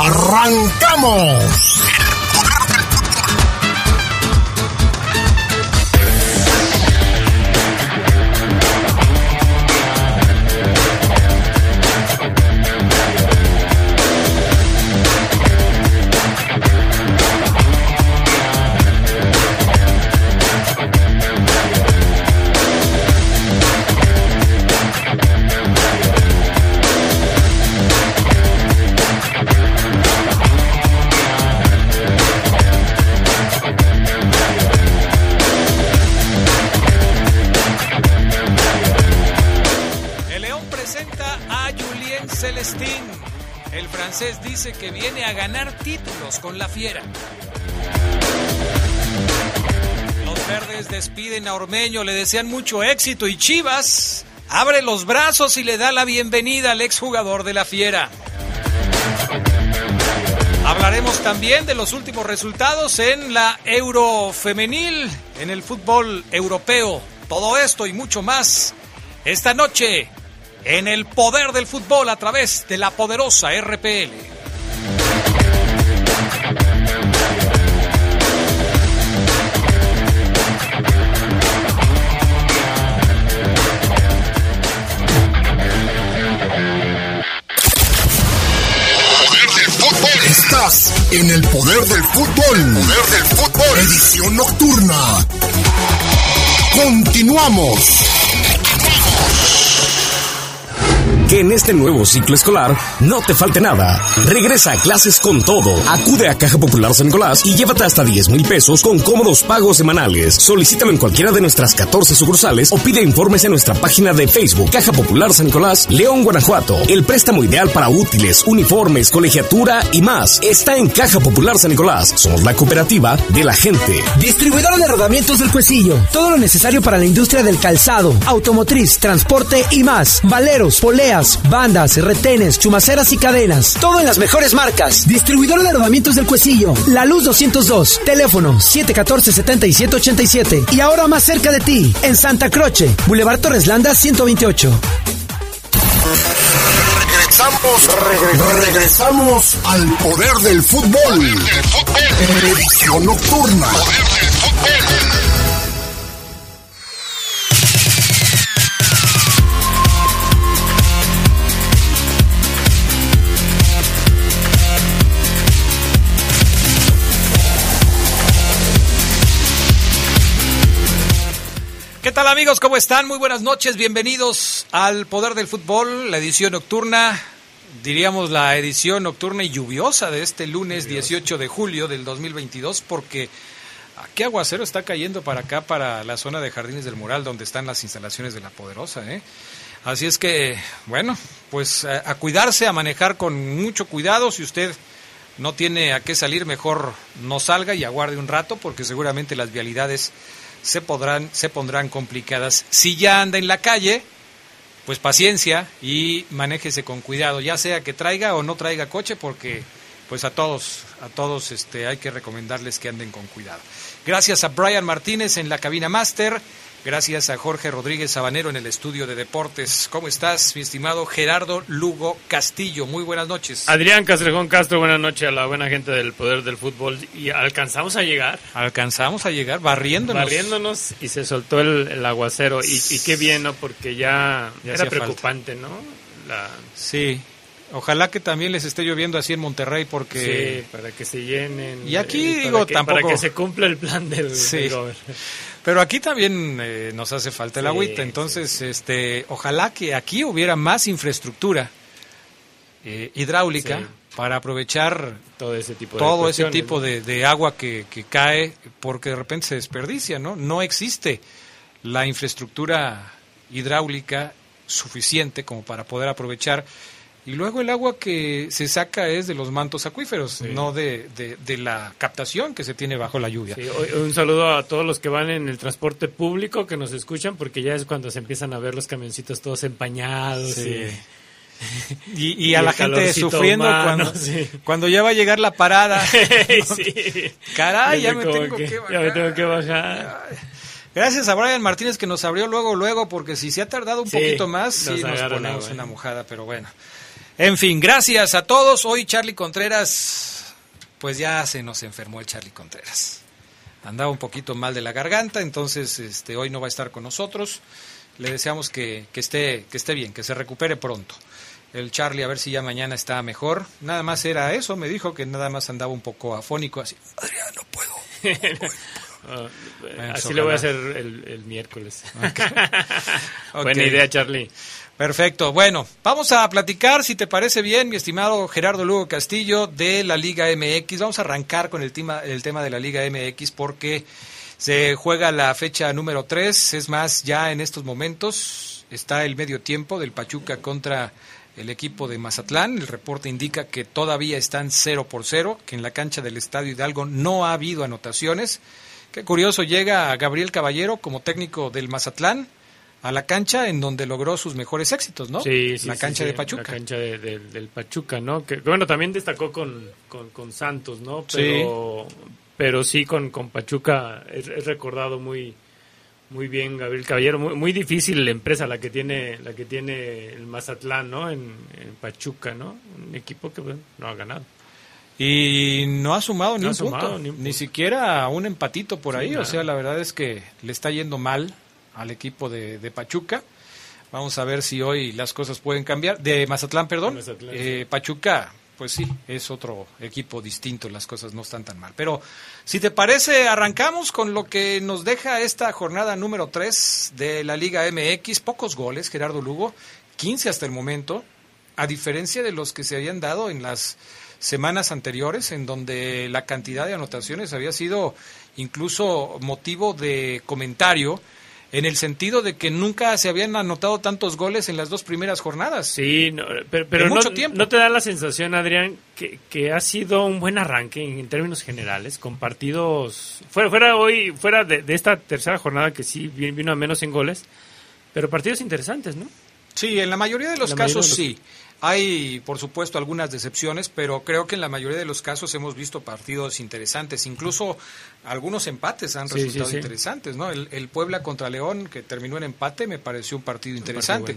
¡Arrancamos! Que viene a ganar títulos con la fiera. Los verdes despiden a Ormeño, le desean mucho éxito y Chivas abre los brazos y le da la bienvenida al exjugador de la fiera. Hablaremos también de los últimos resultados en la Eurofemenil, en el fútbol europeo. Todo esto y mucho más esta noche en el poder del fútbol a través de la poderosa RPL. En el poder del fútbol. Poder del fútbol. Edición nocturna. Continuamos. Que en este nuevo ciclo escolar no te falte nada. Regresa a clases con todo. Acude a Caja Popular San Nicolás y llévate hasta 10 mil pesos con cómodos pagos semanales. Solicítalo en cualquiera de nuestras 14 sucursales o pide informes en nuestra página de Facebook Caja Popular San Nicolás, León, Guanajuato. El préstamo ideal para útiles, uniformes, colegiatura y más está en Caja Popular San Nicolás. Somos la cooperativa de la gente. Distribuidora de rodamientos del Cuecillo. Todo lo necesario para la industria del calzado, automotriz, transporte y más. Valeros, poleas, bandas, retenes, chumaceras y cadenas. Todo en las mejores marcas. Distribuidora de rodamientos del Cuecillo. La Luz 202. Teléfono 714-7787. Y ahora más cerca de ti, en Santa Croce, Boulevard Torres Landa 128. Regresamos, regre- regresamos al poder del fútbol. Edición nocturna. ¿Qué tal amigos? ¿Cómo están? Muy buenas noches. Bienvenidos al Poder del Fútbol, la edición nocturna, diríamos la edición nocturna y lluviosa de este lunes 18 de julio del 2022, porque aquí aguacero está cayendo para acá, para la zona de Jardines del Mural, donde están las instalaciones de la Poderosa. ¿eh? Así es que, bueno, pues a, a cuidarse, a manejar con mucho cuidado. Si usted no tiene a qué salir, mejor no salga y aguarde un rato, porque seguramente las vialidades se podrán, se pondrán complicadas. Si ya anda en la calle, pues paciencia y manéjese con cuidado, ya sea que traiga o no traiga coche, porque pues a todos, a todos este, hay que recomendarles que anden con cuidado. Gracias a Brian Martínez en la cabina máster, gracias a Jorge Rodríguez Sabanero en el estudio de deportes. ¿Cómo estás, mi estimado Gerardo Lugo Castillo? Muy buenas noches. Adrián Castrejón Castro, buenas noches a la buena gente del Poder del Fútbol. Y alcanzamos a llegar, Alcanzamos a llegar barriéndonos. barriéndonos, y se soltó el, el aguacero. Y, y qué bien, ¿no? Porque ya, Ya era preocupante, ¿no? La, Sí. Ojalá que también les esté lloviendo así en Monterrey porque sí, para que se llenen. Y aquí, para digo, que- tampoco- Para que se cumpla el plan del, Sí. del. Pero aquí también eh, nos hace falta el Sí, agüita, entonces este, ojalá que aquí hubiera más infraestructura eh, hidráulica para aprovechar Todo ese tipo de todo ese tipo de agua que, que cae porque de repente se desperdicia, ¿no? No existe la infraestructura hidráulica suficiente como para poder aprovechar y luego el agua que se saca es de los mantos acuíferos, no de, de, la captación que se tiene bajo la lluvia. un saludo a todos los que van en el transporte público que nos escuchan, porque ya es cuando se empiezan a ver los camioncitos todos empañados. Y, a la gente sufriendo cuando, cuando ya va a llegar la parada. Caray, ya me, tengo que, ya me tengo que bajar. Gracias a Brian Martínez que nos abrió luego, luego, porque si se ha tardado un poquito más, sí nos ponemos una mojada, pero bueno. En fin, gracias a todos. Hoy Charlie Contreras, pues ya se nos enfermó el Charlie Contreras. Andaba un poquito mal de la garganta, entonces este, hoy no va a estar con nosotros. Le deseamos que, esté, que esté bien, que se recupere pronto. El Charlie, a ver si ya mañana está mejor. Nada más era eso, me dijo que nada más andaba un poco afónico, así. Adrián, no puedo. Ah, así le voy a hacer el, miércoles. Buena idea, Charlie. Perfecto. Bueno, vamos a platicar, si te parece bien, mi estimado Gerardo Lugo Castillo, de la Liga MX. Vamos a arrancar con el tema, el tema de la Liga MX porque se juega la fecha número 3. Es más, ya en estos momentos está el medio tiempo del Pachuca contra el equipo de Mazatlán. El reporte indica que todavía están 0 por 0, que en la cancha del Estadio Hidalgo no ha habido anotaciones. Qué curioso, llega Gabriel Caballero como técnico del Mazatlán a la cancha en donde logró sus mejores éxitos, ¿no? Sí, sí La cancha de Pachuca. La cancha del Pachuca, ¿no? Que, bueno, también destacó con, con, Santos, ¿no? Pero, pero sí con, con Pachuca es, recordado muy muy bien Gabriel Caballero, muy, muy difícil la empresa la que tiene la que tiene el Mazatlán, ¿no? En, Pachuca, ¿no? Un equipo que no ha ganado. Y no ha sumado, ni, un punto, ni, siquiera un empatito por ahí, o sea, la verdad es que le está yendo mal al equipo de, Pachuca. Vamos a ver si hoy las cosas pueden cambiar. De Mazatlán, perdón. Eh, Pachuca, pues sí, es otro equipo distinto, las cosas no están tan mal. Pero si te parece, arrancamos con lo que nos deja esta jornada número 3 de la Liga MX. Pocos goles, Gerardo Lugo, 15 hasta el momento, a diferencia de los que se habían dado en las semanas anteriores, en donde la cantidad de anotaciones había sido incluso motivo de comentario en el sentido de que nunca se habían anotado tantos goles en las dos primeras jornadas. Sí, pero, no, tiempo. ¿no te da la sensación, Adrián, que, ha sido un buen arranque en, términos generales, con partidos, fuera, fuera hoy, fuera de, esta tercera jornada que sí vino a menos en goles, pero partidos interesantes, ¿no? Sí, en la mayoría de los casos sí. Hay, por supuesto, algunas decepciones, pero creo que en la mayoría de los casos hemos visto partidos interesantes. Incluso algunos empates han resultado interesantes, ¿no? El, Puebla contra León, que terminó en empate, me pareció un partido interesante.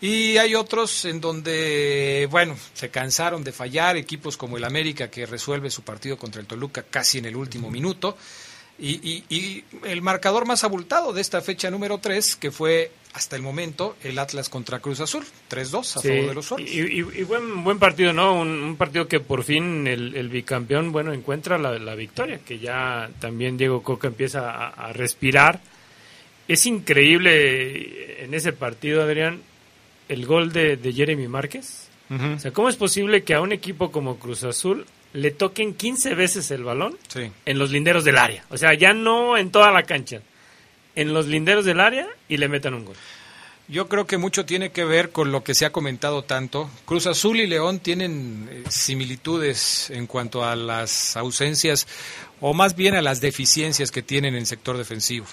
Y hay otros en donde, bueno, se cansaron de fallar, equipos como el América, que resuelve su partido contra el Toluca casi en el último minuto. Y, y, el marcador más abultado de esta fecha número 3, que fue hasta el momento el Atlas contra Cruz Azul, 3-2 a favor de los Soles. Y, buen, buen partido, ¿no? Un, partido que por fin el, bicampeón, bueno, encuentra la, victoria, que ya también Diego Coca empieza a, respirar. Es increíble en ese partido, Adrián, el gol de, Jeremy Márquez. O sea, ¿cómo es posible que a un equipo como Cruz Azul le toquen 15 veces el balón en los linderos del área. O sea, ya no en toda la cancha, en los linderos del área y le metan un gol. Yo creo que mucho tiene que ver con lo que se ha comentado tanto. Cruz Azul y León tienen eh, similitudes en cuanto a las ausencias o más bien a las deficiencias que tienen en el sector defensivo.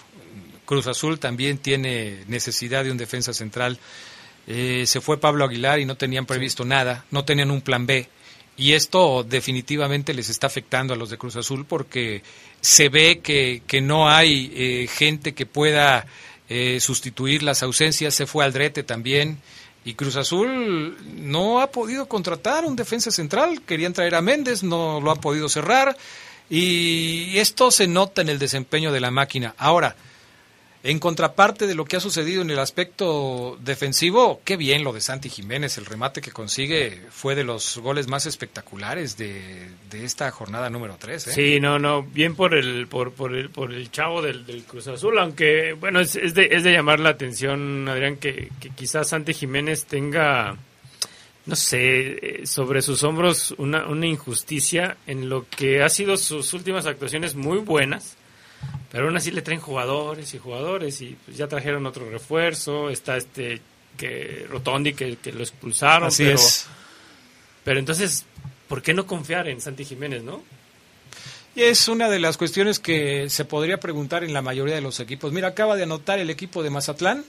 Cruz Azul también tiene necesidad de un defensa central. Eh, se fue Pablo Aguilar y no tenían previsto nada, no tenían un plan B. Y esto definitivamente les está afectando a los de Cruz Azul porque se ve que, que no hay eh, gente que pueda eh, sustituir las ausencias. Se fue Aldrete también. Y Cruz Azul no ha podido contratar un defensa central. Querían traer a Méndez, no lo han podido cerrar. Y esto se nota en el desempeño de la máquina. Ahora, en contraparte de lo que ha sucedido en el aspecto defensivo, qué bien lo de Santi Jiménez, el remate que consigue fue de los goles más espectaculares de, esta jornada número 3. ¿eh? Sí, no, no, bien por el, por, por el, por el chavo del, Cruz Azul, aunque bueno, es, es, de, es de llamar la atención, Adrián, que, que quizás Santi Jiménez tenga no sé, sobre sus hombros una, una injusticia en lo que ha sido sus últimas actuaciones muy buenas pero aún así le traen jugadores y jugadores y pues ya trajeron otro refuerzo. Está este que Rotondi que, lo expulsaron. pero, Pero entonces, ¿por qué no confiar en Santi Jiménez, no? Y es una de las cuestiones que se podría preguntar en la mayoría de los equipos. Mira, acaba de anotar el equipo de Mazatlán,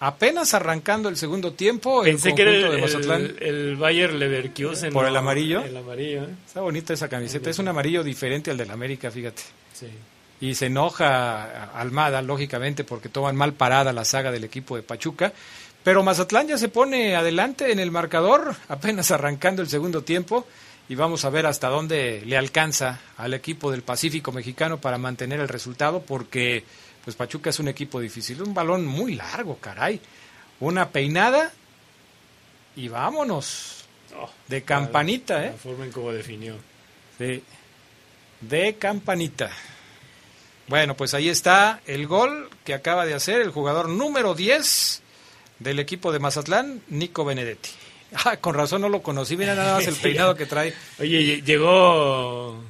apenas arrancando el segundo tiempo. Pensé que era el, de Mazatlán. el, Bayer Leverkusen. Por el amarillo. El amarillo. ¿eh? Está bonita esa camiseta. Es un amarillo diferente al del América, fíjate. Sí. Y se enoja Almada, lógicamente, porque toman mal parada la saga del equipo de Pachuca. Pero Mazatlán ya se pone adelante en el marcador, apenas arrancando el segundo tiempo y vamos a ver hasta dónde le alcanza al equipo del Pacífico mexicano para mantener el resultado porque pues Pachuca es un equipo difícil, un balón muy largo, caray. Una peinada y vámonos. Oh, de campanita, ¿eh? La forma en cómo definió. Sí. De campanita. Bueno, pues ahí está el gol que acaba de hacer el jugador número 10 del equipo de Mazatlán, Nico Benedetti. Ah, con razón no lo conocí, mira nada más el peinado que trae. Oye, llegó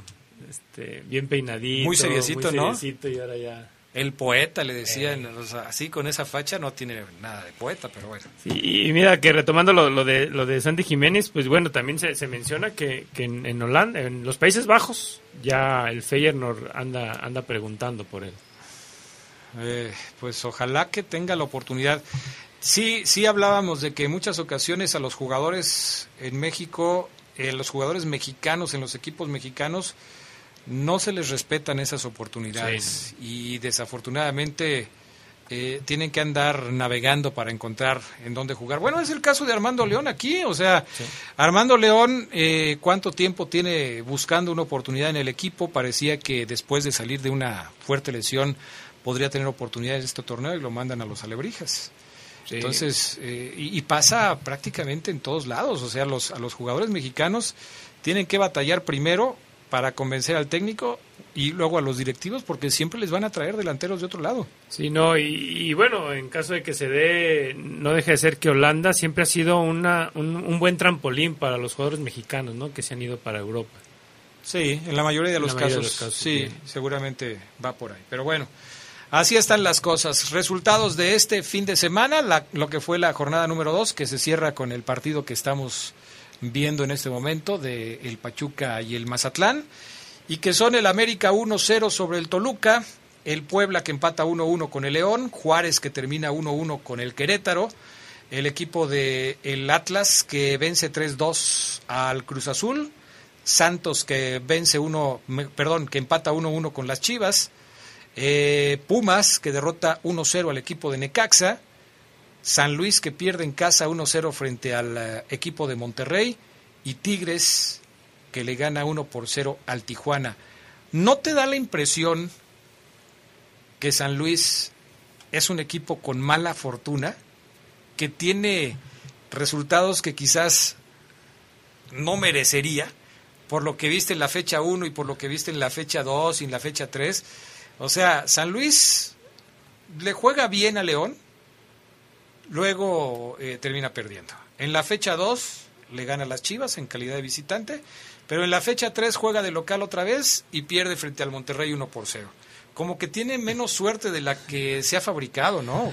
este, bien peinadito. Muy seriecito, ¿no? y ahora ya... El poeta, le decían, así con esa facha no tiene nada de poeta, pero bueno. y mira que retomando lo, de lo de Santi Jiménez, pues bueno, también se, se menciona que, en, Holanda, en los Países Bajos, ya el Feyenoord anda, anda preguntando por él. Eh, pues ojalá que tenga la oportunidad. Sí, sí hablábamos de que en muchas ocasiones a los jugadores en México, eh, los jugadores mexicanos en los equipos mexicanos, no se les respetan esas oportunidades y desafortunadamente eh, tienen que andar navegando para encontrar en dónde jugar. Bueno, es el caso de Armando León aquí, o sea, Armando León, eh, ¿cuánto tiempo tiene buscando una oportunidad en el equipo? Parecía que después de salir de una fuerte lesión podría tener oportunidades en este torneo y lo mandan a los alebrijas. Entonces, eh, y, pasa prácticamente en todos lados, o sea, los, a los jugadores mexicanos tienen que batallar primero para convencer al técnico y luego a los directivos porque siempre les van a traer delanteros de otro lado. Sí, no, y, bueno, en caso de que se dé, no deje de ser que Holanda siempre ha sido una, un, buen trampolín para los jugadores mexicanos, ¿no? Que se han ido para Europa. Sí, en la mayoría de los, casos, sí, seguramente va por ahí. Pero bueno, Así están las cosas. Resultados de este fin de semana, lo que fue la jornada número dos, que se cierra con el partido que estamos viendo en este momento de el Pachuca y el Mazatlán, y que son el América 1-0 sobre el Toluca, el Puebla que empata 1-1 con el León, Juárez que termina 1-1 con el Querétaro, el equipo de el Atlas que vence 3-2 al Cruz Azul, Santos que vence uno, perdón, que empata 1-1 con las Chivas, eh, Pumas, que derrota 1-0 al equipo de Necaxa. San Luis, que pierde en casa 1-0 frente al eh, equipo de Monterrey. Y Tigres, que le gana 1 por 0 al Tijuana. ¿No te da la impresión que San Luis es un equipo con mala fortuna? Que tiene resultados que quizás no merecería por lo que viste en la fecha 1 y por lo que viste en la fecha 2 y en la fecha 3 o sea, San Luis le juega bien a León, luego eh, termina perdiendo. En la fecha 2 le gana a las Chivas en calidad de visitante, pero en la fecha 3 juega de local otra vez y pierde frente al Monterrey 1 por 0. Como que tiene menos suerte de la que se ha fabricado, ¿no?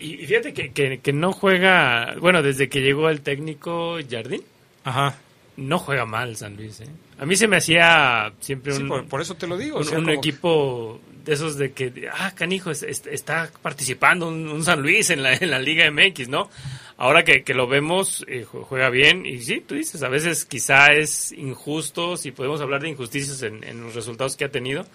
Y fíjate que, que, no juega, bueno, desde que llegó el técnico Jardín. Ajá no juega mal San Luis. ¿eh? A mí se me hacía siempre un. por, eso te lo digo. Un, equipo de esos de que, ah, canijo, está participando un, San Luis en la, en la Liga MX, ¿no? Ahora que, que lo vemos, eh, juega bien. Y sí, tú dices, a veces quizá es injusto, si podemos hablar de injusticias en, en los resultados que ha tenido.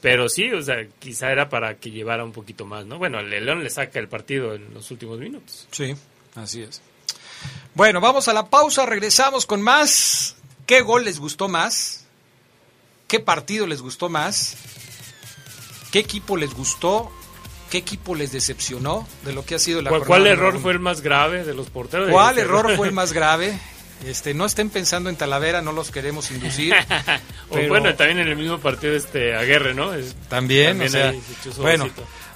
Pero sí, o sea, quizá era para que llevara un poquito más, ¿no? Bueno, el León le saca el partido en los últimos minutos. Sí, así es. Bueno, vamos a la pausa, regresamos con más. ¿Qué gol les gustó más? ¿Qué partido les gustó más? ¿Qué equipo les gustó? ¿Qué equipo les decepcionó de lo que ha sido la ¿Cuál, ¿Cuál error fue el más grave de los porteros? ¿Cuál error fue el más grave? Este, no estén pensando en Talavera, no los queremos inducir. bueno, también en el mismo partido este Aguerre, ¿no? también, o sea, bueno,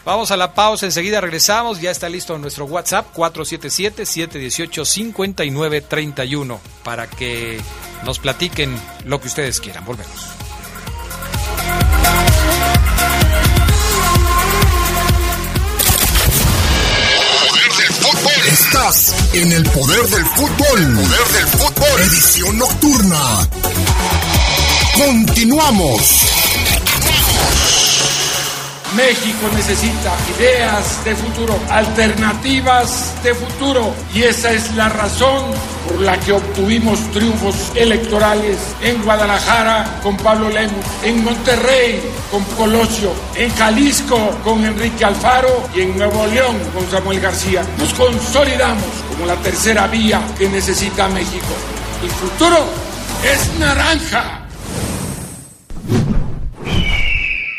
Vamos a la pausa, enseguida regresamos. Ya está listo nuestro WhatsApp 477-718-5931 para que nos platiquen lo que ustedes quieran. Volvemos. Está Estás en el poder del fútbol. Poder del fútbol. Edición nocturna. Continuamos. México necesita ideas de futuro, alternativas de futuro. Y esa es la razón por la que obtuvimos triunfos electorales en Guadalajara con Pablo Lemos, en Monterrey con Colosio, en Jalisco con Enrique Alfaro y en Nuevo León con Samuel García. Nos consolidamos como la tercera vía que necesita México. El futuro es naranja.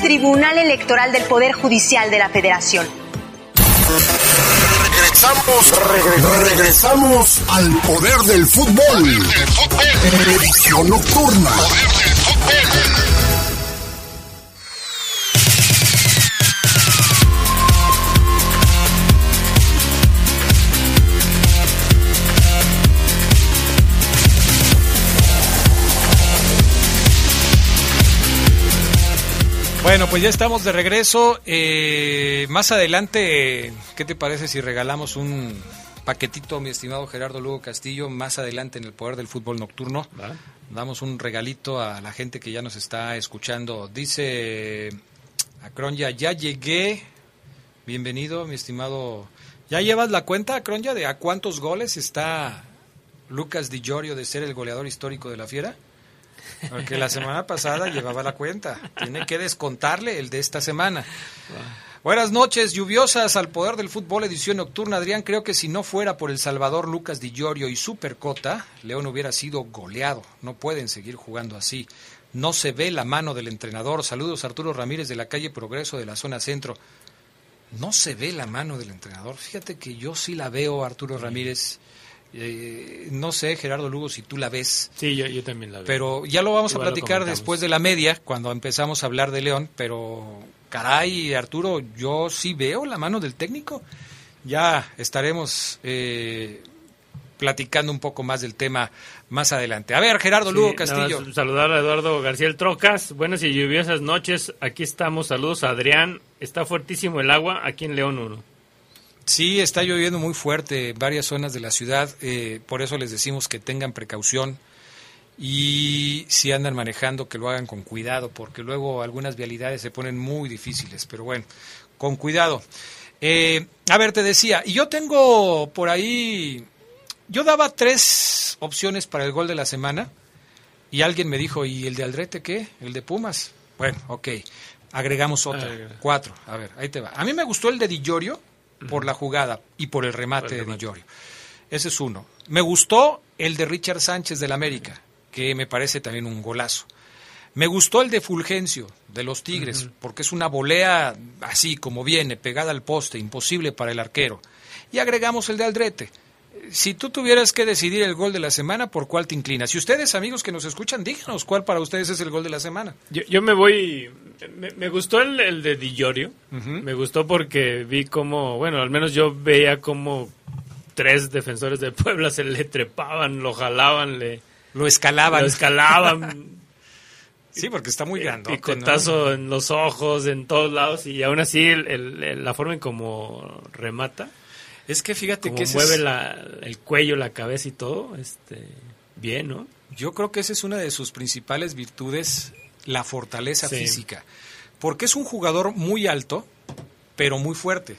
Tribunal Electoral del Poder Judicial de la Federación. Regresamos, regresamos al poder del fútbol. Edición nocturna. Bueno, pues ya estamos de regreso. Eh, más adelante, ¿qué te parece si regalamos un paquetito, mi estimado Gerardo Lugo Castillo, más adelante en el Poder del Fútbol Nocturno? Damos un regalito a la gente que ya nos está escuchando. Dice Acronya, ya llegué. Bienvenido, mi estimado. ¿Ya llevas la cuenta, Acronya, de a cuántos goles está Lucas Di Giorgio de ser el goleador histórico de la Fiera? Porque la semana pasada llevaba la cuenta. Tiene que descontarle el de esta semana. Buenas noches, lluviosas al poder del fútbol, edición nocturna. Adrián, creo que si no fuera por El Salvador, Lucas Di Giorgio y Supercota, León hubiera sido goleado. No pueden seguir jugando así. No se ve la mano del entrenador. Saludos, Arturo Ramírez de la calle Progreso de la zona centro. No se ve la mano del entrenador. Fíjate que yo sí la veo, Arturo Ramírez. Eh, no sé, Gerardo Lugo, si tú la ves. Sí, yo, yo también la veo. Pero ya lo vamos Igual a platicar después de la media, cuando empezamos a hablar de León. Pero, caray, Arturo, yo sí veo la mano del técnico. Ya estaremos eh, platicando un poco más del tema más adelante. A ver, Gerardo Lugo Sí, Castillo. nada saludar a Eduardo García el Trocas. Buenas y lluviosas noches. Aquí estamos. Saludos a Adrián. Está fuertísimo el agua aquí en León 1. Sí, está lloviendo muy fuerte en varias zonas de la ciudad, eh, por eso les decimos que tengan precaución y si andan manejando que lo hagan con cuidado, porque luego algunas vialidades se ponen muy difíciles, pero bueno, con cuidado. Eh, a ver, te decía, y yo tengo por ahí, yo daba tres opciones para el gol de la semana y alguien me dijo, ¿y el de Aldrete qué? ¿El de Pumas? Bueno, ok, agregamos otra, cuatro, a ver, ahí te va. A mí me gustó el de Di Giorgio por la jugada y por el remate Por el de. Di. Ese es uno. Me gustó el de Richard Sánchez del América, que me parece también un golazo. Me gustó el de Fulgencio, de los Tigres, porque es una volea así como viene, pegada al poste, imposible para el arquero. Y agregamos el de Aldrete. Si tú tuvieras que decidir el gol de la semana, ¿por cuál te inclinas? Si ustedes, amigos que nos escuchan, díganos cuál para ustedes es el gol de la semana. Yo, yo me voy. Me, me gustó el, el de Di Giorgio. Me gustó porque vi como. Bueno, al menos yo veía como tres defensores de Puebla se le trepaban, lo jalaban, le. Lo escalaban. Lo escalaban. Sí, porque está muy grande. Picotazo en los ojos, en todos lados. Y aún así, el- el- el- la forma en como remata. Es que fíjate Como que ese mueve es- la- el cuello, la cabeza y todo. este Bien, ¿no? Yo creo que esa es una de sus principales virtudes, la fortaleza Sí. física. Porque es un jugador muy alto, pero muy fuerte.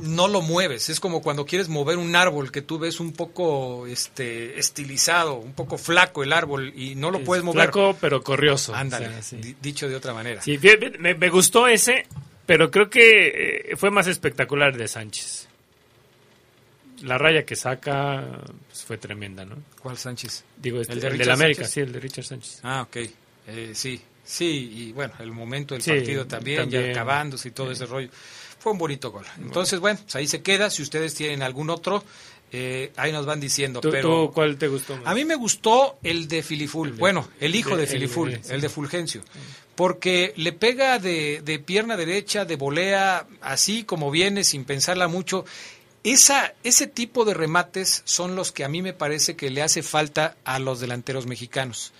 No lo mueves, es como cuando quieres mover un árbol que tú ves un poco este estilizado, un poco flaco el árbol y no lo Es puedes mover. Flaco, pero corrioso. Ándale, O sea, sí. di- dicho de otra manera. Sí, me, me gustó ese, pero creo que eh, fue más espectacular de Sánchez. La raya que saca pues, fue tremenda, ¿no? ¿Cuál Sánchez? Digo, este, ¿El el, de de Richard del América, Sánchez? sí, el de Richard Sánchez. Ah, ok. Eh, sí, sí, y bueno, el momento del Sí, partido también, ya acabándose y todo ese rollo. Fue un bonito gol. Entonces, bueno, pues ahí se queda. Si ustedes tienen algún otro, Eh, ahí nos van diciendo. ¿Tú, pero tú cuál te gustó más? A mí me gustó el de Filiful. bueno, el hijo de, de- Filiful, el- el de Fulgencio. Porque le pega de, de pierna derecha, de volea, así como viene, sin pensarla mucho. Esa, ese tipo de remates son los que a mí me parece que le hace falta a los delanteros mexicanos.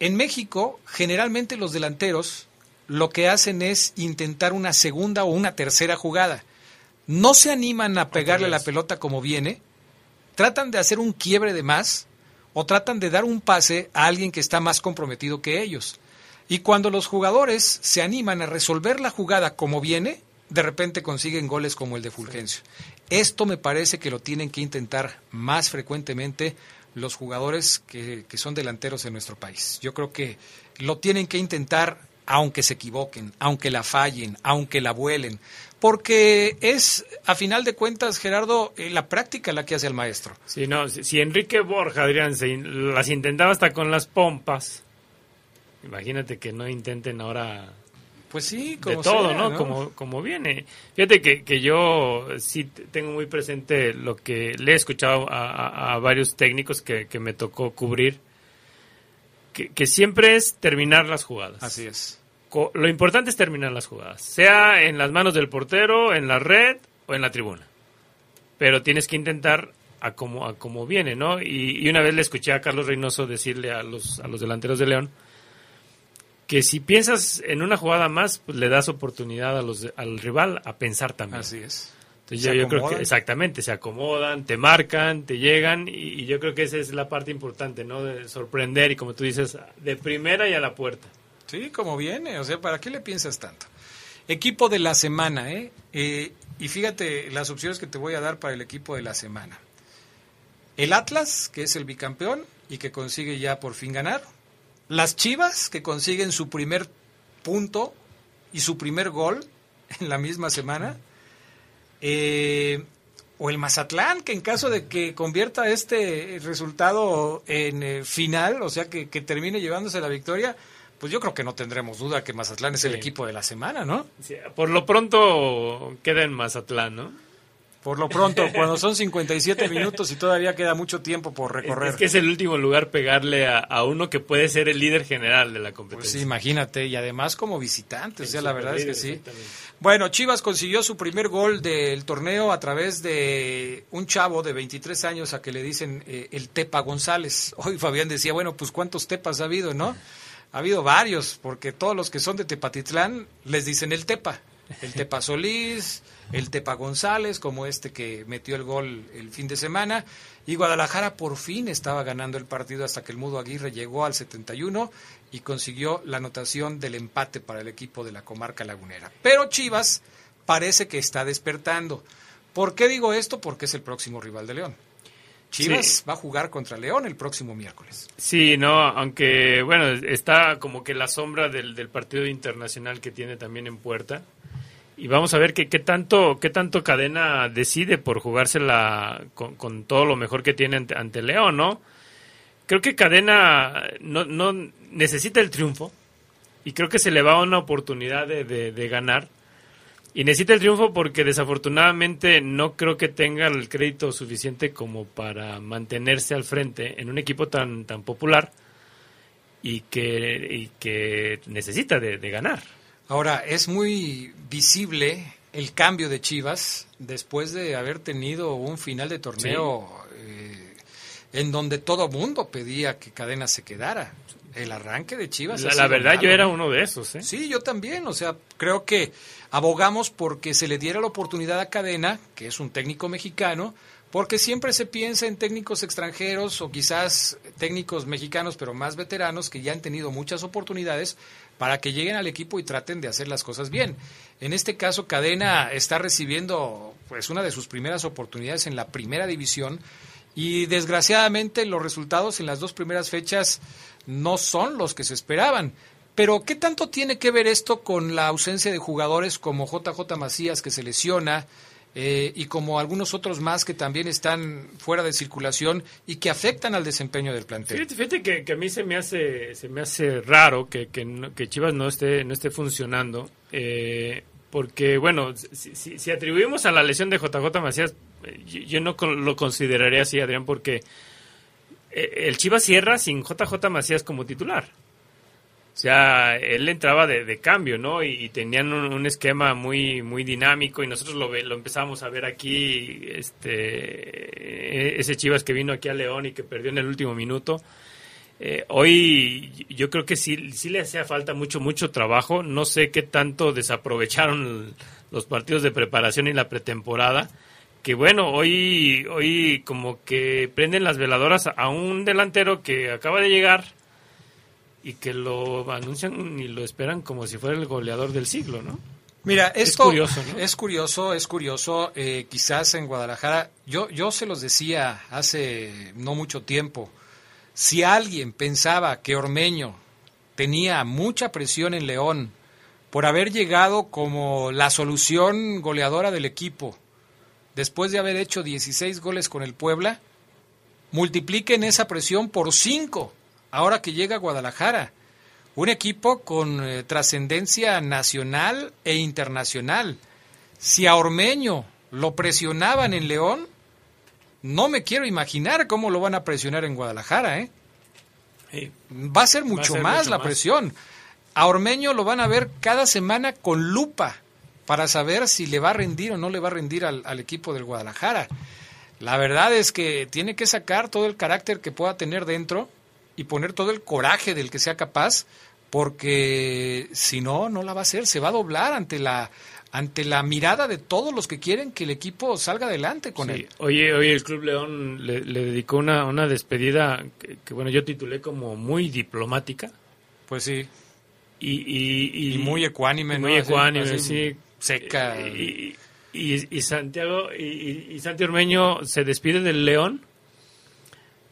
En México, generalmente los delanteros lo que hacen es intentar una segunda o una tercera jugada. No se animan a pegarle la pelota como viene, tratan de hacer un quiebre de más o tratan de dar un pase a alguien que está más comprometido que ellos. Y cuando los jugadores se animan a resolver la jugada como viene, de repente consiguen goles como el de Fulgencio. Esto me parece que lo tienen que intentar más frecuentemente los jugadores que, que son delanteros en nuestro país. Yo creo que lo tienen que intentar aunque se equivoquen, aunque la fallen, aunque la vuelen, porque es, a final de cuentas, Gerardo, eh, la práctica la que hace el maestro. Sí, no, si, si Enrique Borja, Adrián, se las intentaba hasta con las pompas, imagínate que no intenten ahora Pues sí, de como todo, sea, ¿no? Como, como viene. Fíjate que, que yo sí tengo muy presente lo que le he escuchado a, a- a varios técnicos que, que me tocó cubrir, que, que siempre es terminar las jugadas. Así es. Co- Lo importante es terminar las jugadas, sea en las manos del portero, en la red o en la tribuna. Pero tienes que intentar a como, a como viene, ¿no? Y, y una vez le escuché a Carlos Reynoso decirle a los, a los delanteros de León que si piensas en una jugada más, pues le das oportunidad a los, al rival a pensar también. Así es. Entonces yo, yo creo que exactamente, se acomodan, te marcan, te llegan y, y yo creo que esa es la parte importante, ¿no? De sorprender y como tú dices, de primera y a la puerta. Sí, como viene. O sea, ¿para qué le piensas tanto? Equipo de la semana, ¿eh? Eh, Y fíjate las opciones que te voy a dar para el equipo de la semana. El Atlas, que es el bicampeón y que consigue ya por fin ganar. Las Chivas, que consiguen su primer punto y su primer gol en la misma semana. Eh, o el Mazatlán, que en caso de que convierta este resultado en eh, final, o sea, que, que termine llevándose la victoria, pues yo creo que no tendremos duda que Mazatlán es el equipo de la semana, ¿no? Sí, por lo pronto queda en Mazatlán, ¿no? Por lo pronto, cuando son 57 minutos y todavía queda mucho tiempo por recorrer. Es que es el último lugar pegarle a, a uno que puede ser el líder general de la Pues competencia. sí, imagínate, y además como visitante, o sea, la verdad es que sí. Bueno, Chivas consiguió su primer gol del torneo a través de un chavo de 23 años a que le dicen eh, el Tepa González. Hoy Fabián decía, bueno, pues cuántos Tepas ha habido, ¿no? Ha habido varios, porque todos los que son de Tepatitlán les dicen el Tepa. El Tepa Solís, el Tepa González, como este que metió el gol el fin de semana. Y Guadalajara por fin estaba ganando el partido hasta que el Mudo Aguirre llegó al 71 y consiguió la anotación del empate para el equipo de la comarca lagunera. Pero Chivas parece que está despertando. ¿Por qué digo esto? Porque es el próximo rival de León. Chivas Sí. va a jugar contra León el próximo miércoles. Sí, no, aunque bueno, está como que la sombra del, del partido internacional que tiene también en puerta. Y vamos a ver qué, qué tanto qué tanto Cadena decide por jugársela con, con todo lo mejor que tiene ante, ante León, ¿no? Creo que Cadena no, no necesita el triunfo y creo que se le va una oportunidad de, de- ganar. Y necesita el triunfo porque desafortunadamente no creo que tenga el crédito suficiente como para mantenerse al frente en un equipo tan, tan popular y que, y que necesita de ganar. Ahora, es muy visible el cambio de Chivas después de haber tenido un final de torneo eh, en donde todo mundo pedía que Cadena se quedara. El arranque de Chivas. La, la verdad, yo era ¿no? uno de esos. ¿eh? Sí, yo también. O sea, creo que abogamos porque se le diera la oportunidad a Cadena, que es un técnico mexicano, porque siempre se piensa en técnicos extranjeros o quizás técnicos mexicanos, pero más veteranos, que ya han tenido muchas oportunidades para que lleguen al equipo y traten de hacer las cosas bien. En este caso, Cadena está recibiendo pues una de sus primeras oportunidades en la primera división y desgraciadamente los resultados en las dos primeras fechas no son los que se esperaban. Pero ¿qué tanto tiene que ver esto con la ausencia de jugadores como JJ Macías que se lesiona eh, y como algunos otros más que también están fuera de circulación y que afectan al desempeño del plantel? Fíjate, fíjate que, a mí se me hace se me hace raro que, que, Chivas no esté no esté funcionando eh, porque bueno si, atribuimos a la lesión de JJ Macías yo no lo consideraría así, Adrián, porque eh, el Chivas cierra sin JJ Macías como titular. O sea, él entraba de, cambio, ¿no? Y, tenían un, esquema muy muy dinámico y nosotros lo, lo empezamos a ver aquí, este, ese Chivas que vino aquí a León y que perdió en el último minuto. Eh, hoy yo creo que sí, sí le hacía falta mucho, mucho trabajo. No sé qué tanto desaprovecharon los partidos de preparación y la pretemporada. Que bueno, hoy, hoy como que prenden las veladoras a un delantero que acaba de llegar y que lo anuncian y lo esperan como si fuera el goleador del siglo, ¿no? Mira, esto es curioso, es curioso, es curioso. Eh, quizás en Guadalajara, yo, yo se los decía hace no mucho tiempo, si alguien pensaba que Ormeño tenía mucha presión en León por haber llegado como la solución goleadora del equipo, después de haber hecho 16 goles con el Puebla, multipliquen esa presión por 5 ahora que llega a Guadalajara. Un equipo con eh, trascendencia nacional e internacional. Si a Ormeño lo presionaban en León, no me quiero imaginar cómo lo van a presionar en Guadalajara. ¿eh? Va a ser mucho más la presión. A Ormeño lo van a ver cada semana con lupa para saber si le va a rendir o no le va a rendir al, al equipo del Guadalajara. La verdad es que tiene que sacar todo el carácter que pueda tener dentro y poner todo el coraje del que sea capaz, porque si no, no la va a hacer, se va a doblar ante la ante la mirada de todos los que quieren que el equipo salga adelante con él. Oye, oye, el Club León le, dedicó una, una despedida que, bueno, yo titulé como muy diplomática. Pues sí. Y, y, muy ecuánime, Muy ecuánime, sí. Seca. Y, y, Santiago, y, Santi Ormeño se despide del León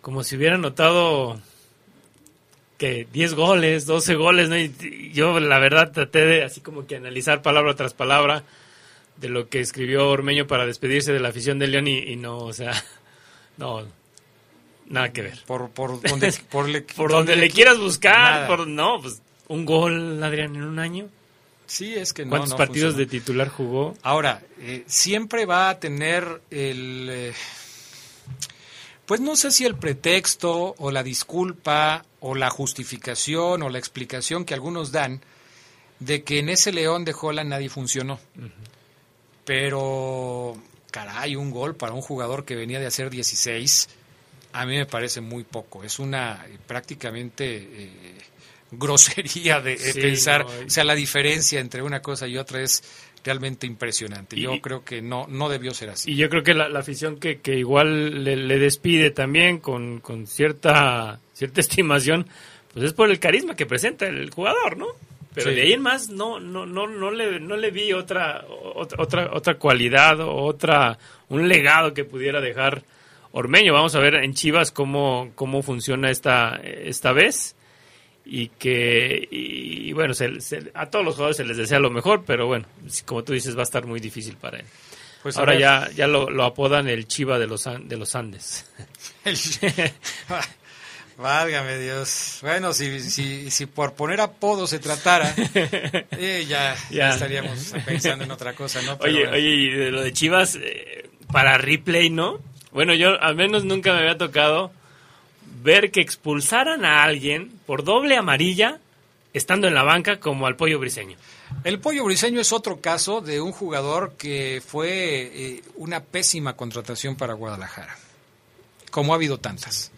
como si hubiera notado que 10 goles, 12 goles, ¿no? Y yo la verdad traté de así como que analizar palabra tras palabra de lo que escribió Ormeño para despedirse de la afición de León y, no, o sea, no, nada que ver. Por, por donde, por, donde, le, quieras buscar, por, no, pues un gol, Adrián, en un año. Sí, es que no. ¿Cuántos partidos de titular jugó? Ahora, eh, siempre va a tener el... Eh, pues no sé si el pretexto o la disculpa o la justificación o la explicación que algunos dan de que en ese León de Holland nadie funcionó. Pero, caray, un gol para un jugador que venía de hacer 16, a mí me parece muy poco. Es una eh, prácticamente eh, grosería de, pensar, o sea, la diferencia entre una cosa y otra es realmente impresionante. Yo creo que no, no debió ser así. Y yo creo que la, afición que, que igual le, despide también con, con cierta, cierta estimación, pues es por el carisma que presenta el jugador, ¿no? Pero de ahí en más no, no, no, no le, no le vi otra, otra, otra cualidad o otra, un legado que pudiera dejar Ormeño. Vamos a ver en Chivas cómo, cómo funciona esta, esta vez y que y, bueno a todos los jugadores se les desea lo mejor pero bueno como tú dices va a estar muy difícil para él. Pues ahora ya ya lo, apodan el Chiva de los de los Andes. Válgame Dios. Bueno si, si, si por poner apodo se tratara eh, ya, estaríamos pensando en otra cosa no oye oye de lo de Chivas eh, para replay no bueno yo al menos nunca me había tocado ver que expulsaran a alguien por doble amarilla estando en la banca como al Pollo Briseño. El Pollo Briseño es otro caso de un jugador que fue eh, una pésima contratación para Guadalajara, como ha habido tantas.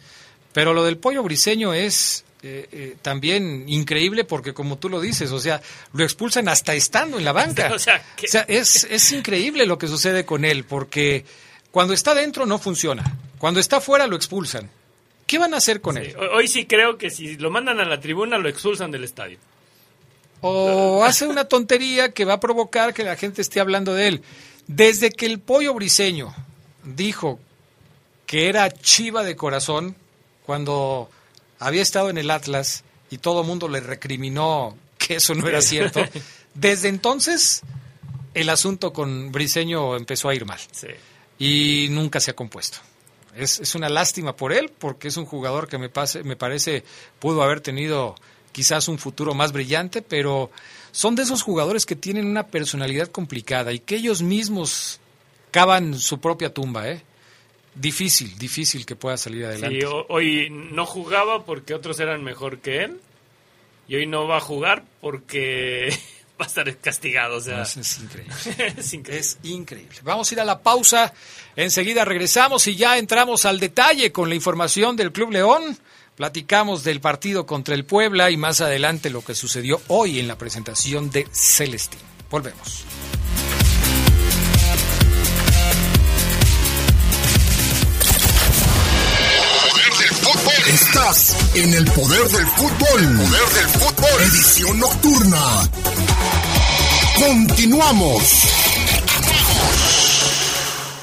Pero lo del Pollo Briseño es eh, eh, también increíble porque como tú lo dices, o sea, lo expulsan hasta estando en la banca. o sea, es, es increíble lo que sucede con él porque cuando está dentro no funciona, cuando está fuera lo expulsan. ¿Qué van a hacer con él? Hoy sí creo que si lo mandan a la tribuna lo expulsan del estadio. O hace una tontería que va a provocar que la gente esté hablando de él. Desde que el pollo briseño dijo que era chiva de corazón cuando había estado en el Atlas y todo el mundo le recriminó que eso no era cierto, desde entonces el asunto con Briseño empezó a ir mal. Y nunca se ha compuesto. Es, es una lástima por él, porque es un jugador que me, pase, me parece pudo haber tenido quizás un futuro más brillante, pero son de esos jugadores que tienen una personalidad complicada y que ellos mismos cavan su propia tumba, ¿eh? Difícil, difícil que pueda salir adelante. Sí, hoy no jugaba porque otros eran mejor que él y hoy no va a jugar porque va a estar castigado. O sea. es, increíble. es, increíble. Vamos a ir a la pausa. Enseguida regresamos y ya entramos al detalle con la información del Club León. Platicamos del partido contra el Puebla y más adelante lo que sucedió hoy en la presentación de Celestín. Volvemos. Estás en el poder del fútbol. Poder del fútbol. Edición nocturna. Continuamos.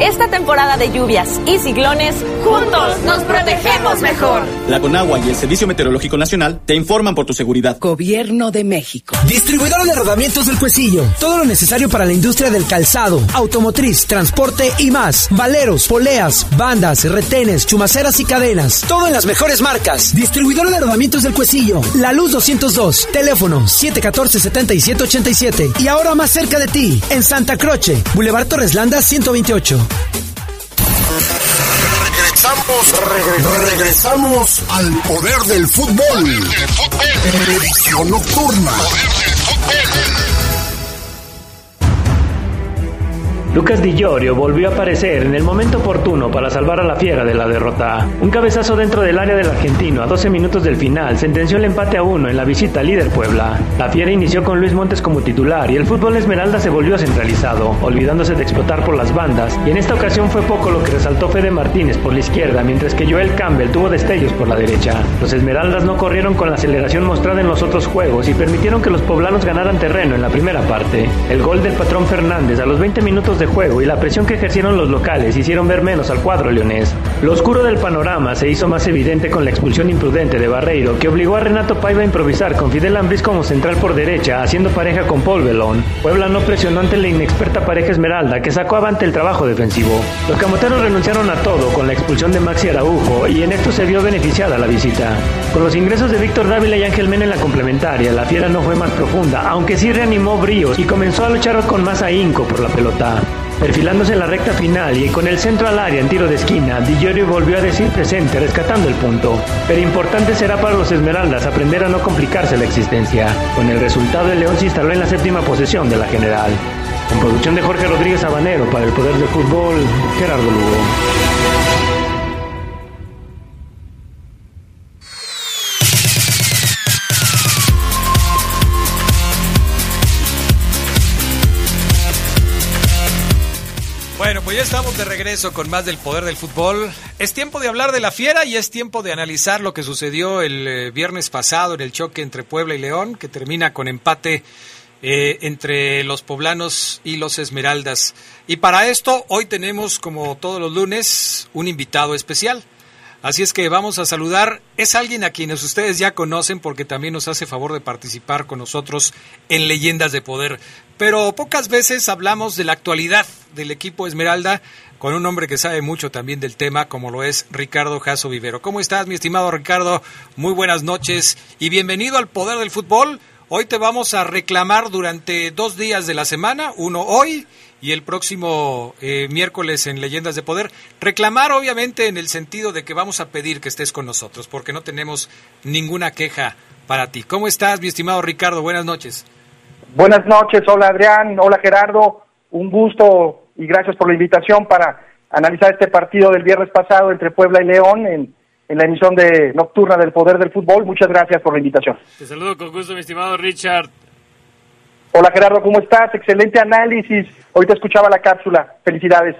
Esta temporada de lluvias y ciclones, juntos nos protegemos mejor. La Conagua y el Servicio Meteorológico Nacional te informan por tu seguridad. Gobierno de México. Distribuidor de rodamientos del Cuecillo. Todo lo necesario para la industria del calzado, automotriz, transporte y más. Valeros, poleas, bandas, retenes, chumaceras y cadenas. Todo en las mejores marcas. Distribuidor de rodamientos del Cuecillo. La Luz 202. Teléfono 714-7787. Y ahora más cerca de ti, en Santa Croce, Boulevard Torres Landa 128. Regresamos, regresamos al poder del fútbol. Edición nocturna. Lucas Di Giorgio volvió a aparecer en el momento oportuno para salvar a la fiera de la derrota. Un cabezazo dentro del área del argentino a 12 minutos del final sentenció el empate a uno en la visita al líder Puebla. La fiera inició con Luis Montes como titular y el fútbol Esmeralda se volvió centralizado, olvidándose de explotar por las bandas, y en esta ocasión fue poco lo que resaltó Fede Martínez por la izquierda, mientras que Joel Campbell tuvo destellos por la derecha. Los Esmeraldas no corrieron con la aceleración mostrada en los otros juegos y permitieron que los poblanos ganaran terreno en la primera parte. El gol del patrón Fernández a los 20 minutos de juego y la presión que ejercieron los locales hicieron ver menos al cuadro leonés. Lo oscuro del panorama se hizo más evidente con la expulsión imprudente de Barreiro, que obligó a Renato Paiva a improvisar con Fidel Ambriz como central por derecha, haciendo pareja con Paul Belón. Puebla no presionó ante la inexperta pareja Esmeralda, que sacó avante el trabajo defensivo. Los camoteros renunciaron a todo con la expulsión de Maxi Araujo y en esto se vio beneficiada la visita. Con los ingresos de Víctor Dávila y Ángel Mena en la complementaria, la fiera no fue más profunda, aunque sí reanimó bríos y comenzó a luchar con más ahínco por la pelota. Perfilándose en la recta final y con el centro al área en tiro de esquina, Di Giorgio volvió a decir presente, rescatando el punto. Pero importante será para los Esmeraldas aprender a no complicarse la existencia. Con el resultado, el León se instaló en la séptima posesión de la general. Con producción de Jorge Rodríguez Habanero para el Poder del Fútbol, Gerardo Lugo. Estamos de regreso con más del poder del fútbol. Es tiempo de hablar de la fiera y es tiempo de analizar lo que sucedió el eh, viernes pasado en el choque entre Puebla y León, que termina con empate eh, entre los poblanos y los esmeraldas. Y para esto, hoy tenemos, como todos los lunes, un invitado especial. Así es que vamos a saludar. Es alguien a quienes ustedes ya conocen porque también nos hace favor de participar con nosotros en Leyendas de Poder. Pero pocas veces hablamos de la actualidad del equipo Esmeralda con un hombre que sabe mucho también del tema, como lo es Ricardo Jasso Vivero. ¿Cómo estás, mi estimado Ricardo? Muy buenas noches y bienvenido al Poder del Fútbol. Hoy te vamos a reclamar durante dos días de la semana, uno hoy y el próximo eh, miércoles en Leyendas de Poder. Reclamar obviamente en el sentido de que vamos a pedir que estés con nosotros, porque no tenemos ninguna queja para ti. ¿Cómo estás, mi estimado Ricardo? Buenas noches. Buenas noches, hola Adrián, hola Gerardo, un gusto y gracias por la invitación para analizar este partido del viernes pasado entre Puebla y León en, en la emisión de nocturna del Poder del Fútbol. Muchas gracias por la invitación. Te saludo con gusto, mi estimado Richard. Hola Gerardo, ¿cómo estás? Excelente análisis. Hoy te escuchaba la cápsula. Felicidades.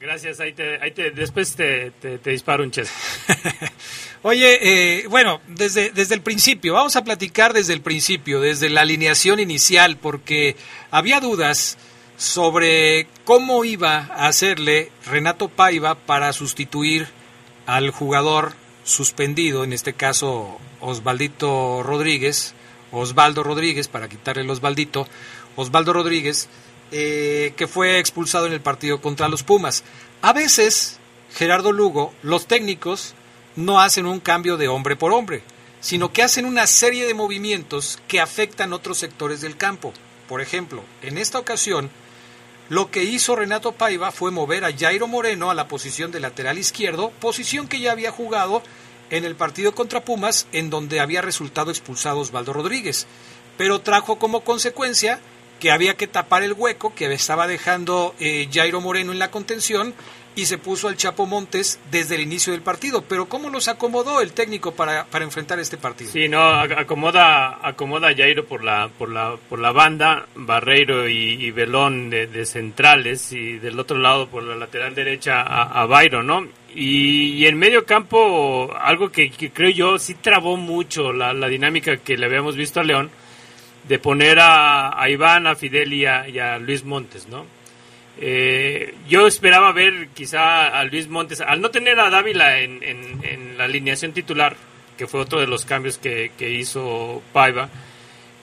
Gracias, ahí te, ahí te, después te, disparo un chest. Oye, eh, bueno, desde, desde el principio, vamos a platicar desde el principio, desde la alineación inicial, porque había dudas sobre cómo iba a hacerle Renato Paiva para sustituir al jugador suspendido, en este caso Osvaldito Rodríguez, Osvaldo Rodríguez, para quitarle el Osvaldito, Osvaldo Rodríguez, eh, que fue expulsado en el partido contra los Pumas. A veces, Gerardo Lugo, los técnicos no hacen un cambio de hombre por hombre, sino que hacen una serie de movimientos que afectan otros sectores del campo. Por ejemplo, en esta ocasión, lo que hizo Renato Paiva fue mover a Jairo Moreno a la posición de lateral izquierdo, posición que ya había jugado en el partido contra Pumas, en donde había resultado expulsado Osvaldo Rodríguez. Pero trajo como consecuencia que había que tapar el hueco que estaba dejando eh, Jairo Moreno en la contención y se puso al Chapo Montes desde el inicio del partido. Pero ¿cómo los acomodó el técnico para, para enfrentar este partido? Sí, no, acomoda, acomoda a Jairo por la, por la, por la banda, Barreiro y, Belón de, de, centrales y del otro lado por la lateral derecha a, a Bayro, ¿no? Y, y, en medio campo, algo que, creo yo sí trabó mucho la, dinámica que le habíamos visto a León, de poner a, Iván, a Fidel y a, y a Luis Montes, ¿no? Eh, yo esperaba ver quizá a Luis Montes, al no tener a Dávila en, en, en la alineación titular, que fue otro de los cambios que, que hizo Paiva,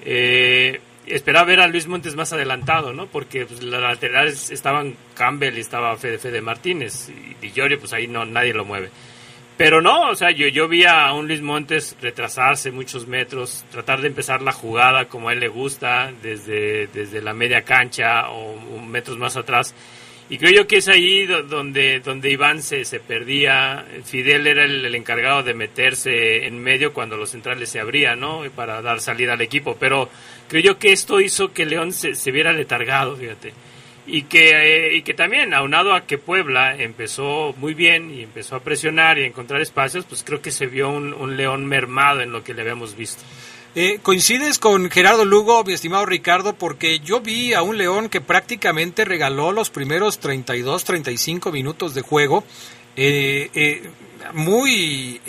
eh, esperaba ver a Luis Montes más adelantado, ¿no? Porque pues, las laterales estaban Campbell y estaba Fede, Fede Martínez, y Dillorio, pues ahí no nadie lo mueve. Pero no, o sea, yo, yo vi a un Luis Montes retrasarse muchos metros, tratar de empezar la jugada como a él le gusta, desde, desde la media cancha o, o metros más atrás. Y creo yo que es ahí donde, donde Iván se, se perdía. Fidel era el, encargado de meterse en medio cuando los centrales se abrían, ¿no? Para dar salida al equipo. Pero creo yo que esto hizo que León se, se viera letargado, fíjate y que, eh, y que también, aunado a que Puebla empezó muy bien y empezó a presionar y a encontrar espacios, pues creo que se vio un, un León mermado en lo que le habíamos visto. Eh, ¿Coincides con Gerardo Lugo, mi estimado Ricardo? Porque yo vi a un León que prácticamente regaló los primeros 32, 35 minutos de juego. Eh, eh, muy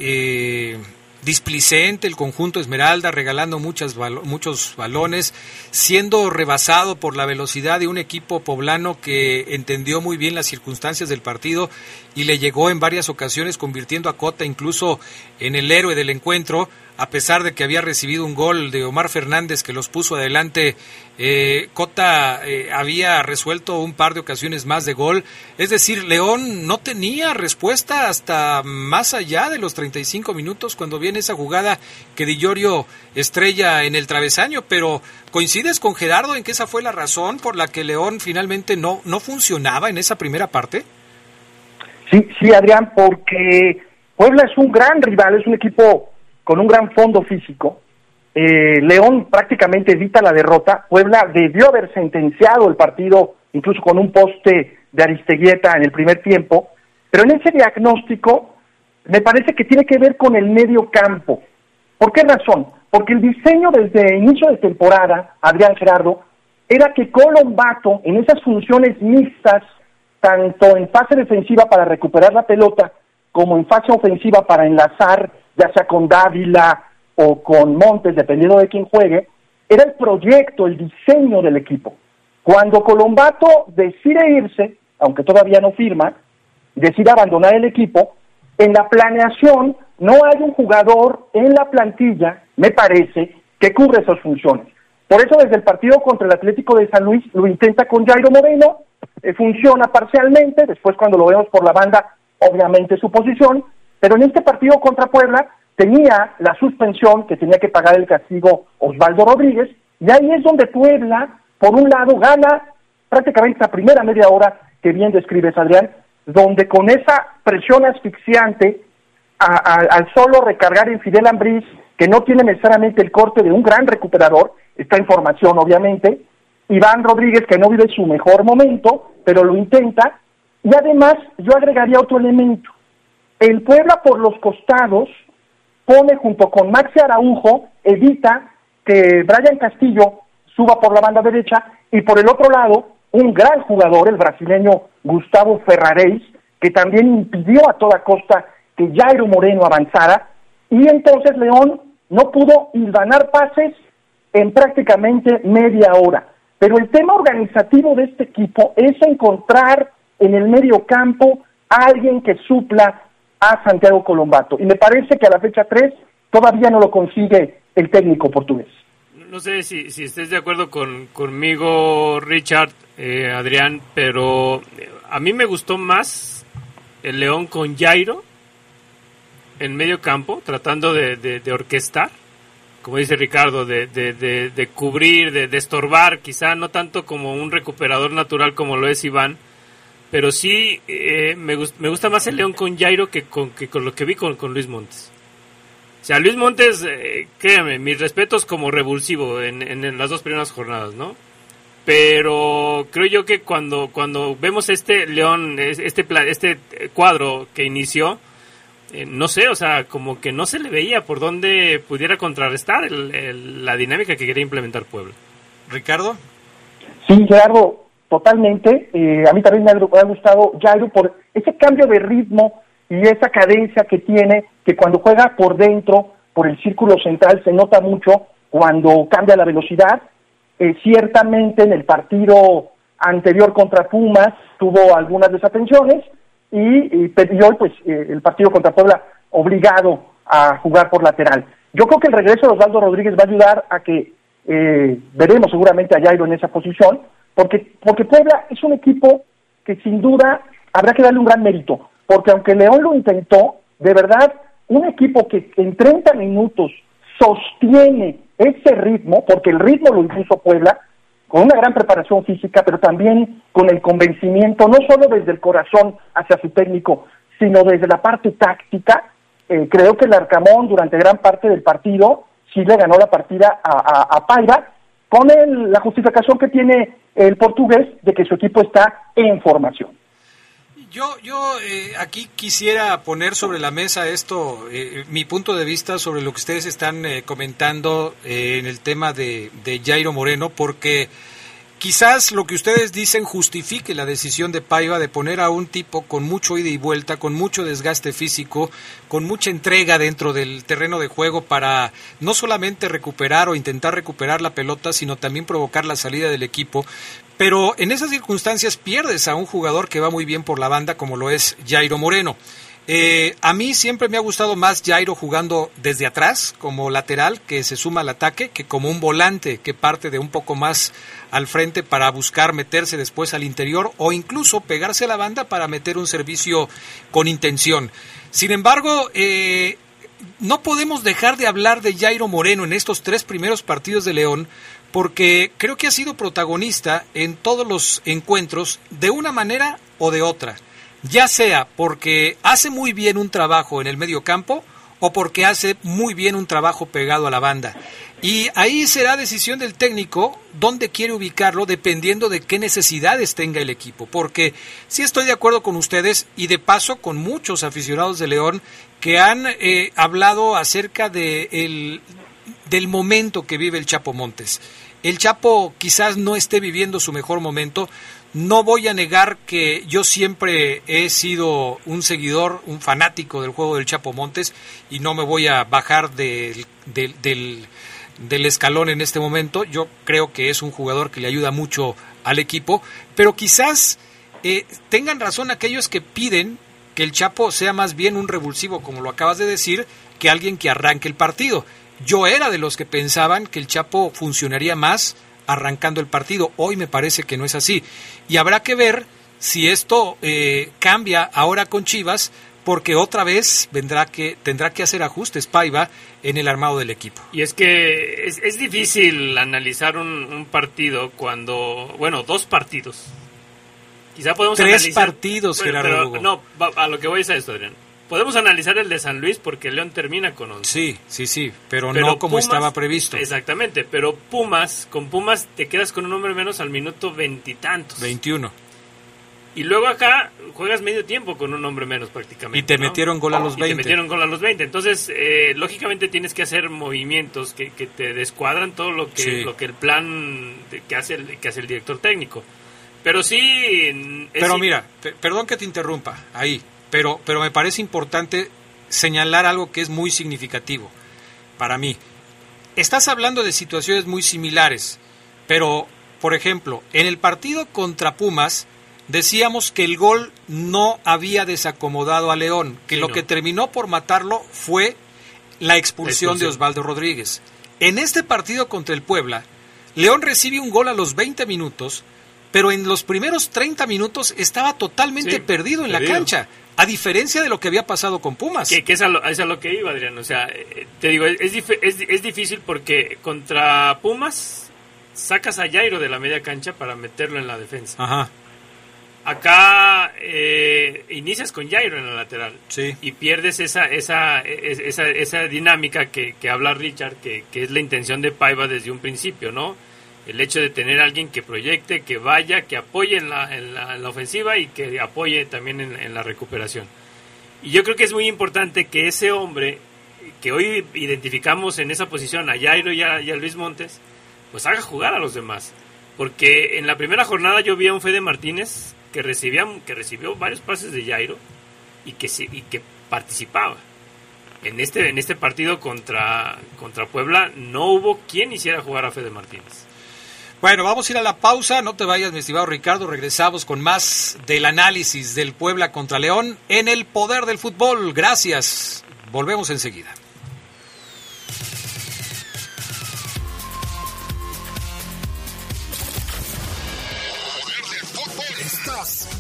displicente el conjunto Esmeralda, regalando muchas muchos balones, siendo rebasado por la velocidad de un equipo poblano que entendió muy bien las circunstancias del partido y le llegó en varias ocasiones convirtiendo a Cota incluso en el héroe del encuentro a pesar de que había recibido un gol de Omar Fernández que los puso adelante, eh, Cota eh, había resuelto un par de ocasiones más de gol. Es decir, León no tenía respuesta hasta más allá de los 35 minutos cuando viene esa jugada que Di estrella en el travesaño, pero ¿coincides con Gerardo en que esa fue la razón por la que León finalmente no, no funcionaba en esa primera parte? Sí, sí, Adrián, porque Puebla es un gran rival, es un equipo con un gran fondo físico. Eh, León prácticamente evita la derrota. Puebla debió haber sentenciado el partido incluso con un poste de Aristeguieta en el primer tiempo. Pero en ese diagnóstico me parece que tiene que ver con el medio campo. ¿Por qué razón? Porque el diseño desde inicio de temporada, Adrián Gerardo, era que Colombato, en esas funciones mixtas, tanto en fase defensiva para recuperar la pelota, como en fase ofensiva para enlazar ya sea con Dávila o con Montes, dependiendo de quién juegue, era el proyecto, el diseño del equipo. Cuando Colombato decide irse, aunque todavía no firma, decide abandonar el equipo, en la planeación no hay un jugador en la plantilla, me parece, que cubre esas funciones. Por eso desde el partido contra el Atlético de San Luis lo intenta con Jairo Moreno, eh, funciona parcialmente, después cuando lo vemos por la banda, obviamente su posición, pero en este partido contra Puebla tenía la suspensión que tenía que pagar el castigo Osvaldo Rodríguez, y ahí es donde Puebla, por un lado, gana prácticamente la primera media hora que bien describes, Adrián, donde con esa presión asfixiante, al solo recargar en Fidel Ambriz, que no tiene necesariamente el corte de un gran recuperador, está en formación obviamente, Iván Rodríguez, que no vive su mejor momento, pero lo intenta, y además yo agregaría otro elemento. El Puebla por los costados pone junto con Maxi Araujo, evita que Brian Castillo suba por la banda derecha y por el otro lado un gran jugador, el brasileño Gustavo Ferraréis, que también impidió a toda costa que Jairo Moreno avanzara y entonces León no pudo ganar pases en prácticamente media hora. Pero el tema organizativo de este equipo es encontrar en el medio campo a alguien que supla a Santiago Colombato. Y me parece que a la fecha 3 todavía no lo consigue el técnico portugués. No sé si, si estés de acuerdo con, conmigo, Richard, eh, Adrián, pero eh, a mí me gustó más el León con Jairo en medio campo, tratando de, de, orquestar, como dice Ricardo, de, de cubrir, de, estorbar, quizá no tanto como un recuperador natural como lo es Iván, pero sí eh, me, me, gusta más el León con Jairo que con, que con lo que vi con, con Luis Montes. O sea, Luis Montes, eh, créame, mis respetos como revulsivo en, en, las dos primeras jornadas, ¿no? Pero creo yo que cuando, cuando vemos este León, este, este cuadro que inició, eh, no sé, o sea, como que no se le veía por dónde pudiera contrarrestar la dinámica que quería implementar Puebla. Ricardo. Sí, Gerardo, totalmente. Eh, a mí también me ha, gustado Jairo por ese cambio de ritmo y esa cadencia que tiene, que cuando juega por dentro, por el círculo central, se nota mucho cuando cambia la velocidad. Eh, ciertamente en el partido anterior contra Pumas tuvo algunas desatenciones, y, y, hoy pues eh, el partido contra Puebla obligado a jugar por lateral. Yo creo que el regreso de Osvaldo Rodríguez va a ayudar a que eh, veremos seguramente a Jairo en esa posición, porque, porque Puebla es un equipo que sin duda habrá que darle un gran mérito, porque aunque León lo intentó, de verdad, un equipo que en 30 minutos sostiene ese ritmo, porque el ritmo lo impuso Puebla, con una gran preparación física, pero también con el convencimiento, no solo desde el corazón hacia su técnico, sino desde la parte táctica. Eh, creo que el Arcamón durante gran parte del partido sí le ganó la partida a, a, con la justificación que tiene el portugués de que su equipo está en formación. Yo, yo eh, aquí quisiera poner sobre la mesa esto, eh, mi punto de vista sobre lo que ustedes están eh, comentando en el tema de, de Jairo Moreno, porque Quizás lo que ustedes dicen justifique la decisión de Paiva de poner a un tipo con mucho ida y vuelta, con mucho desgaste físico, con mucha entrega dentro del terreno de juego para no solamente recuperar o intentar recuperar la pelota, sino también provocar la salida del equipo. Pero en esas circunstancias pierdes a un jugador que va muy bien por la banda como lo es Jairo Moreno. Eh, a mí siempre me ha gustado más Jairo jugando desde atrás, como lateral, que se suma al ataque, que como un volante que parte de un poco más al frente para buscar meterse después al interior o incluso pegarse a la banda para meter un servicio con intención. Sin embargo, eh, no podemos dejar de hablar de Jairo Moreno en estos tres primeros partidos de León, porque creo que ha sido protagonista en todos los encuentros de una manera o de otra ya sea porque hace muy bien un trabajo en el medio campo o porque hace muy bien un trabajo pegado a la banda. Y ahí será decisión del técnico dónde quiere ubicarlo dependiendo de qué necesidades tenga el equipo. Porque sí estoy de acuerdo con ustedes y de paso con muchos aficionados de León que han eh, hablado acerca de del momento que vive el Chapo Montes. El Chapo quizás no esté viviendo su mejor momento, no voy a negar que yo siempre he sido un seguidor, un fanático del juego del Chapo Montes y no me voy a bajar del, del, escalón en este momento. Yo creo que es un jugador que le ayuda mucho al equipo, pero quizás eh, tengan razón aquellos que piden que el Chapo sea más bien un revulsivo, como lo acabas de decir, que alguien que arranque el partido. Yo era de los que pensaban que el Chapo funcionaría más arrancando el partido. Hoy me parece que no es así. Y habrá que ver si esto eh, cambia ahora con Chivas, porque otra vez vendrá que tendrá que hacer ajustes Paiva en el armado del equipo. Y es que es, es difícil analizar un, un, partido cuando, bueno, dos partidos. Quizá podemos Tres analizar, partidos, bueno, Gerardo pero, No, a lo que voy es a esto, Adrián. Podemos analizar el de San Luis porque León termina con 11. Sí, sí, sí, pero, pero no como Pumas, estaba previsto. Exactamente, pero Pumas, con Pumas te quedas con un hombre menos al minuto veintitantos. 21. Y luego acá juegas medio tiempo con un hombre menos prácticamente. Y te ¿no? metieron gol a los 20. Y te metieron gol a los 20. Entonces, eh, lógicamente tienes que hacer movimientos que, que te descuadran todo lo que, sí. lo que el plan que hace el, que hace el director técnico. Pero sí... Pero mira, perdón que te interrumpa ahí, pero, pero me parece importante señalar algo que es muy significativo para mí. Estás hablando de situaciones muy similares, pero, por ejemplo, en el partido contra Pumas decíamos que el gol no había desacomodado a León, que sí, lo no. que terminó por matarlo fue la expulsión, la expulsión, de Osvaldo Rodríguez. En este partido contra el Puebla, León recibe un gol a los 20 minutos, pero en los primeros 30 minutos estaba totalmente sí, perdido en perdido. la cancha. A diferencia de lo que había pasado con Pumas. Que, que es, a lo, es, a lo, que iba, Adrián. O sea, eh, te digo, es, es, es difícil porque contra Pumas sacas a Jairo de la media cancha para meterlo en la defensa. Ajá. Acá eh, inicias con Jairo en la lateral sí. y pierdes esa esa, esa, esa dinámica que, que habla Richard, que, que, es la intención de Paiva desde un principio, ¿no? El hecho de tener alguien que proyecte, que vaya, que apoye en la, en la, en la ofensiva y que apoye también en, la recuperación. Y yo creo que es muy importante que ese hombre, que hoy identificamos en esa posición a Jairo y a, y a Luis Montes, pues haga jugar a los demás. Porque en la primera jornada yo vi a un Fede Martínez que recibía que recibió varios pases de Jairo y que y que participaba en este en este partido contra contra Puebla no hubo quien hiciera jugar a Fede Martínez bueno, vamos a ir a la pausa, no te vayas, mi estimado Ricardo, regresamos con más del análisis del Puebla contra León en el poder del fútbol. Gracias. Volvemos enseguida.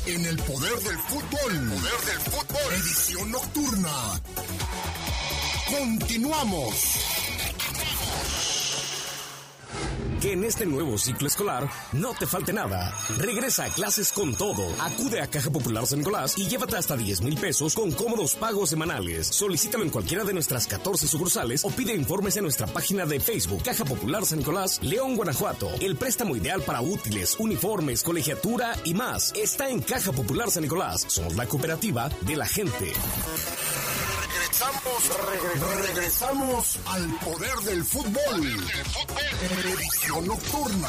en el poder del fútbol. Poder del fútbol. Edición nocturna. Continuamos. Que en este nuevo ciclo escolar no te falte nada. Regresa a clases con todo. Acude a Caja Popular San Nicolás y llévate hasta 10 mil pesos con cómodos pagos semanales. Solicítalo en cualquiera de nuestras 14 sucursales o pide informes en nuestra página de Facebook Caja Popular San Nicolás, León, Guanajuato. El préstamo ideal para útiles, uniformes, colegiatura y más está en Caja Popular San Nicolás. Somos la cooperativa de la gente. Regresamos, regresamos al poder del fútbol. Nocturna.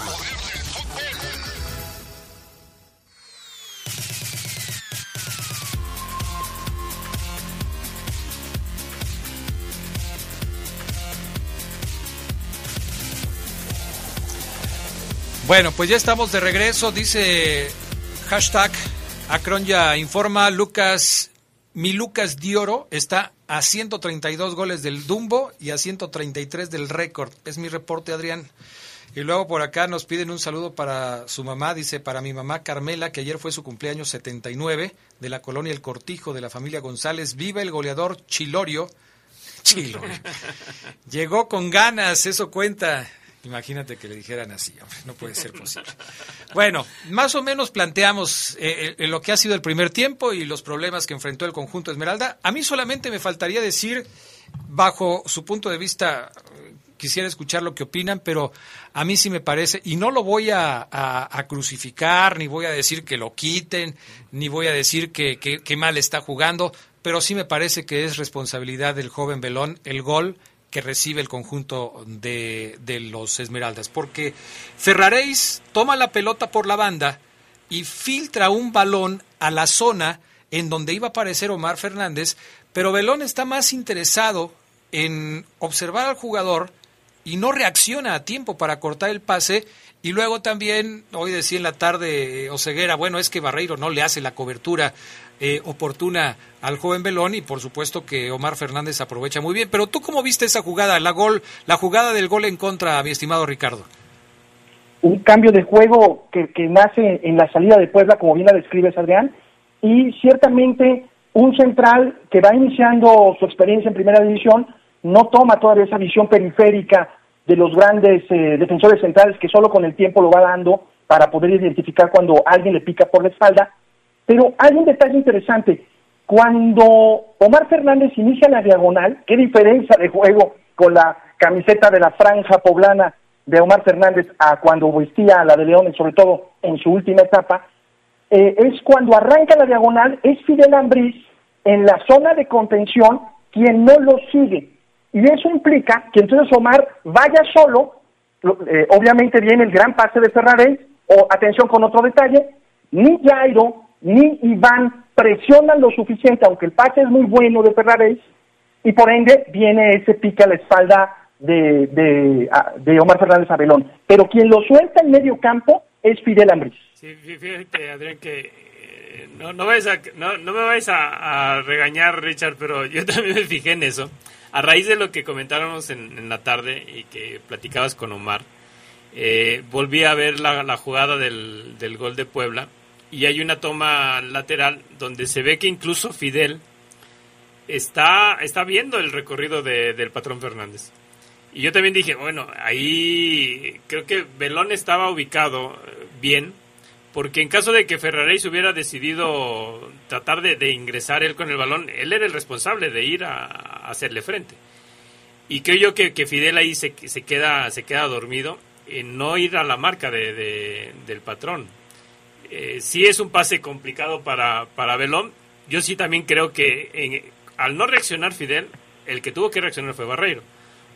Bueno, pues ya estamos de regreso, dice hashtag Acronya informa Lucas, mi Lucas Dioro está a 132 goles del Dumbo y a 133 del récord. Es mi reporte, Adrián. Y luego por acá nos piden un saludo para su mamá, dice, para mi mamá Carmela, que ayer fue su cumpleaños 79, de la colonia El Cortijo, de la familia González. Viva el goleador Chilorio. Chilorio. Llegó con ganas, eso cuenta. Imagínate que le dijeran así, hombre, no puede ser posible. Bueno, más o menos planteamos eh, eh, lo que ha sido el primer tiempo y los problemas que enfrentó el conjunto Esmeralda. A mí solamente me faltaría decir, bajo su punto de vista, quisiera escuchar lo que opinan, pero a mí sí me parece, y no lo voy a, a, a crucificar, ni voy a decir que lo quiten, ni voy a decir que, que, que mal está jugando, pero sí me parece que es responsabilidad del joven Belón el gol que recibe el conjunto de, de, los Esmeraldas, porque Ferraréis toma la pelota por la banda y filtra un balón a la zona en donde iba a aparecer Omar Fernández, pero Belón está más interesado en observar al jugador y no reacciona a tiempo para cortar el pase. Y luego también, hoy decía en la tarde Oseguera, bueno, es que Barreiro no le hace la cobertura eh, oportuna al joven Belón y por supuesto que Omar Fernández aprovecha muy bien. Pero tú cómo viste esa jugada, la gol, la jugada del gol en contra, mi estimado Ricardo. Un cambio de juego que, que nace en la salida de Puebla, como bien la describes, Adrián, y ciertamente un central que va iniciando su experiencia en primera división no toma todavía esa visión periférica de los grandes eh, defensores centrales que solo con el tiempo lo va dando para poder identificar cuando alguien le pica por la espalda. Pero hay un detalle interesante. Cuando Omar Fernández inicia la diagonal, qué diferencia de juego con la camiseta de la franja poblana de Omar Fernández a cuando vestía la de Leones, sobre todo en su última etapa, eh, es cuando arranca la diagonal, es Fidel Ambriz en la zona de contención quien no lo sigue. Y eso implica que entonces Omar vaya solo, eh, obviamente viene el gran pase de Ferrarés, o atención con otro detalle, ni Jairo ni Iván presionan lo suficiente, aunque el pase es muy bueno de Ferrarés, y por ende viene ese pique a la espalda de, de, Omar Fernández Abelón. Pero quien lo suelta en medio campo es Fidel Ambris. Sí, fíjate, Adrián, que eh, no, no, no, no, me vais a, regañar, Richard, pero yo también me fijé en eso. A raíz de lo que comentábamos en, la tarde y que platicabas con Omar, eh, volví a ver la, la jugada del, del gol de Puebla y hay una toma lateral donde se ve que incluso Fidel está, está viendo el recorrido del patrón Fernández. Y yo también dije, bueno, ahí creo que Belón estaba ubicado eh, bien, porque en caso de que Ferrari se hubiera decidido tratar de, ingresar él con el balón, él era el responsable de ir a, hacerle frente. Y creo yo que, Fidel ahí se, se, queda, se queda dormido en no ir a la marca de, del patrón. Eh, sí es un pase complicado para, para Belón. Yo sí también creo que en, al no reaccionar Fidel, el que tuvo que reaccionar fue Barreiro.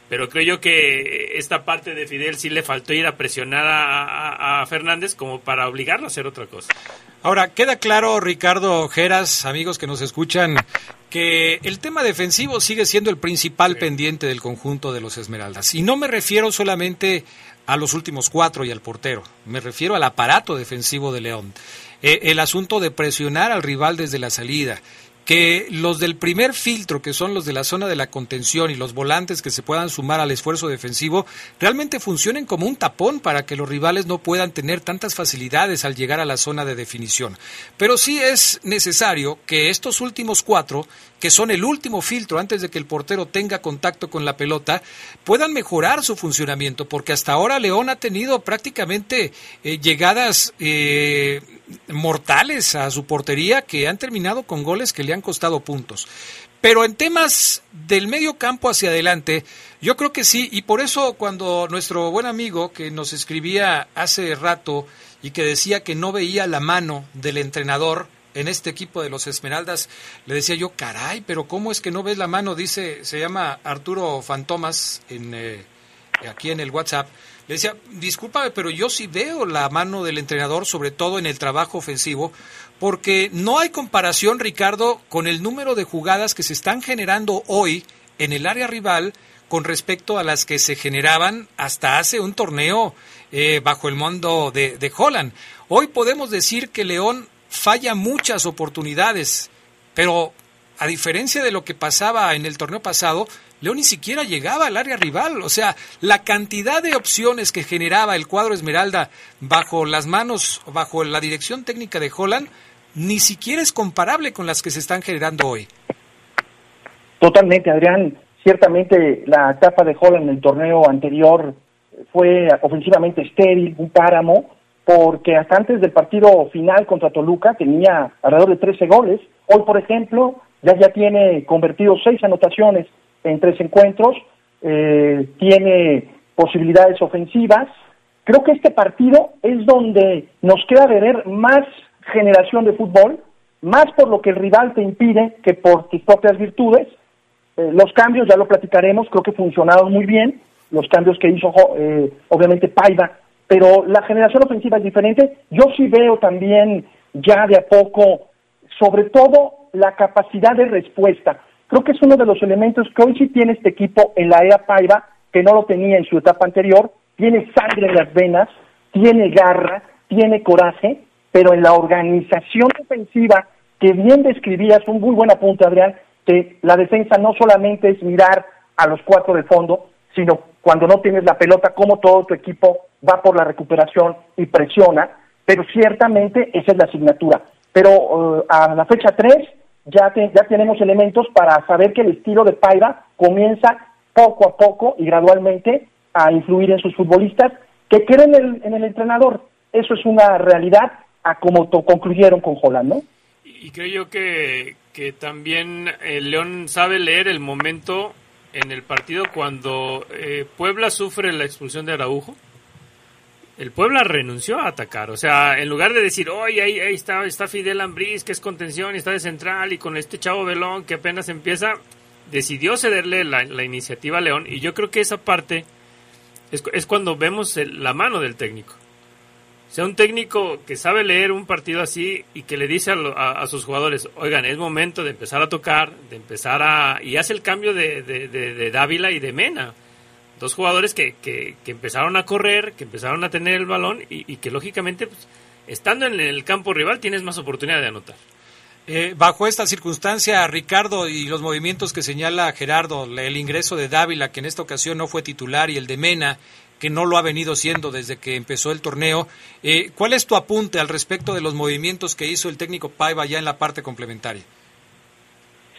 Pero creo yo que esta parte de Fidel sí le faltó ir a presionar a, Fernández como para obligarlo a hacer otra cosa. Ahora, queda claro, Ricardo Geras, amigos que nos escuchan, que el tema defensivo sigue siendo el principal pendiente del conjunto de los Esmeraldas. Y no me refiero solamente a los últimos cuatro y al portero, me refiero al aparato defensivo de León. Eh, el asunto de presionar al rival desde la salida, que los del primer filtro, que son los de la zona de la contención y los volantes que se puedan sumar al esfuerzo defensivo, realmente funcionen como un tapón para que los rivales no puedan tener tantas facilidades al llegar a la zona de definición. Pero sí es necesario que estos últimos cuatro, que son el último filtro antes de que el portero tenga contacto con la pelota, puedan mejorar su funcionamiento, porque hasta ahora León ha tenido prácticamente eh, llegadas eh, mortales a su portería que han terminado con goles que le han costado puntos. Pero en temas del medio campo hacia adelante, yo creo que sí, y por eso cuando nuestro buen amigo que nos escribía hace rato y que decía que no veía la mano del entrenador en este equipo de los Esmeraldas, le decía yo, caray, pero ¿cómo es que no ves la mano? Dice, se llama Arturo Fantomas en, eh, aquí en el WhatsApp. Le decía, discúlpame, pero yo sí veo la mano del entrenador, sobre todo en el trabajo ofensivo, porque no hay comparación, Ricardo, con el número de jugadas que se están generando hoy en el área rival con respecto a las que se generaban hasta hace un torneo eh, bajo el mundo de, de Holland. Hoy podemos decir que León falla muchas oportunidades, pero a diferencia de lo que pasaba en el torneo pasado, León ni siquiera llegaba al área rival. O sea, la cantidad de opciones que generaba el cuadro Esmeralda bajo las manos, bajo la dirección técnica de Holland, ni siquiera es comparable con las que se están generando hoy. Totalmente, Adrián. Ciertamente la etapa de Holland en el torneo anterior fue ofensivamente estéril, un páramo, porque hasta antes del partido final contra Toluca tenía alrededor de 13 goles. Hoy, por ejemplo, ya ya tiene convertido seis anotaciones en tres encuentros, eh, tiene posibilidades ofensivas. Creo que este partido es donde nos queda de ver más generación de fútbol, más por lo que el rival te impide que por tus propias virtudes. Eh, los cambios, ya lo platicaremos, creo que funcionaron muy bien, los cambios que hizo eh, obviamente Paiva, pero la generación ofensiva es diferente. Yo sí veo también ya de a poco, sobre todo la capacidad de respuesta. Creo que es uno de los elementos que hoy sí tiene este equipo en la era Paiva, que no lo tenía en su etapa anterior. Tiene sangre en las venas, tiene garra, tiene coraje, pero en la organización defensiva, que bien describías, un muy buen apunte, Adrián, que la defensa no solamente es mirar a los cuatro de fondo, sino cuando no tienes la pelota, cómo todo tu equipo va por la recuperación y presiona, pero ciertamente esa es la asignatura. Pero uh, a la fecha 3 ya, ya tenemos elementos para saber que el estilo de Paiva comienza poco a poco y gradualmente a influir en sus futbolistas que creen en el, en el entrenador. Eso es una realidad a como concluyeron con Holland, ¿no? Y creo yo que, que también el León sabe leer el momento en el partido cuando eh, Puebla sufre la expulsión de Araujo. El Puebla renunció a atacar. O sea, en lugar de decir, oye, ahí, ahí está, está Fidel Ambriz, que es contención y está de central, y con este chavo Belón que apenas empieza, decidió cederle la, iniciativa a León. Y yo creo que esa parte es, es cuando vemos la mano del técnico sea un técnico que sabe leer un partido así y que le dice a, sus jugadores, oigan, es momento de empezar a tocar, de empezar a... y hace el cambio de, de, Dávila y de Mena. Dos jugadores que, que, empezaron a correr, que empezaron a tener el balón y, que lógicamente, pues, estando en el campo rival, tienes más oportunidad de anotar. Eh, bajo esta circunstancia, Ricardo, y los movimientos que señala Gerardo, el ingreso de Dávila, que en esta ocasión no fue titular, y el de Mena, que no lo ha venido siendo desde que empezó el torneo. Eh, ¿Cuál es tu apunte al respecto de los movimientos que hizo el técnico Paiva ya en la parte complementaria?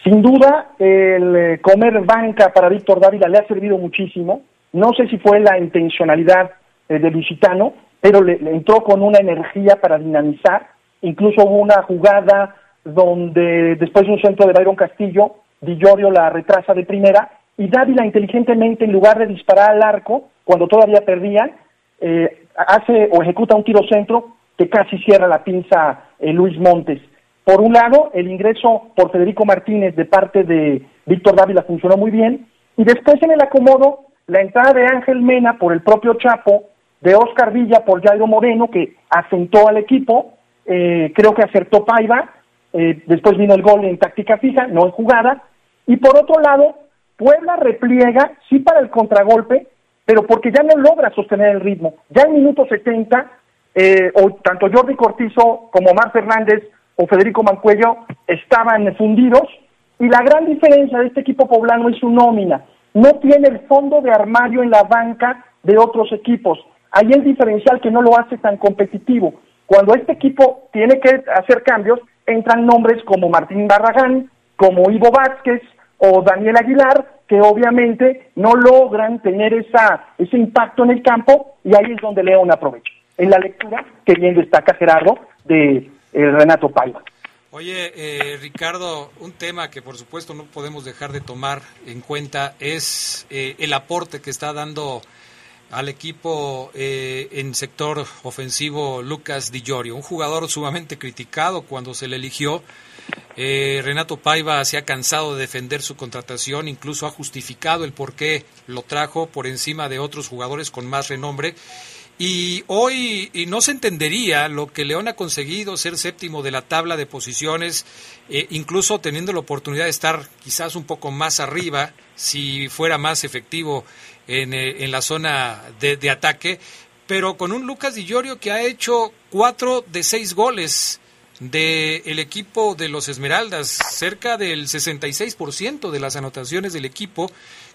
Sin duda, el eh, comer banca para Víctor Dávila le ha servido muchísimo. No sé si fue la intencionalidad eh, de Lusitano, pero le, entró con una energía para dinamizar. Incluso hubo una jugada donde después de un centro de Byron Castillo, Di la retrasa de primera y Dávila inteligentemente, en lugar de disparar al arco, cuando todavía perdían, eh, hace o ejecuta un tiro centro que casi cierra la pinza eh, Luis Montes. Por un lado, el ingreso por Federico Martínez de parte de Víctor Dávila funcionó muy bien, y después en el acomodo, la entrada de Ángel Mena por el propio Chapo, de Oscar Villa por Jairo Moreno, que asentó al equipo, eh, creo que acertó Paiva, después vino el gol en táctica fija, no en jugada, y por otro lado, Puebla repliega, sí para el contragolpe, pero porque ya no logra sostener el ritmo. Ya en minuto 70, eh, o tanto Jordi Cortizo como Omar Fernández o Federico Mancuello estaban fundidos, y la gran diferencia de este equipo poblano es su nómina. No tiene el fondo de armario en la banca de otros equipos. Ahí el diferencial que no lo hace tan competitivo. Cuando este equipo tiene que hacer cambios, entran nombres como Martín Barragán, como Ivo Vázquez, o Daniel Aguilar, que obviamente no logran tener esa, ese impacto en el campo y ahí es donde León aprovecha. En la lectura que bien destaca Gerardo de eh, Renato Paiva. Oye, eh, Ricardo, un tema que por supuesto no podemos dejar de tomar en cuenta es eh, el aporte que está dando al equipo en sector ofensivo Lucas Di Giorgio, un jugador sumamente criticado cuando se le eligió eh, Renato Paiva se ha cansado de defender su contratación, incluso ha justificado el por qué lo trajo por encima de otros jugadores con más renombre. Y hoy no se entendería lo que León ha conseguido, ser séptimo de la tabla de posiciones, eh, incluso teniendo la oportunidad de estar quizás un poco más arriba, si fuera más efectivo en, eh, la zona de, ataque, pero con un Lucas Di Llorio que ha hecho cuatro de seis goles del equipo de los Esmeraldas, cerca del 66% de las anotaciones del equipo,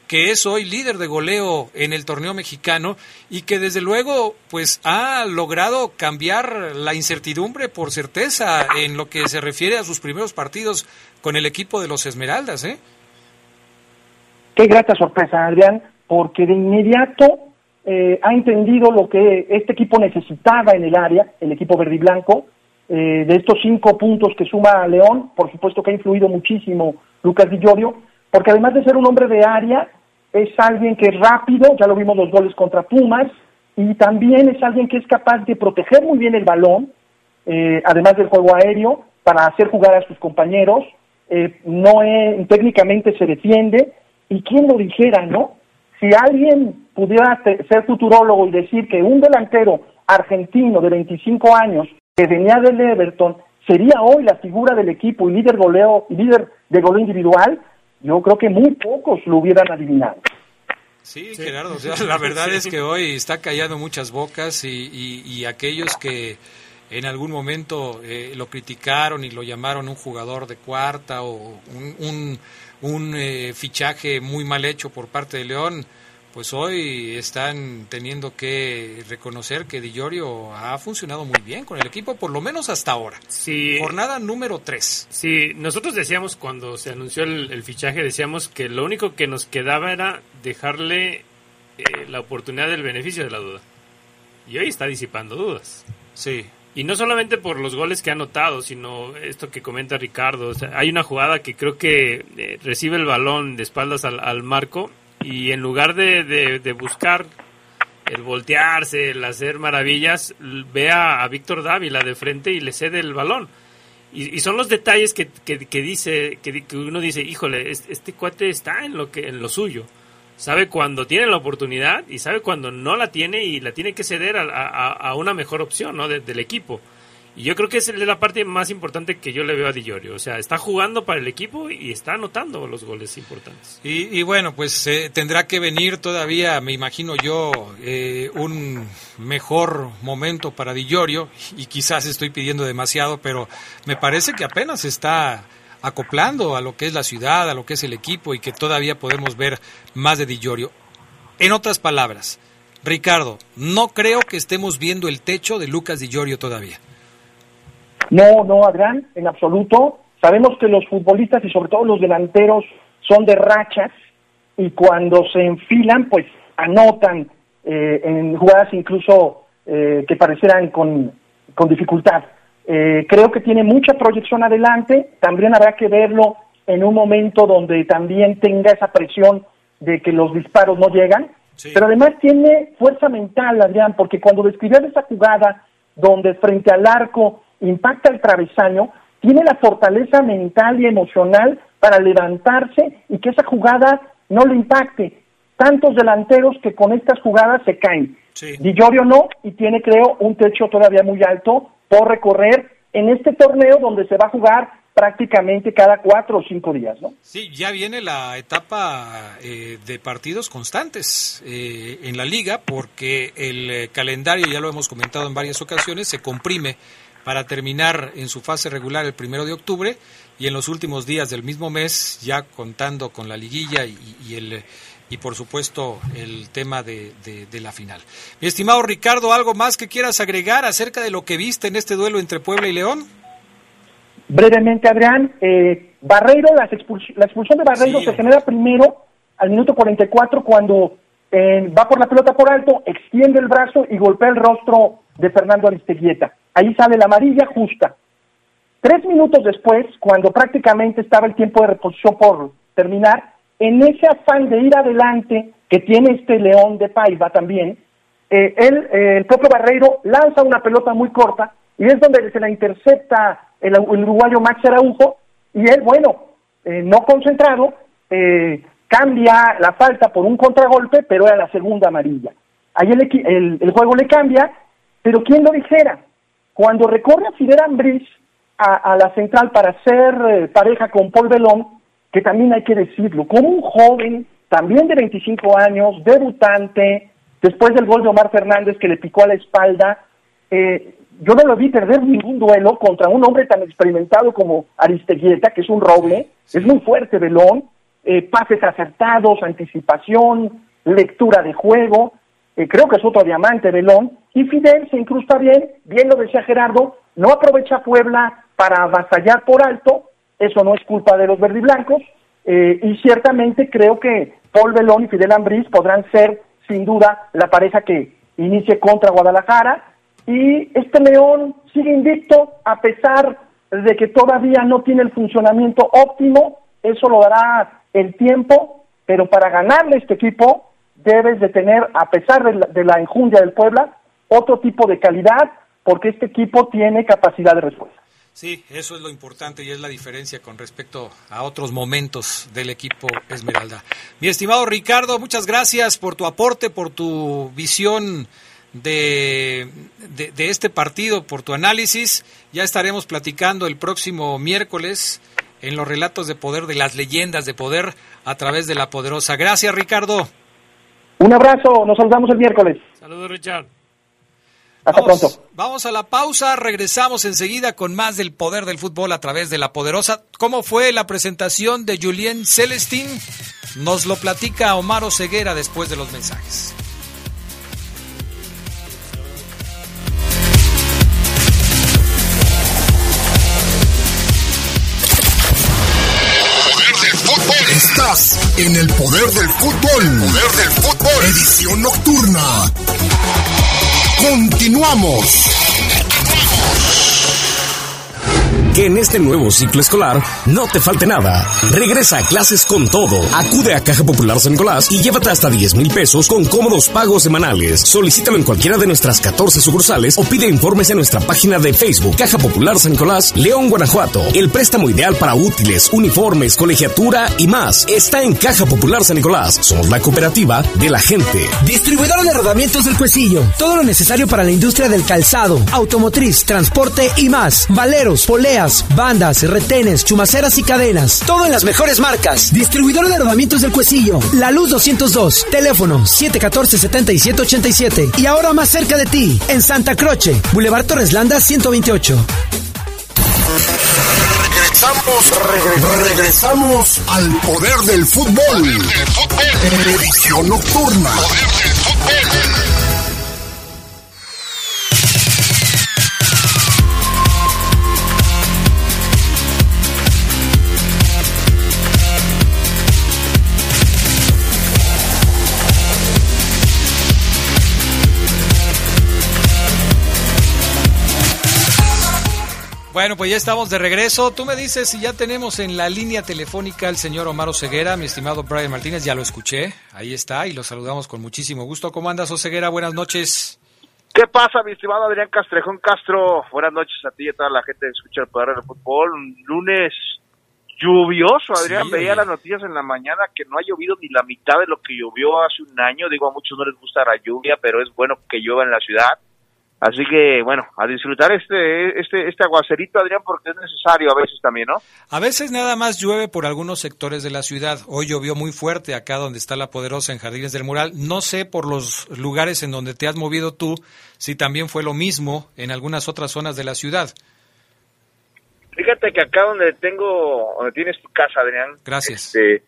que es hoy líder de goleo en el torneo mexicano y que desde luego pues ha logrado cambiar la incertidumbre por certeza en lo que se refiere a sus primeros partidos con el equipo de los Esmeraldas, ¿eh? Qué grata sorpresa, Adrián, porque de inmediato eh, ha entendido lo que este equipo necesitaba en el área, el equipo verde y blanco, eh, de estos cinco puntos que suma León, por supuesto que ha influido muchísimo Lucas Di porque además de ser un hombre de área, es alguien que es rápido, ya lo vimos los goles contra Pumas, y también es alguien que es capaz de proteger muy bien el balón, eh, además del juego aéreo, para hacer jugar a sus compañeros, eh, no técnicamente se defiende, y quién lo dijera, ¿no? Si alguien pudiera ser futurólogo y decir que un delantero argentino de 25 años que venía del Everton sería hoy la figura del equipo y líder goleo y líder de goleo individual, yo creo que muy pocos lo hubieran adivinado. Sí, Gerardo, la verdad es que hoy está callando muchas bocas y, aquellos que en algún momento eh, lo criticaron y lo llamaron un jugador de cuarta o un, un, eh, fichaje muy mal hecho por parte de León, pues hoy están teniendo que reconocer que Di Giorgio ha funcionado muy bien con el equipo, por lo menos hasta ahora. Sí. Jornada número 3. Sí, nosotros decíamos cuando se anunció el, fichaje, decíamos que lo único que nos quedaba era dejarle eh, la oportunidad del beneficio de la duda. Y hoy está disipando dudas. Sí. Y no solamente por los goles que ha anotado, sino esto que comenta Ricardo. hay una jugada que creo que eh, recibe el balón de espaldas al, al marco y en lugar de, de, buscar el voltearse, el hacer maravillas, ve a, Víctor Dávila de frente y le cede el balón. Y, son los detalles que, que, dice, que, uno dice, híjole, este, cuate está en lo, que, en lo suyo. Sabe cuando tiene la oportunidad y sabe cuando no la tiene y la tiene que ceder a, a, una mejor opción ¿no? del equipo. Y yo creo que es la parte más importante que yo le veo a Di Giorgio. O sea, está jugando para el equipo y está anotando los goles importantes. Y, bueno, pues eh, tendrá que venir todavía, me imagino yo, eh, un mejor momento para Di Giorgio. Y quizás estoy pidiendo demasiado, pero me parece que apenas está acoplando a lo que es la ciudad, a lo que es el equipo y que todavía podemos ver más de Di Giorgio. En otras palabras, Ricardo, no creo que estemos viendo el techo de Lucas Di Giorgio todavía. No, no, Adrián, en absoluto. Sabemos que los futbolistas y sobre todo los delanteros son de rachas y cuando se enfilan, pues anotan eh, en jugadas incluso eh, que parecieran con, con dificultad. Eh, creo que tiene mucha proyección adelante, también habrá que verlo en un momento donde también tenga esa presión de que los disparos no llegan, pero además tiene fuerza mental, Adrián, porque cuando describías esa jugada donde frente al arco impacta el travesaño, tiene la fortaleza mental y emocional para levantarse y que esa jugada no le impacte. Tantos delanteros que con estas jugadas se caen. Sí. Di no, y tiene, creo, un techo todavía muy alto por recorrer en este torneo donde se va a jugar prácticamente cada cuatro o cinco días, ¿no? Sí, ya viene la etapa eh, de partidos constantes eh, en la liga porque el eh, calendario, ya lo hemos comentado en varias ocasiones, se comprime para terminar en su fase regular el primero de octubre y en los últimos días del mismo mes, ya contando con la liguilla y, el y por supuesto el tema de, la final. Mi estimado Ricardo, ¿algo más que quieras agregar acerca de lo que viste en este duelo entre Puebla y León? Brevemente, Adrián, eh, Barreiro, la, expulsión de Barreiro se genera primero al minuto 44 cuando eh, va por la pelota por alto, extiende el brazo y golpea el rostro de Fernando Aristeguieta. Ahí sale la amarilla justa. Tres minutos después, cuando prácticamente estaba el tiempo de reposición por terminar, en ese afán de ir adelante que tiene este León de Paiva también, eh, él, eh, el propio Barreiro lanza una pelota muy corta y es donde se la intercepta el, uruguayo Max Araujo y él, bueno, eh, no concentrado, cambia la falta por un contragolpe, pero era la segunda amarilla. Ahí el, el juego le cambia pero ¿quién lo dijera? Cuando recorre a Fidel Ambriz a, la central para ser eh, pareja con Paul Belón, que también hay que decirlo, como un joven, también de 25 años, debutante, después del gol de Omar Fernández que le picó a la espalda, eh, yo no lo vi perder ningún duelo contra un hombre tan experimentado como Aristeguieta, que es un roble, es muy fuerte Belón, eh, pases acertados, anticipación, lectura de juego, creo que es otro diamante Belón, y Fidel se incrusta bien, bien lo decía Gerardo, no aprovecha Puebla para avasallar por alto, eso no es culpa de los verdiblancos, eh, y ciertamente creo que Paul Belón y Fidel Ambriz podrán ser sin duda la pareja que inicie contra Guadalajara, y este León sigue invicto a pesar de que todavía no tiene el funcionamiento óptimo, eso lo dará el tiempo, pero para ganarle este equipo debes de tener, a pesar de la, enjundia del Puebla, otro tipo de calidad, porque este equipo tiene capacidad de respuesta. Sí, eso es lo importante y es la diferencia con respecto a otros momentos del equipo Esmeralda. Mi estimado Ricardo, muchas gracias por tu aporte, por tu visión de, de, este partido, por tu análisis. Ya estaremos platicando el próximo miércoles en los relatos de poder de las leyendas de poder a través de la poderosa. Gracias, Ricardo. Un abrazo, nos saludamos el miércoles. Saludos, Richard. Hasta pronto. Vamos a la pausa, regresamos enseguida con más del poder del fútbol a través de la poderosa. ¿Cómo fue la presentación de Julien Celestin? Nos lo platica Omar Ceguera después de los mensajes. En el poder del fútbol. Poder del fútbol. Edición nocturna. Continuamos. Que en este nuevo ciclo escolar no te falte nada. Regresa a clases con todo. Acude a Caja Popular San Nicolás y llévate hasta 10 mil pesos con cómodos pagos semanales. Solicítalo en cualquiera de nuestras 14 sucursales o pide informes en nuestra página de Facebook Caja Popular San Nicolás, León, Guanajuato. El préstamo ideal para útiles, uniformes, colegiatura y más está en Caja Popular San Nicolás. Somos la cooperativa de la gente. Distribuidor de rodamientos del Cuecillo. Todo lo necesario para la industria del calzado, automotriz, transporte y más. Valeros, poleas bandas, retenes, chumaceras y cadenas. Todo en las mejores marcas. Distribuidor de rodamientos del Cuecillo. La Luz 202. Teléfono 714-7787. Y ahora más cerca de ti, en Santa Croce. Boulevard Torres Landa 128. Regresamos, regresamos al poder del fútbol. Edición nocturna. Bueno, pues ya estamos de regreso. Tú me dices si ya tenemos en la línea telefónica al señor Omar Oseguera, mi estimado Brian Martínez, ya lo escuché, ahí está y lo saludamos con muchísimo gusto. ¿Cómo andas, Oseguera? Buenas noches. ¿Qué pasa, mi estimado Adrián Castrejón Castro? Buenas noches a ti y a toda la gente que escucha el poder del fútbol. Un lunes lluvioso, Adrián. Sí, Veía oye. las noticias en la mañana que no ha llovido ni la mitad de lo que llovió hace un año. Digo, a muchos no les gusta la lluvia, pero es bueno que llueva en la ciudad. Así que, bueno, a disfrutar este, este, este aguacerito, Adrián, porque es necesario a veces también, ¿no? A veces nada más llueve por algunos sectores de la ciudad. Hoy llovió muy fuerte acá donde está la poderosa en Jardines del Mural. No sé por los lugares en donde te has movido tú si también fue lo mismo en algunas otras zonas de la ciudad. Fíjate que acá donde tengo, donde tienes tu casa, Adrián, Gracias. este,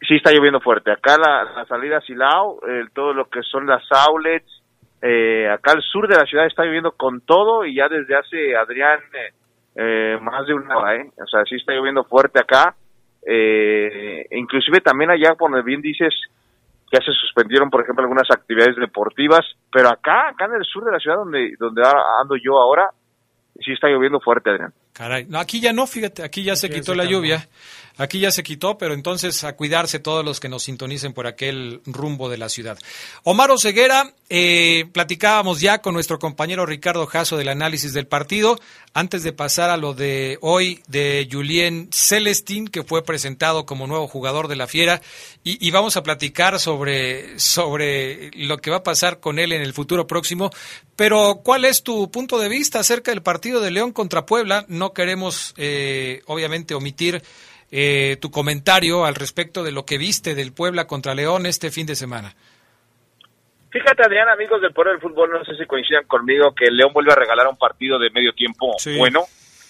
sí está lloviendo fuerte. Acá la, la salida a Silao, eh, todo lo que son las outlets, eh, acá al sur de la ciudad está lloviendo con todo y ya desde hace, Adrián, eh, eh, más de una hora, ¿eh? O sea, sí está lloviendo fuerte acá. Eh, inclusive también allá, por donde bien dices, ya se suspendieron, por ejemplo, algunas actividades deportivas, pero acá, acá en el sur de la ciudad donde, donde ando yo ahora, sí está lloviendo fuerte, Adrián. Caray, no, aquí ya no, fíjate, aquí ya se quitó la lluvia, aquí ya se quitó, pero entonces a cuidarse todos los que nos sintonicen por aquel rumbo de la ciudad. Omar Ceguera, eh, platicábamos ya con nuestro compañero Ricardo Jasso del análisis del partido, antes de pasar a lo de hoy de Julien Celestin, que fue presentado como nuevo jugador de la Fiera, y, y vamos a platicar sobre, sobre lo que va a pasar con él en el futuro próximo, pero ¿cuál es tu punto de vista acerca del partido de León contra Puebla? No queremos, eh, obviamente, omitir eh, tu comentario al respecto de lo que viste del Puebla contra León este fin de semana. Fíjate, Adrián, amigos del Poder del Fútbol, no sé si coincidan conmigo que León vuelve a regalar un partido de medio tiempo bueno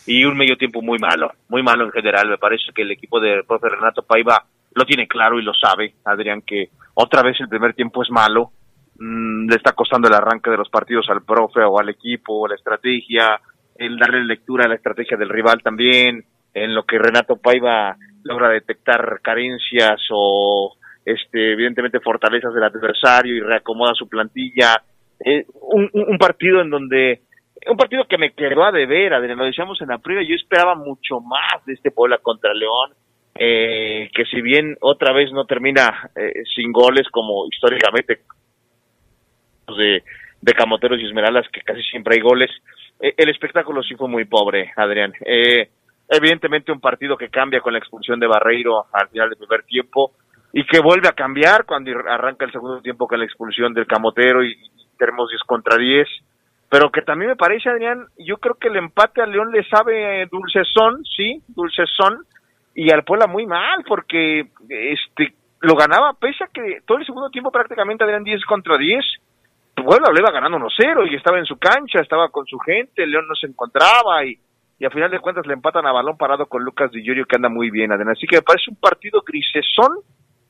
y un medio tiempo muy malo, muy malo en general. Me parece que el equipo del profe Renato Paiva lo tiene claro y lo sabe, Adrián, que otra vez el primer tiempo es malo, mm, le está costando el arranque de los partidos al profe o al equipo, la estrategia, el darle lectura a la estrategia del rival también, en lo que Renato Paiva logra detectar carencias o este evidentemente fortalezas del adversario y reacomoda su plantilla. Eh, un, partido en donde un partido que me quedó a deber, lo decíamos en previa, yo esperaba mucho más de este Puebla contra León, eh, que si bien otra vez no termina eh, sin goles como históricamente de, de Camoteros y Esmeraldas, que casi siempre hay goles, eh, el espectáculo sí fue muy pobre, Adrián. Eh, evidentemente un partido que cambia con la expulsión de Barreiro al final del primer tiempo y que vuelve a cambiar cuando arranca el segundo tiempo con la expulsión del Camotero y, tenemos 10 contra 10 pero que también me parece, Adrián, yo creo que el empate a León le sabe eh, dulcezón, sí, dulcezón, y al Puebla muy mal, porque este lo ganaba, pese a que todo el segundo tiempo prácticamente Adrián 10 contra 10, Puebla lo iba ganando 1-0 y estaba en su cancha, estaba con su gente, León no se encontraba y, y a final de cuentas le empatan a balón parado con Lucas Di Giorgio que anda muy bien, Adrián. Así que me parece un partido grisesón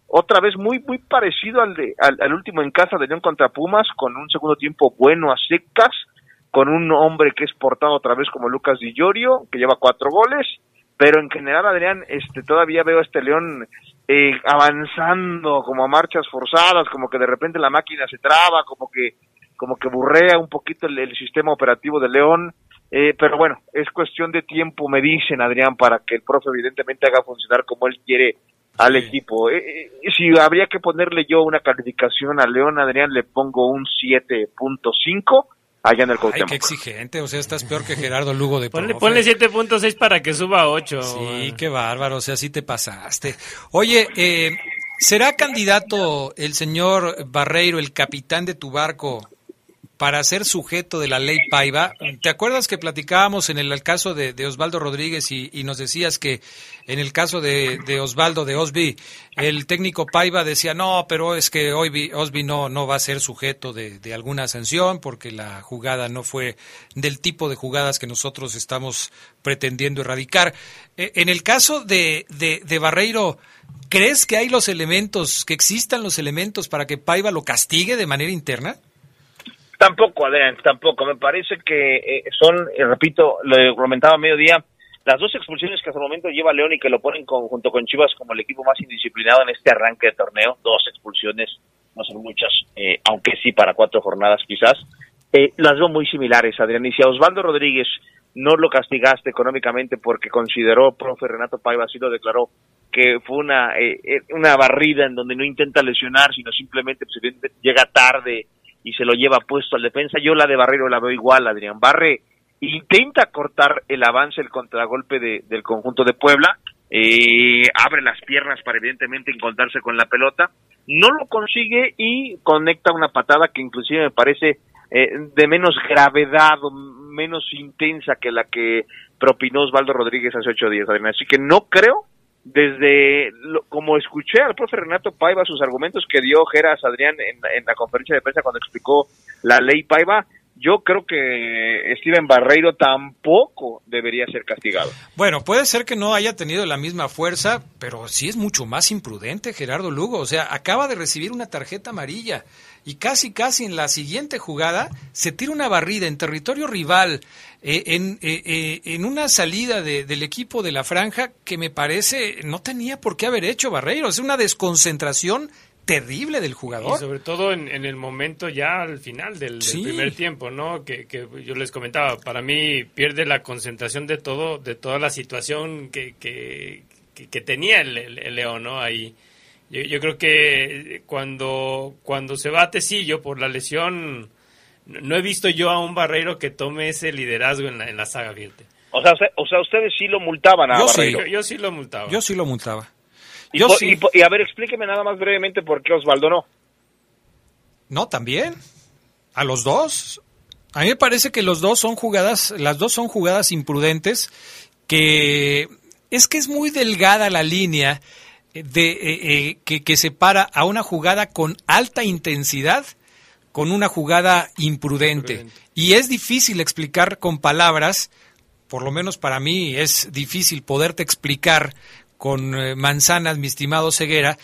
otra vez muy muy parecido al, de, al, último en casa de León contra Pumas, con un segundo tiempo bueno a secas, con un hombre que es portado otra vez como Lucas Di Llorio, que lleva cuatro goles, pero en general, Adrián, este todavía veo a este León eh, avanzando como a marchas forzadas, como que de repente la máquina se traba, como que como que burrea un poquito el, sistema operativo de León, eh, pero bueno, es cuestión de tiempo, me dicen Adrián, para que el profe evidentemente haga funcionar como él quiere al equipo. Eh, eh, si habría que ponerle yo una calificación a León, Adrián, le pongo un 7.5 allá en el Ay, qué exigente, o sea, estás peor que Gerardo Lugo de Ponle, ponle 7.6 para que suba a 8. Sí, qué bárbaro, o sea, sí te pasaste. Oye, eh, ¿será candidato el señor Barreiro, el capitán de tu barco, para ser sujeto de la ley Paiva. ¿Te acuerdas que platicábamos en el, caso de, Osvaldo Rodríguez y, nos decías que en el caso de, Osvaldo de Osby, el técnico Paiva decía, no, pero es que hoy Osby no, no va a ser sujeto de, alguna sanción porque la jugada no fue del tipo de jugadas que nosotros estamos pretendiendo erradicar. E, en el caso de, de Barreiro, ¿crees que hay los elementos, que existan los elementos para que Paiva lo castigue de manera interna? Tampoco, Adrián, tampoco. Me parece que eh, son, eh, repito, lo comentaba a mediodía, las dos expulsiones que hasta el momento lleva León y que lo ponen junto con Chivas como el equipo más indisciplinado en este arranque de torneo, dos expulsiones, no son muchas, eh, aunque sí para cuatro jornadas quizás, las veo muy similares, Adrián. Y si a Osvaldo Rodríguez no lo castigaste económicamente porque consideró, profe Renato Paiva, así lo declaró, que fue una, una barrida en donde no intenta lesionar, sino simplemente pues, llega tarde, y se lo lleva puesto al defensa. Yo la de Barrero la veo igual, Adrián. Barre intenta cortar el avance, el contragolpe de, del conjunto de Puebla, eh, abre las piernas para evidentemente encontrarse con la pelota, no lo consigue y conecta una patada que inclusive me parece eh, de menos gravedad o menos intensa que la que propinó Osvaldo Rodríguez hace ocho días, Adrián. Así que no creo desde como escuché al profe Renato Paiva sus argumentos que dio Geras Adrián en, la conferencia de prensa cuando explicó la ley Paiva, yo creo que Steven Barreiro tampoco debería ser castigado. Bueno, puede ser que no haya tenido la misma fuerza, pero sí es mucho más imprudente Gerardo Lugo. O sea, acaba de recibir una tarjeta amarilla y casi, casi en la siguiente jugada se tira una barrida en territorio rival eh, en, eh, eh, en, una salida del equipo de la franja que me parece no tenía por qué haber hecho Barreiro. Es una desconcentración terrible del jugador. Y sobre todo en, el momento ya al final del, primer tiempo, ¿no? Que, yo les comentaba, para mí pierde la concentración de todo, de toda la situación que, que, tenía el, León, ¿no? Ahí. Yo, creo que cuando, cuando se va a Tecillo por la lesión no he visto yo a un barrero que tome ese liderazgo en la, en la saga, fíjate. O sea, o sea, ustedes sí lo multaban a yo Barreiro. Sí, yo, sí lo multaba. Yo sí lo multaba. Y, y, a ver, explíqueme nada más brevemente por qué Osvaldo no. No, también. A los dos. A mí me parece que los dos son jugadas, las dos son jugadas imprudentes que es que es muy delgada la línea de eh, eh, que, que separa a una jugada con alta intensidad con una jugada imprudente. Y es difícil explicar con palabras, por lo menos para mí es difícil poderte explicar con eh, manzanas, mi estimado Ceguera,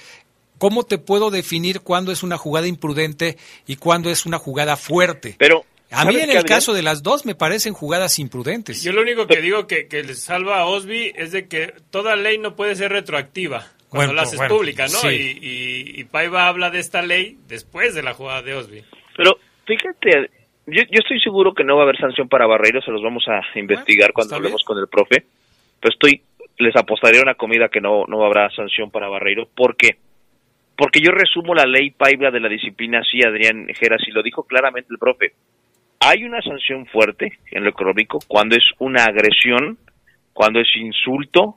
cómo te puedo definir cuándo es una jugada imprudente y cuándo es una jugada fuerte. Pero a mí en el caso de las dos me parecen jugadas imprudentes. Yo lo único que digo que, que le salva a Osby es de que toda ley no puede ser retroactiva cuando la haces pública, ¿no? Y, y, y, Paiva habla de esta ley después de la jugada de Osby. Pero fíjate, yo, yo estoy seguro que no va a haber sanción para Barreiro, se los vamos a investigar cuando hablemos con el profe. Pero estoy, les apostaría una comida que no, no habrá sanción para Barreiro. ¿Por qué? Porque yo resumo la ley Paibla de la disciplina así, Adrián Geras, y lo dijo claramente el profe. Hay una sanción fuerte en lo económico cuando es una agresión, cuando es insulto,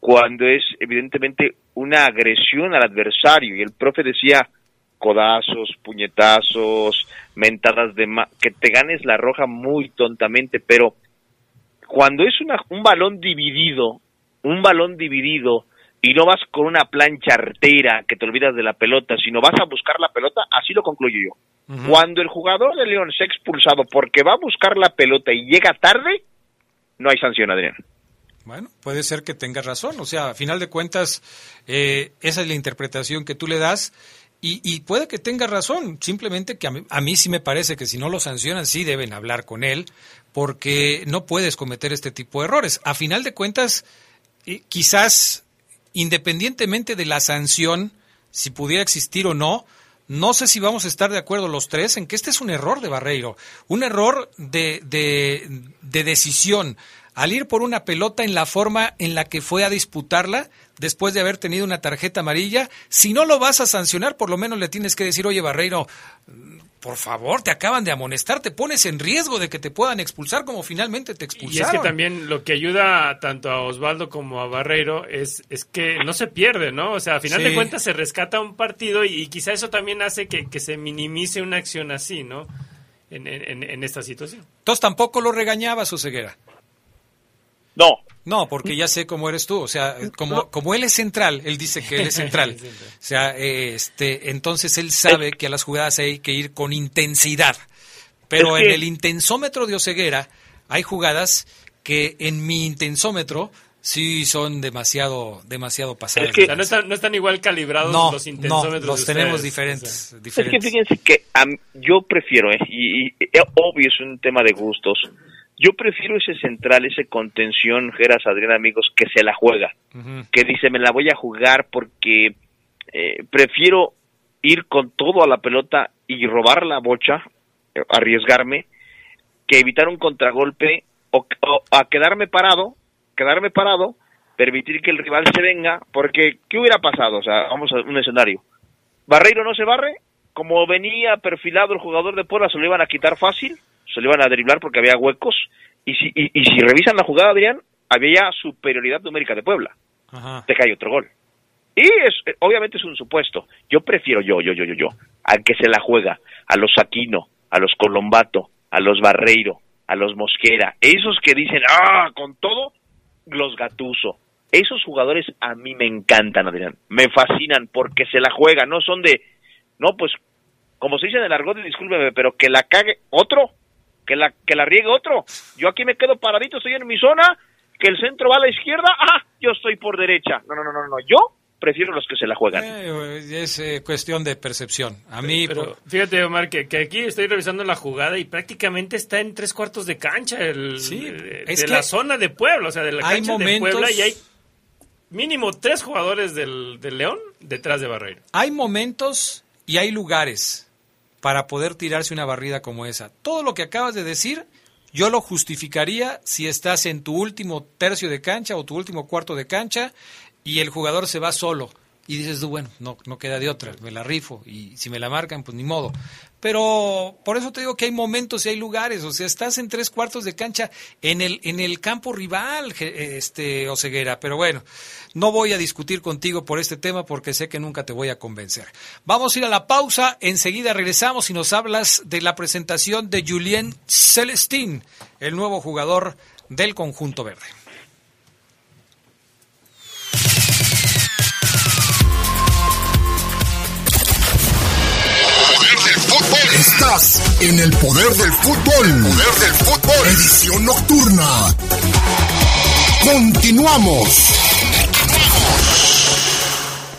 cuando es evidentemente una agresión al adversario. Y el profe decía, codazos, puñetazos, mentadas de que te ganes la roja muy tontamente, pero cuando es una, un balón dividido, un balón dividido y no vas con una plancha artera que te olvidas de la pelota, sino vas a buscar la pelota, así lo concluyo yo. Cuando el jugador de León se ha expulsado porque va a buscar la pelota y llega tarde, no hay sanción, Adrián. Bueno, puede ser que tengas razón. O sea, a final de cuentas, eh, esa es la interpretación que tú le das. Y, puede que tengas razón. Simplemente que a mí, a mí sí me parece que si no lo sancionan, sí deben hablar con él, porque no puedes cometer este tipo de errores. A final de cuentas, quizás independientemente de la sanción, si pudiera existir o no, no sé si vamos a estar de acuerdo los tres en que este es un error de Barreiro, un error de, de, de decisión al ir por una pelota en la forma en la que fue a disputarla después de haber tenido una tarjeta amarilla. Si no lo vas a sancionar, por lo menos le tienes que decir, oye Barreiro, por favor, te acaban de amonestar, te pones en riesgo de que te puedan expulsar como finalmente te expulsaron. Y es que también lo que ayuda tanto a Osvaldo como a Barreiro es, es que no se pierde, ¿no? O sea, a final de cuentas se rescata un partido y, quizá eso también hace que, se minimice una acción así, ¿no? En, en, esta situación. Entonces tampoco lo regañaba su ceguera. No. No, porque ya sé cómo eres tú. O sea, como, como él es central, él dice que él es central. O sea, este, entonces él sabe que a las jugadas hay que ir con intensidad. Pero en el intensómetro de Oseguera hay jugadas que en mi intensómetro sí son demasiado demasiado pasadas. o sea, no, están, no, están, igual calibrados los intensómetros. No, los tenemos diferentes, Es que fíjense que yo prefiero, eh, y, y, obvio es un tema de gustos, yo prefiero ese central, ese contención, Geras Adrián, amigos, que se la juega, que dice, me la voy a jugar porque eh, prefiero ir con todo a la pelota y robar la bocha, eh, arriesgarme, que evitar un contragolpe o, a quedarme parado, quedarme parado, permitir que el rival se venga, porque ¿qué hubiera pasado? O sea, vamos a un escenario. Barreiro no se barre, como venía perfilado el jugador de Puebla, se lo iban a quitar fácil, se lo iban a driblar porque había huecos. Y si, y, si revisan la jugada, Adrián, había superioridad numérica de Puebla. Te cae otro gol. Y es, obviamente es un supuesto. Yo prefiero yo, yo, yo, yo, yo, al que se la juega, a los Aquino, a los Colombato, a los Barreiro, a los Mosquera, esos que dicen, ah, con todo, los Gatuso. Esos jugadores a mí me encantan, Adrián. Me fascinan porque se la juegan, no son de, no, pues, como se dice en el argot, discúlpeme, pero que la cague otro que la, que la riegue otro. Yo aquí me quedo paradito, estoy en mi zona, que el centro va a la izquierda, ah, yo estoy por derecha. No, no, no, no, no, yo prefiero los que se la juegan. Eh, es eh, cuestión de percepción. A mí, pero fíjate, Omar, que, aquí estoy revisando la jugada y prácticamente está en tres cuartos de cancha el, sí, de, es la zona de Puebla, o sea, de la cancha de Puebla y hay mínimo tres jugadores del, del León detrás de Barreiro. Hay momentos y hay lugares para poder tirarse una barrida como esa. Todo lo que acabas de decir, yo lo justificaría si estás en tu último tercio de cancha o tu último cuarto de cancha y el jugador se va solo y dices bueno, no, no queda de otra, me la rifo y si me la marcan, pues ni modo. Pero por eso te digo que hay momentos y hay lugares, o sea, estás en tres cuartos de cancha en el, en el campo rival, este Oceguera, pero bueno, no voy a discutir contigo por este tema porque sé que nunca te voy a convencer. Vamos a ir a la pausa, enseguida regresamos y nos hablas de la presentación de Julien Celestín, el nuevo jugador del conjunto verde. En el poder del fútbol. Poder del fútbol. Edición nocturna. Continuamos.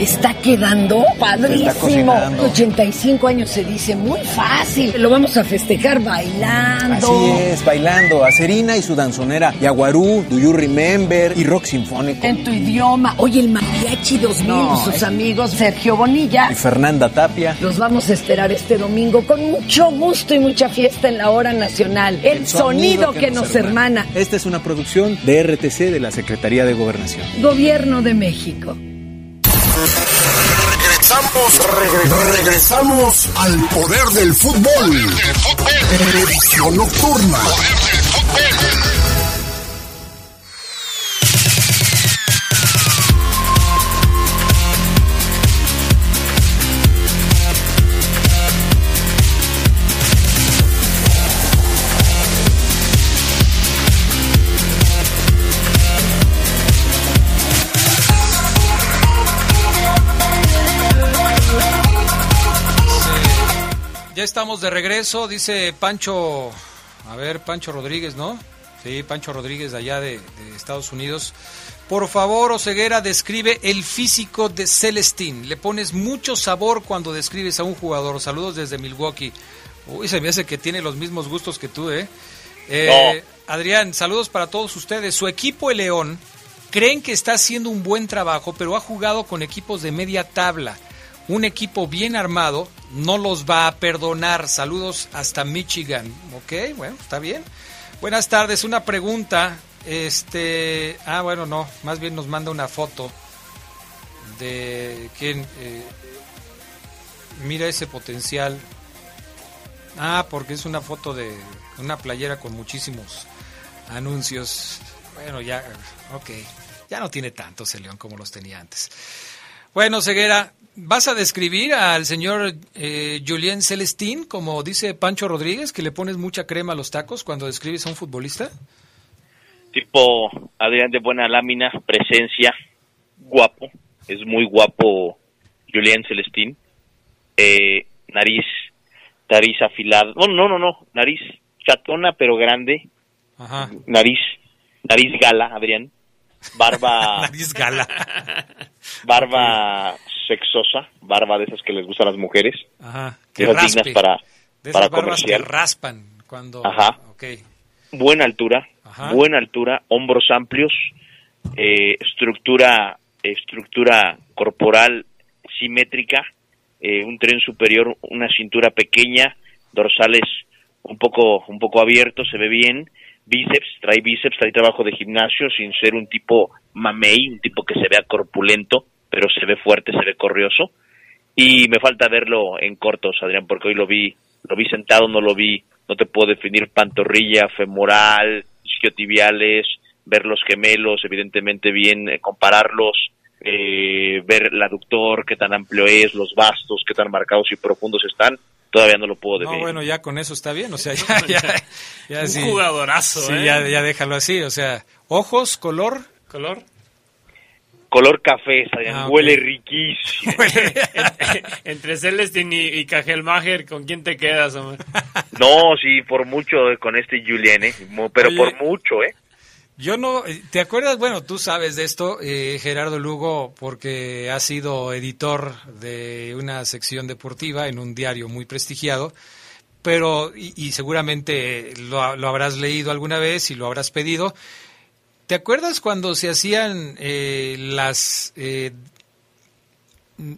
Está quedando padrísimo. 85 años se dice muy fácil. Lo vamos a festejar bailando. Así es, bailando. Acerina y su danzonera Yaguarú, Do You Remember y Rock Sinfónico. En tu idioma. Oye, el Mariachi 2000 sus amigos Sergio Bonilla. Y Fernanda Tapia. Los vamos a esperar este domingo con mucho gusto y mucha fiesta en la hora nacional. El, sonido, que, nos, hermana. Esta es una producción de RTC de la Secretaría de Gobernación. Gobierno de México. Regresamos, regresamos al poder del fútbol. Edición nocturna. Ya estamos de regreso, dice Pancho, a ver, Pancho Rodríguez, ¿no? Sí, Pancho Rodríguez de allá de, de Estados Unidos. Por favor, Oseguera, describe el físico de Celestín. Le pones mucho sabor cuando describes a un jugador. Saludos desde Milwaukee. Uy, se me hace que tiene los mismos gustos que tú, ¿eh? eh Adrián, saludos para todos ustedes. Su equipo, el León, creen que está haciendo un buen trabajo, pero ha jugado con equipos de media tabla. Un equipo bien armado no los va a perdonar. Saludos hasta Michigan. Ok, bueno, está bien. Buenas tardes. Una pregunta. Este, ah, bueno, no, más bien nos manda una foto de quién. Eh, mira ese potencial. Ah, porque es una foto de una playera con muchísimos anuncios. Bueno, ya, ok. Ya no tiene tantos el León como los tenía antes. Bueno, Ceguera, ¿vas a describir al señor eh, Julien Celestín, como dice Pancho Rodríguez, que le pones mucha crema a los tacos cuando describes a un futbolista? Tipo Adrián de buena lámina, presencia, guapo, es muy guapo Julien Celestín. Eh, nariz, nariz afilada, no, no, no, no, nariz chatona pero grande, Ajá. nariz, nariz gala, Adrián, barba, nariz gala, barba sexosa, barba de esas que les gustan a las mujeres, Ajá. Que dignas para, para comercial. Que raspan cuando, Ajá. Okay. Buena altura, buena altura, hombros amplios, eh, estructura, estructura corporal simétrica, eh, un tren superior, una cintura pequeña, dorsales un poco, un poco abiertos, se ve bien, bíceps, trae bíceps, trae trabajo de gimnasio, sin ser un tipo mamey, un tipo que se vea corpulento, pero se ve fuerte, se ve corrioso. Y me falta verlo en cortos, Adrián, porque hoy lo vi, lo vi sentado, no lo vi, no te puedo definir pantorrilla, femoral, isquiotibiales, ver los gemelos, evidentemente bien, eh, compararlos, eh, ver el aductor, qué tan amplio es, los bastos, qué tan marcados y profundos están, todavía no lo puedo definir. No, bueno, ya con eso está bien, o sea, ya, ya, ya Un jugadorazo, sí, ¿eh? ya, ya déjalo así, o sea, ojos, color. ¿Color? Color café, ah, huele riquísimo. Entre Celestin y, y Cajelmacher, ¿con quién te quedas, hombre? No, sí, por mucho eh, con este Julien, ¿eh? pero por mucho, ¿eh? Yo no, eh, ¿te acuerdas? Bueno, tú sabes de esto, eh, Gerardo Lugo, porque ha sido editor de una sección deportiva en un diario muy prestigiado, pero, y, seguramente lo, habrás leído alguna vez y lo habrás pedido. ¿Te acuerdas cuando se hacían eh, las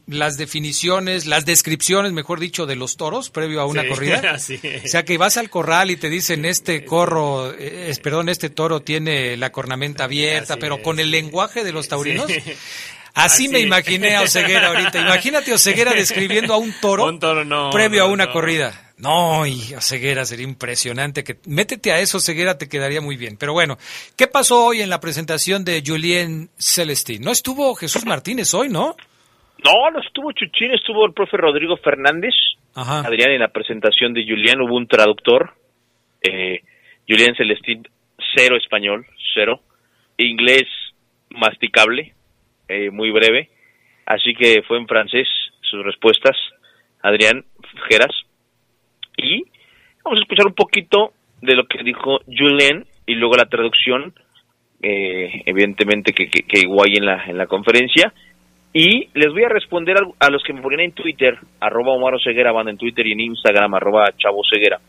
las definiciones, las descripciones, mejor dicho, de los toros previo a una corrida. O sea, que vas al corral y te dicen este corro, eh, perdón, este toro tiene la cornamenta abierta, pero con el lenguaje de los taurinos. Así, me imaginé a Oseguera ahorita. Imagínate Oseguera describiendo a un toro, previo a una corrida. No, y Oseguera sería impresionante. que Métete a eso, Oseguera, te quedaría muy bien. Pero bueno, ¿qué pasó hoy en la presentación de Julien Celestín? No estuvo Jesús Martínez hoy, ¿no? No, no estuvo Chuchín, estuvo el profe Rodrigo Fernández. Adrián, en la presentación de Julián hubo un traductor. Eh, Julián Celestín, cero español, cero. Inglés masticable, eh, muy breve. Así que fue en francés sus respuestas, Adrián Geras. Y vamos a escuchar un poquito de lo que dijo Julien y luego la traducción, eh, evidentemente que, que, que igual en la, en la conferencia y les voy a responder a, los que me ponían en Twitter, arroba Omar Ceguera, van en Twitter y en Instagram, arroba Chavo Ceguera,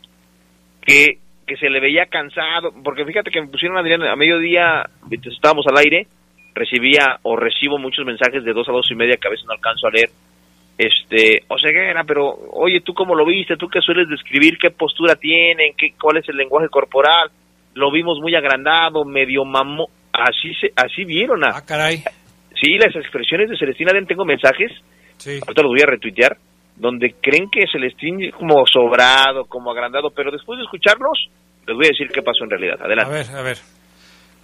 que, que se le veía cansado, porque fíjate que me pusieron Adrián a mediodía, estábamos al aire, recibía o recibo muchos mensajes de dos a dos y media que a veces no alcanzo a leer. Este, Oseguera, pero oye, ¿tú cómo lo viste? ¿Tú qué sueles describir? ¿Qué postura tienen? ¿Qué, ¿Cuál es el lenguaje corporal? Lo vimos muy agrandado, medio mamo. Así, se, así vieron a, ah, caray Sí, las expresiones de Celestina Den, tengo mensajes, sí. ahorita los voy a retuitear, donde creen que Celestín es como sobrado, como agrandado, pero después de escucharlos, les voy a decir qué pasó en realidad. Adelante. A ver, a ver.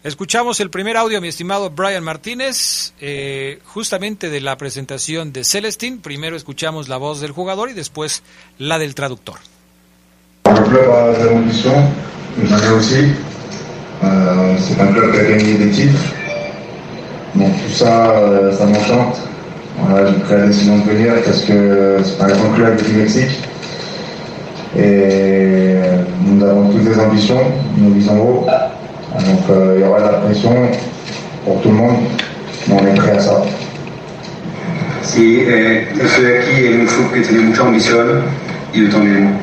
Escuchamos el primer audio, mi estimado Brian Martínez, eh, justamente de la presentación de Celestín. Primero escuchamos la voz del jugador y después la del traductor. Donc tout ça, euh, ça m'enchante. J'ai pris la décision de venir parce que c'est pas un grand club du Mexique. Et nous avons tous des ambitions, nous haut. Donc euh, il y aura de la pression pour tout le monde, mais on est prêt à ça. Sí, eh, estoy aquí en un club que tiene mucha ambición y yo también.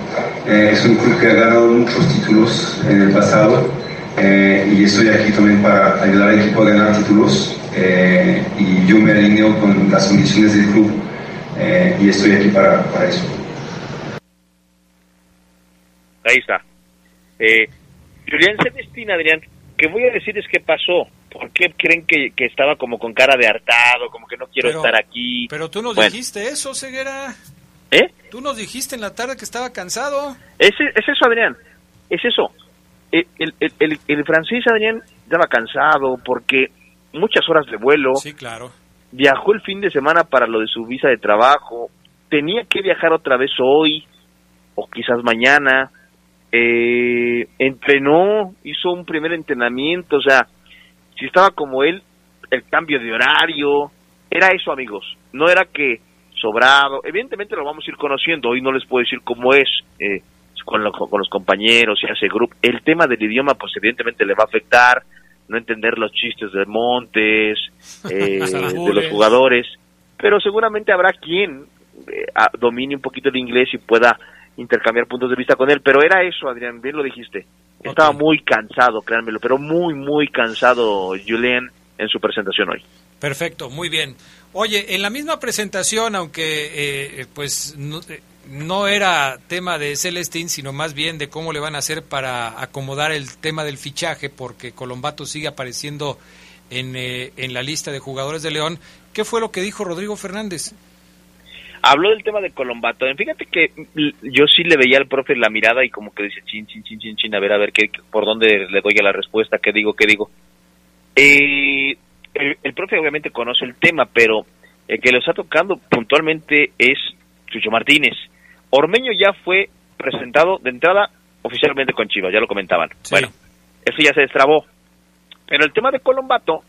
Eh, es un club que ha ganado muchos títulos en el pasado eh, y estoy aquí también para ayudar al equipo a ganar títulos eh, y yo me alineo con las condiciones del club eh, y estoy aquí para, para eso. Ahí está. Eh, Julián Celestín, Adrián, que voy a decir es que pasó. ¿Por qué creen que, que estaba como con cara de hartado, como que no quiero Pero- estar aquí? Pero tú nos Bueno, dijiste eso, Ceguera. ¿Eh? Tú nos dijiste en la tarde que estaba cansado. Es, es eso, Adrián. Es eso. El, el, el- el- el francés, Adrián, estaba cansado porque muchas horas de vuelo. Sí, claro. Viajó el fin de semana para lo de su visa de trabajo. Tenía que viajar otra vez hoy o quizás mañana. Eh, entrenó, hizo un primer entrenamiento. O sea, si estaba como él, el cambio de horario. Era eso, amigos. No era que sobrado. Evidentemente lo vamos a ir conociendo. Hoy no les puedo decir cómo es eh, con, lo- con los compañeros y hace grupo. El tema del idioma, pues evidentemente le va a afectar. No entender los chistes de Montes, eh, de los jugadores. Pero seguramente habrá quien eh, domine un poquito el inglés y pueda intercambiar puntos de vista con él. Pero era eso, Adrián, bien lo dijiste. Estaba muy cansado, créanmelo, pero muy, muy cansado Julián en su presentación hoy. Perfecto, muy bien. Oye, en la misma presentación, aunque eh, pues no, eh, no era tema de Celestín, sino más bien de cómo le van a hacer para acomodar el tema del fichaje, porque Colombato sigue apareciendo en, eh, en la lista de jugadores de León. ¿Qué fue lo que dijo Rodrigo Fernández? Habló del tema de Colombato. Fíjate que l- yo sí le veía al profe la mirada y como que dice chin, chin, chin, chin, chin, a ver, a ver, qué, qué- por dónde le doy a la respuesta, qué digo, qué digo. Eh, el, el profe obviamente conoce el tema, pero el que lo está tocando puntualmente es Chucho Martínez. Ormeño ya fue presentado de entrada oficialmente con Chivas, ya lo comentaban. Bueno, eso ya se destrabó. Pero el tema de Colombato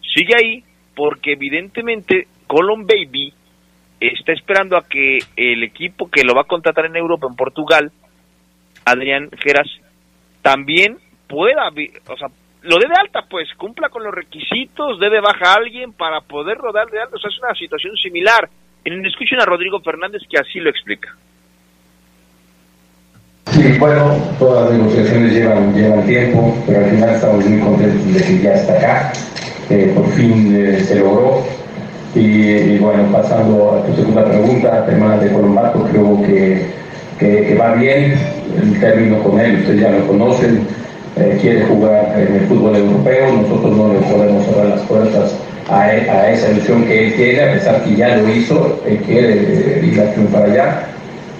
sigue ahí porque evidentemente Colom Baby está esperando a que el equipo que lo va a contratar en Europa, en Portugal, Adrián Geras, también pueda, o sea, lo dé de alta, pues cumpla con los requisitos, dé de baja a alguien para poder rodar de alta. O sea, es una situación similar. En escuchen a Rodrigo Fernández que así lo explica. Sí, bueno, todas las negociaciones llevan, llevan tiempo, pero al final estamos muy contentos de que ya está acá. Eh, por fin eh, se logró. Y, bueno, pasando a tu segunda pregunta, tema de Colombato, creo que, que, va bien el término con él, ustedes ya lo conocen, eh, quiere jugar en el fútbol europeo, nosotros no le podemos cerrar las puertas a, e- esa ilusión que él tiene, a pesar que ya lo hizo, él quiere eh, ir a triunfar allá.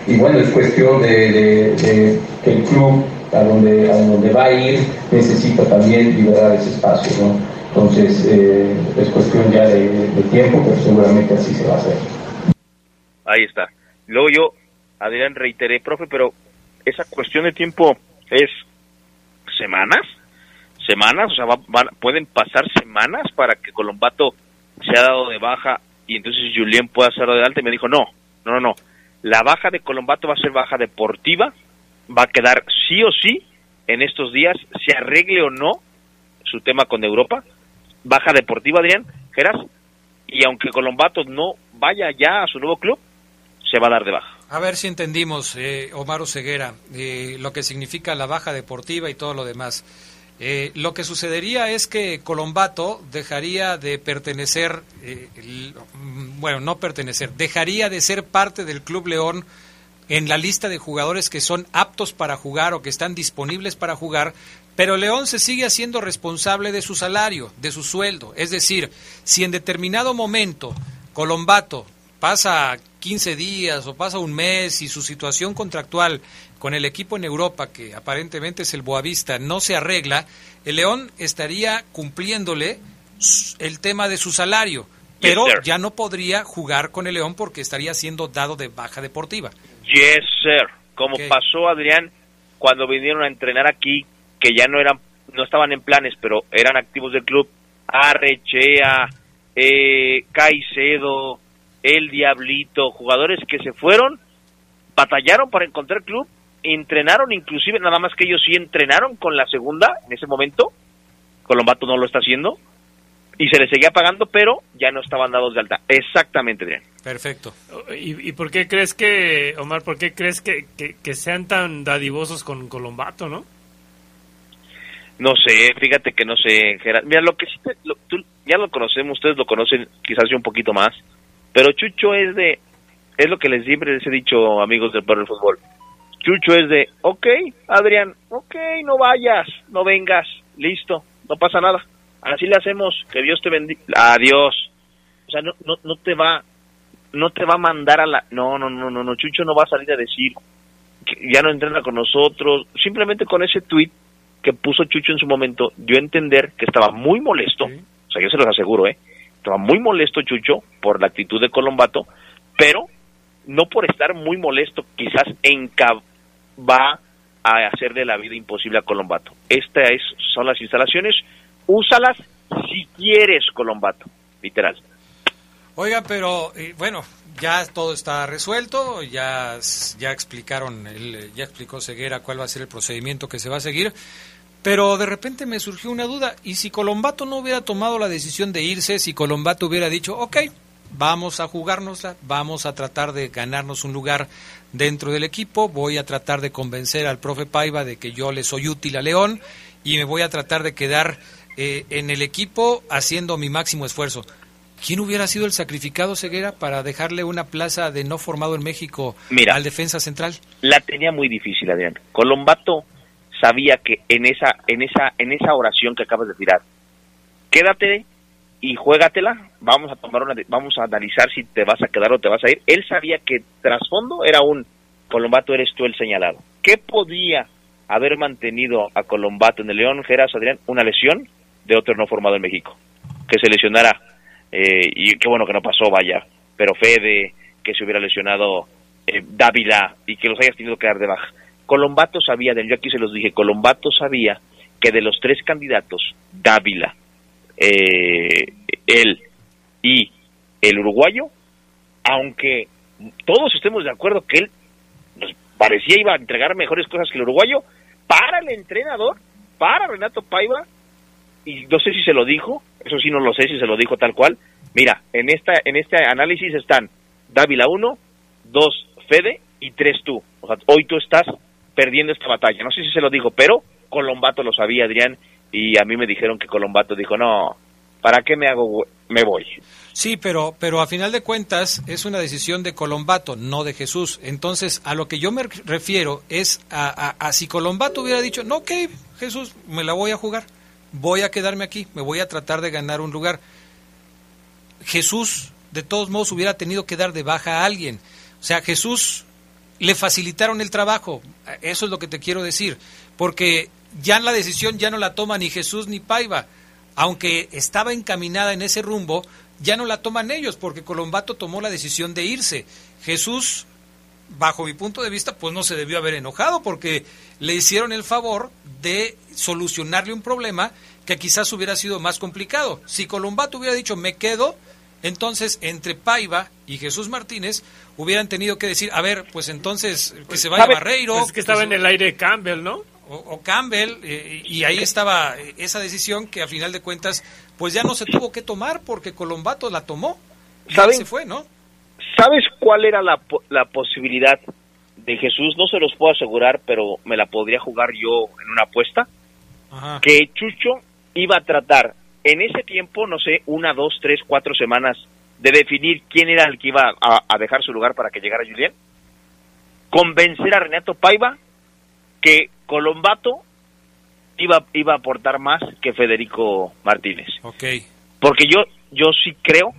Y bueno, es cuestión de que el club a donde, a donde va a ir necesita también liberar ese espacio, ¿no? Entonces, eh, es cuestión ya de, tiempo, pero seguramente así se va a hacer. Ahí está. Luego yo, Adrián, reiteré, profe, pero esa cuestión de tiempo es semanas, semanas, o sea, va- pueden pasar semanas para que Colombato se ha dado de baja y entonces Julián pueda hacerlo de alta y me dijo, no, no, no, la baja de Colombato va a ser baja deportiva, va a quedar sí o sí en estos días, se arregle o no su tema con Europa, baja deportiva, Adrián, Geras, y aunque Colombato no vaya ya a su nuevo club, se va a dar de baja. A ver si entendimos, eh, Omar Ceguera, eh, lo que significa la baja deportiva y todo lo demás. Eh, lo que sucedería es que Colombato dejaría de pertenecer, eh, mm, bueno, no pertenecer, dejaría de ser parte del Club León en la lista de jugadores que son aptos para jugar o que están disponibles para jugar, pero León se sigue haciendo responsable de su salario, de su sueldo. Es decir, si en determinado momento Colombato pasa 15 días o pasa un mes y su situación contractual con el equipo en Europa, que aparentemente es el Boavista, no se arregla, el León estaría cumpliéndole el tema de su salario, pero ya no podría jugar con el León porque estaría siendo dado de baja deportiva. Yes, sir. Como pasó Adrián cuando vinieron a entrenar aquí, que ya no eran, no estaban en planes, pero eran activos del club. Arrechea, eh, Caicedo, El Diablito, jugadores que se fueron, batallaron para encontrar club entrenaron inclusive, nada más que ellos sí entrenaron con la segunda en ese momento. Colombato no lo está haciendo. Y se les seguía pagando, pero ya no estaban dados de alta. Exactamente, bien. Perfecto. ¿Y, ¿Y, por qué crees que, Omar, por qué crees que, que, que sean tan dadivosos con Colombato, no? No sé, fíjate que no sé, Gerard. Mira, lo que sí, lo, tú, ya lo conocemos, ustedes lo conocen quizás un poquito más, pero Chucho es de, es lo que les siempre les he dicho, amigos del Perro del Fútbol. Chucho es de, ok, Adrián, ok, no vayas, no vengas, listo, no pasa nada. Así le hacemos, que Dios te bendiga. Adiós. O sea, no, no, no te va, no te va a mandar a la, no, no, no, no, no, Chucho no va a salir a decir que ya no entrena con nosotros, simplemente con ese tweet que puso Chucho en su momento, dio a entender que estaba muy molesto, o sea, yo se los aseguro, ¿eh? Estaba muy molesto Chucho por la actitud de Colombato, pero no por estar muy molesto, quizás en va a hacerle la vida imposible a Colombato. Estas es, son las instalaciones, úsalas si quieres, Colombato, literal. Oiga, pero eh, bueno, ya todo está resuelto, ya, ya explicaron, el, ya explicó Ceguera cuál va a ser el procedimiento que se va a seguir, pero de repente me surgió una duda, ¿y si Colombato no hubiera tomado la decisión de irse, si Colombato hubiera dicho, ok, vamos a jugárnosla, vamos a tratar de ganarnos un lugar dentro del equipo, voy a tratar de convencer al profe Paiva de que yo le soy útil a León y me voy a tratar de quedar eh, en el equipo haciendo mi máximo esfuerzo. ¿Quién hubiera sido el sacrificado Ceguera para dejarle una plaza de no formado en México Mira, al defensa central? La tenía muy difícil, Adrián. Colombato sabía que en esa en esa en esa oración que acabas de tirar, quédate y juégatela, vamos a tomar una vamos a analizar si te vas a quedar o te vas a ir. Él sabía que trasfondo era un Colombato eres tú el señalado. ¿Qué podía haber mantenido a Colombato en el León Geras Adrián? Una lesión de otro no formado en México. Que se lesionara eh, y qué bueno que no pasó, vaya, pero Fede, que se hubiera lesionado eh, Dávila y que los hayas tenido que dar de baja. Colombato sabía, yo aquí se los dije, Colombato sabía que de los tres candidatos, Dávila, eh, él y el uruguayo, aunque todos estemos de acuerdo que él pues, parecía iba a entregar mejores cosas que el uruguayo, para el entrenador, para Renato Paiva, y no sé si se lo dijo, eso sí no lo sé si se lo dijo tal cual. Mira, en esta en este análisis están Dávila 1, 2 Fede y 3 tú. O sea, hoy tú estás perdiendo esta batalla. No sé si se lo dijo, pero Colombato lo sabía, Adrián, y a mí me dijeron que Colombato dijo, "No, ¿para qué me hago me voy?" Sí, pero, pero a final de cuentas es una decisión de Colombato, no de Jesús. Entonces, a lo que yo me refiero es a, a, a si Colombato hubiera dicho, no, ok, Jesús, me la voy a jugar voy a quedarme aquí, me voy a tratar de ganar un lugar. Jesús, de todos modos, hubiera tenido que dar de baja a alguien. O sea, Jesús le facilitaron el trabajo. Eso es lo que te quiero decir. Porque ya la decisión ya no la toma ni Jesús ni Paiva. Aunque estaba encaminada en ese rumbo, ya no la toman ellos, porque Colombato tomó la decisión de irse. Jesús, bajo mi punto de vista, pues no se debió haber enojado, porque le hicieron el favor de solucionarle un problema que quizás hubiera sido más complicado. Si Colombato hubiera dicho me quedo, entonces entre Paiva y Jesús Martínez hubieran tenido que decir, a ver, pues entonces que se vaya Barreiro. Pues es que estaba pues, en el aire Campbell, ¿no? O, o Campbell, eh, y ahí estaba esa decisión que a final de cuentas, pues ya no se tuvo que tomar porque Colombato la tomó. ¿Saben? se fue, ¿no? ¿Sabes cuál era la, la posibilidad de Jesús? No se los puedo asegurar, pero me la podría jugar yo en una apuesta. Ajá. Que Chucho iba a tratar en ese tiempo, no sé, una, dos, tres, cuatro semanas, de definir quién era el que iba a, a dejar su lugar para que llegara Julián, convencer a Renato Paiva que Colombato iba, iba a aportar más que Federico Martínez. Ok. Porque yo, yo sí creo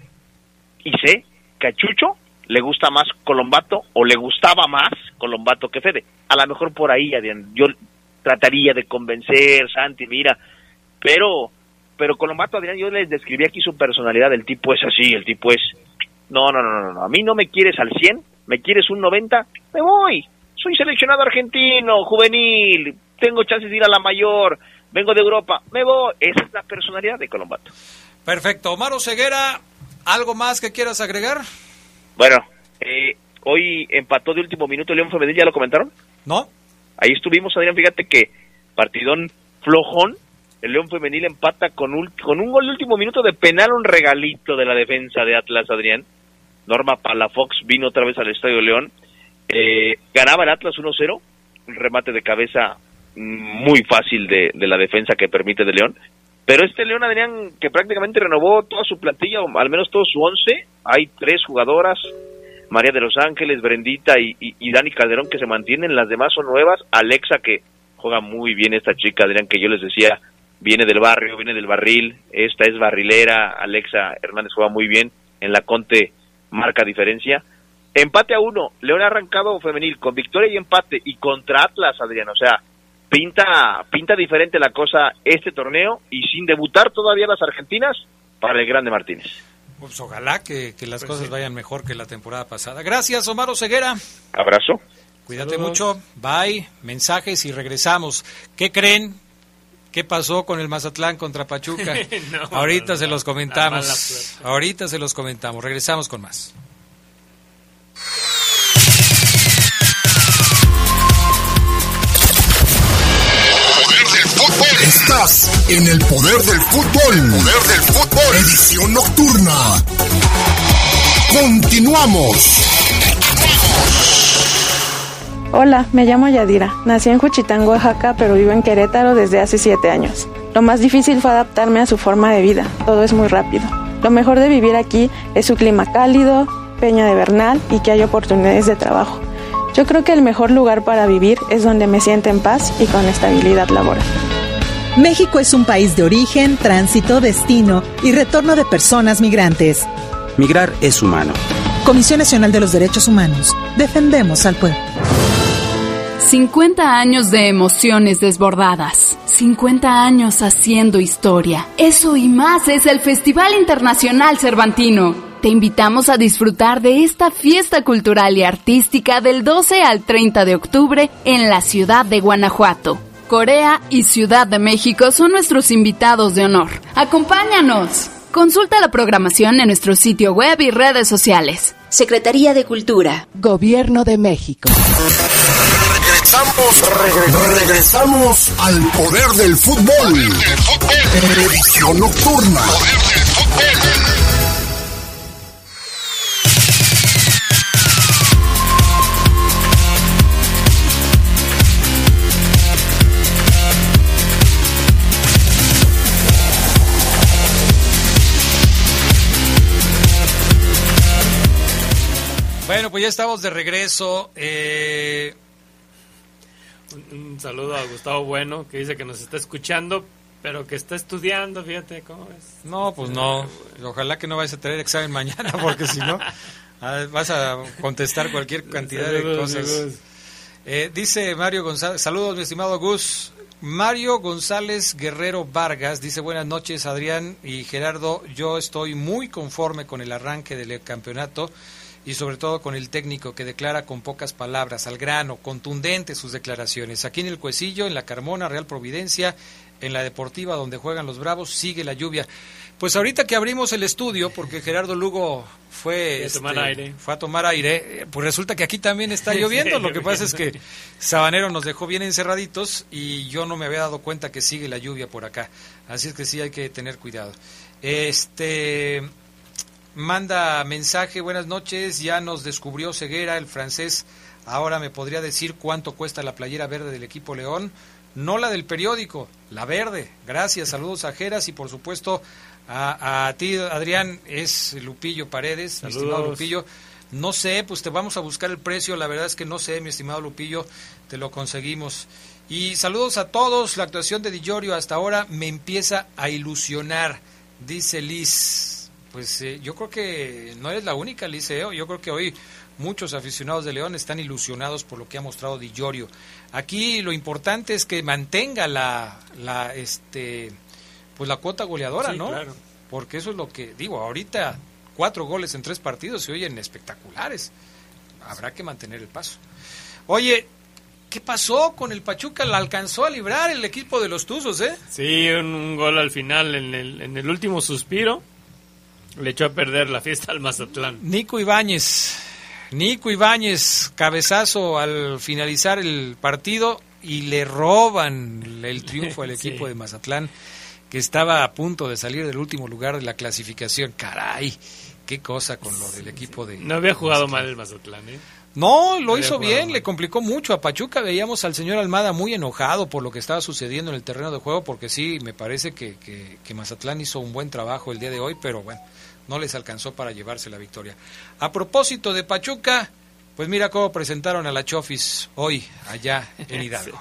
y sé que a Chucho le gusta más Colombato o le gustaba más Colombato que Fede. A lo mejor por ahí, Adrián, yo trataría de convencer, Santi, mira, pero pero Colombato, Adrián, yo les describí aquí su personalidad, el tipo es así, el tipo es, no, no, no, no, no, a mí no me quieres al 100, me quieres un 90, me voy, soy seleccionado argentino, juvenil, tengo chances de ir a la mayor, vengo de Europa, me voy, esa es la personalidad de Colombato. Perfecto, Omar Ceguera, ¿algo más que quieras agregar? Bueno, eh, hoy empató de último minuto León Femenil, ¿ya lo comentaron? No. Ahí estuvimos, Adrián, fíjate que partidón flojón, el León Femenil empata con un, con un gol último minuto de penal, un regalito de la defensa de Atlas, Adrián. Norma Palafox vino otra vez al Estadio León. Eh, ganaba el Atlas 1-0, un remate de cabeza muy fácil de, de la defensa que permite de León. Pero este León Adrián, que prácticamente renovó toda su plantilla, o al menos todo su once, hay tres jugadoras, María de los Ángeles, Brendita y, y, Dani Calderón que se mantienen, las demás son nuevas, Alexa que juega muy bien esta chica, Adrián, que yo les decía, viene del barrio, viene del barril, esta es barrilera, Alexa Hernández juega muy bien, en la Conte marca diferencia. Empate a uno, León ha arrancado femenil con victoria y empate y contra Atlas, Adrián, o sea, pinta, pinta diferente la cosa este torneo y sin debutar todavía las argentinas para el Grande Martínez. Pues ojalá que, las pues cosas vayan mejor que la temporada pasada. Gracias, Omar Ceguera. Abrazo. Cuídate mucho. Bye. Mensajes y regresamos. ¿Qué creen? ¿Qué pasó con el Mazatlán contra Pachuca? Ahorita se los comentamos. Ahorita se los comentamos. Regresamos con más. Estás en el poder del fútbol. Poder del fútbol. Edición nocturna. Continuamos. Hola, me llamo Yadira. Nací en Juchitán, Oaxaca, pero vivo en Querétaro desde hace siete años. Lo más difícil fue adaptarme a su forma de vida. Todo es muy rápido. Lo mejor de vivir aquí es su clima cálido, peña de Bernal y que hay oportunidades de trabajo. Yo creo que el mejor lugar para vivir es donde me siento en paz y con estabilidad laboral. México es un país de origen, tránsito, destino y retorno de personas migrantes. Migrar es humano. Comisión Nacional de los Derechos Humanos. Defendemos al pueblo. 50 años de emociones desbordadas. 50 años haciendo historia. Eso y más es el Festival Internacional Cervantino. Te invitamos a disfrutar de esta fiesta cultural y artística del 12 al 30 de octubre en la ciudad de Guanajuato. Corea y Ciudad de México son nuestros invitados de honor. ¡Acompáñanos! Consulta la programación en nuestro sitio web y redes sociales. Secretaría de Cultura. Gobierno de México. Regresamos, regresamos al poder del fútbol. Edición nocturna. Bueno, pues ya estamos de regreso. Eh... Un, saludo a Gustavo Bueno, que dice que nos está escuchando, pero que está estudiando, fíjate cómo es. No, pues no. Ojalá que no vayas a tener examen mañana, porque si no, ah, vas a contestar cualquier cantidad de cosas. Eh, dice Mario González, saludos mi estimado Gus. Mario González Guerrero Vargas dice buenas noches Adrián y Gerardo, yo estoy muy conforme con el arranque del campeonato y sobre todo con el técnico que declara con pocas palabras, al grano, contundente sus declaraciones. Aquí en el Cuecillo, en la Carmona, Real Providencia, en la Deportiva donde juegan los Bravos, sigue la lluvia. Pues ahorita que abrimos el estudio, porque Gerardo Lugo fue, a tomar este, aire. fue a tomar aire, pues resulta que aquí también está lloviendo. Lo que pasa es que Sabanero nos dejó bien encerraditos y yo no me había dado cuenta que sigue la lluvia por acá. Así es que sí hay que tener cuidado. Este manda mensaje, buenas noches, ya nos descubrió ceguera el francés, ahora me podría decir cuánto cuesta la playera verde del equipo León, no la del periódico, la verde, gracias, saludos a Jeras y por supuesto a, ti Adrián, es Lupillo Paredes, mi estimado Lupillo, no sé, pues te vamos a buscar el precio, la verdad es que no sé, mi estimado Lupillo, te lo conseguimos. Y saludos a todos, la actuación de Di hasta ahora me empieza a ilusionar, dice Liz pues eh, yo creo que no eres la única, Liceo. Yo creo que hoy muchos aficionados de León están ilusionados por lo que ha mostrado Di Giorgio. Aquí lo importante es que mantenga la, la, este, pues la cuota goleadora, ¿no? Claro. Porque eso es lo que digo. Ahorita cuatro goles en tres partidos se oyen espectaculares. Habrá que mantener el paso. Oye, ¿Qué pasó con el Pachuca? ¿La alcanzó a librar el equipo de los Tuzos, eh? Sí, un, gol al final en el, en el último suspiro. Le echó a perder la fiesta al Mazatlán. Nico Ibáñez. Nico Ibáñez, cabezazo al finalizar el partido y le roban el triunfo al equipo de Mazatlán, que estaba a punto de salir del último lugar de la clasificación. Caray, qué cosa con lo del equipo de... No había jugado mal el Mazatlán, ¿eh? No, lo hizo bien, le complicó mucho. A Pachuca veíamos al señor Almada muy enojado por lo que estaba sucediendo en el terreno de juego, porque sí, me parece que, que, que Mazatlán hizo un buen trabajo el día de hoy, pero bueno, no les alcanzó para llevarse la victoria. A propósito de Pachuca, pues mira cómo presentaron a la Chofis hoy allá en Hidalgo.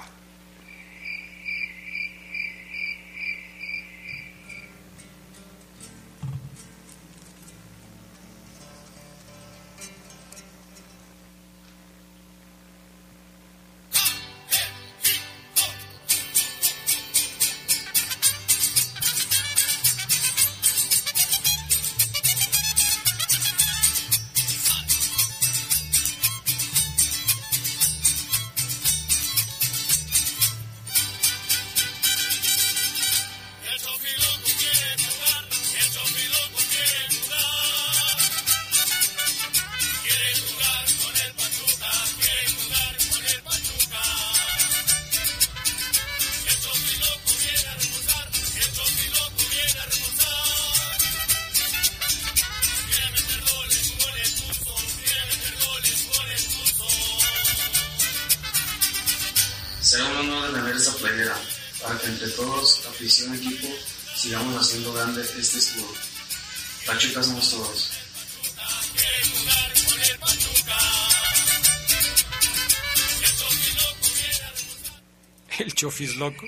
El Chofis loco.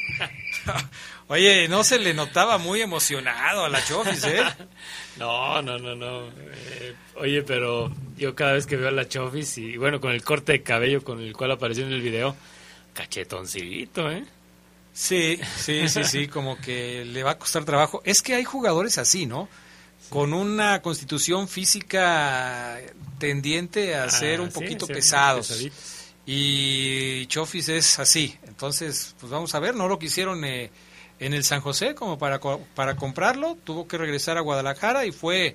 Oye, no se le notaba muy emocionado a la Chofis, ¿eh? No, no, no, no. Eh, oye, pero yo cada vez que veo a la Chofis y bueno, con el corte de cabello con el cual apareció en el video, cachetoncito, ¿eh? Sí, sí, sí, sí, como que le va a costar trabajo. Es que hay jugadores así, ¿no? Con una constitución física tendiente a Ah, ser un poquito sí, pesados. Y Chofis es así. Entonces, pues vamos a ver, no lo quisieron eh, en el San José como para, para comprarlo. Tuvo que regresar a Guadalajara y fue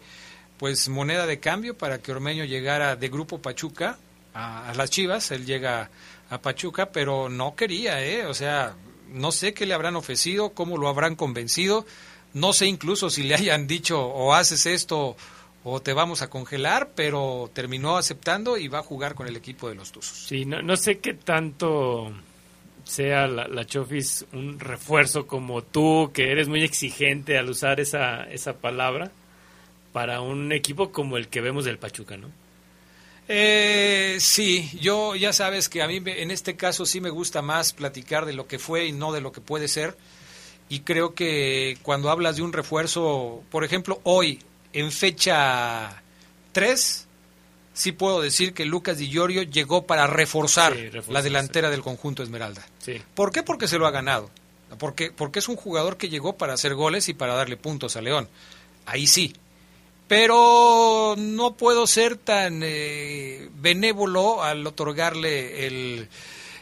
pues moneda de cambio para que Ormeño llegara de Grupo Pachuca a, a las Chivas. Él llega a Pachuca, pero no quería, ¿eh? O sea, no sé qué le habrán ofrecido, cómo lo habrán convencido. No sé incluso si le hayan dicho o haces esto o te vamos a congelar, pero terminó aceptando y va a jugar con el equipo de los Tuzos. Sí, no, no sé qué tanto sea la, la Chofis un refuerzo como tú, que eres muy exigente al usar esa, esa palabra, para un equipo como el que vemos del Pachuca, ¿no? Eh, sí, yo ya sabes que a mí en este caso sí me gusta más platicar de lo que fue y no de lo que puede ser. Y creo que cuando hablas de un refuerzo, por ejemplo, hoy, en fecha 3, sí puedo decir que Lucas Di Llorio llegó para reforzar, Sí, reforzar, la delantera del conjunto Esmeralda. Sí. ¿Por qué? Porque se lo ha ganado. Porque, porque es un jugador que llegó para hacer goles y para darle puntos a León. Ahí sí. Pero no puedo ser tan eh, benévolo al otorgarle el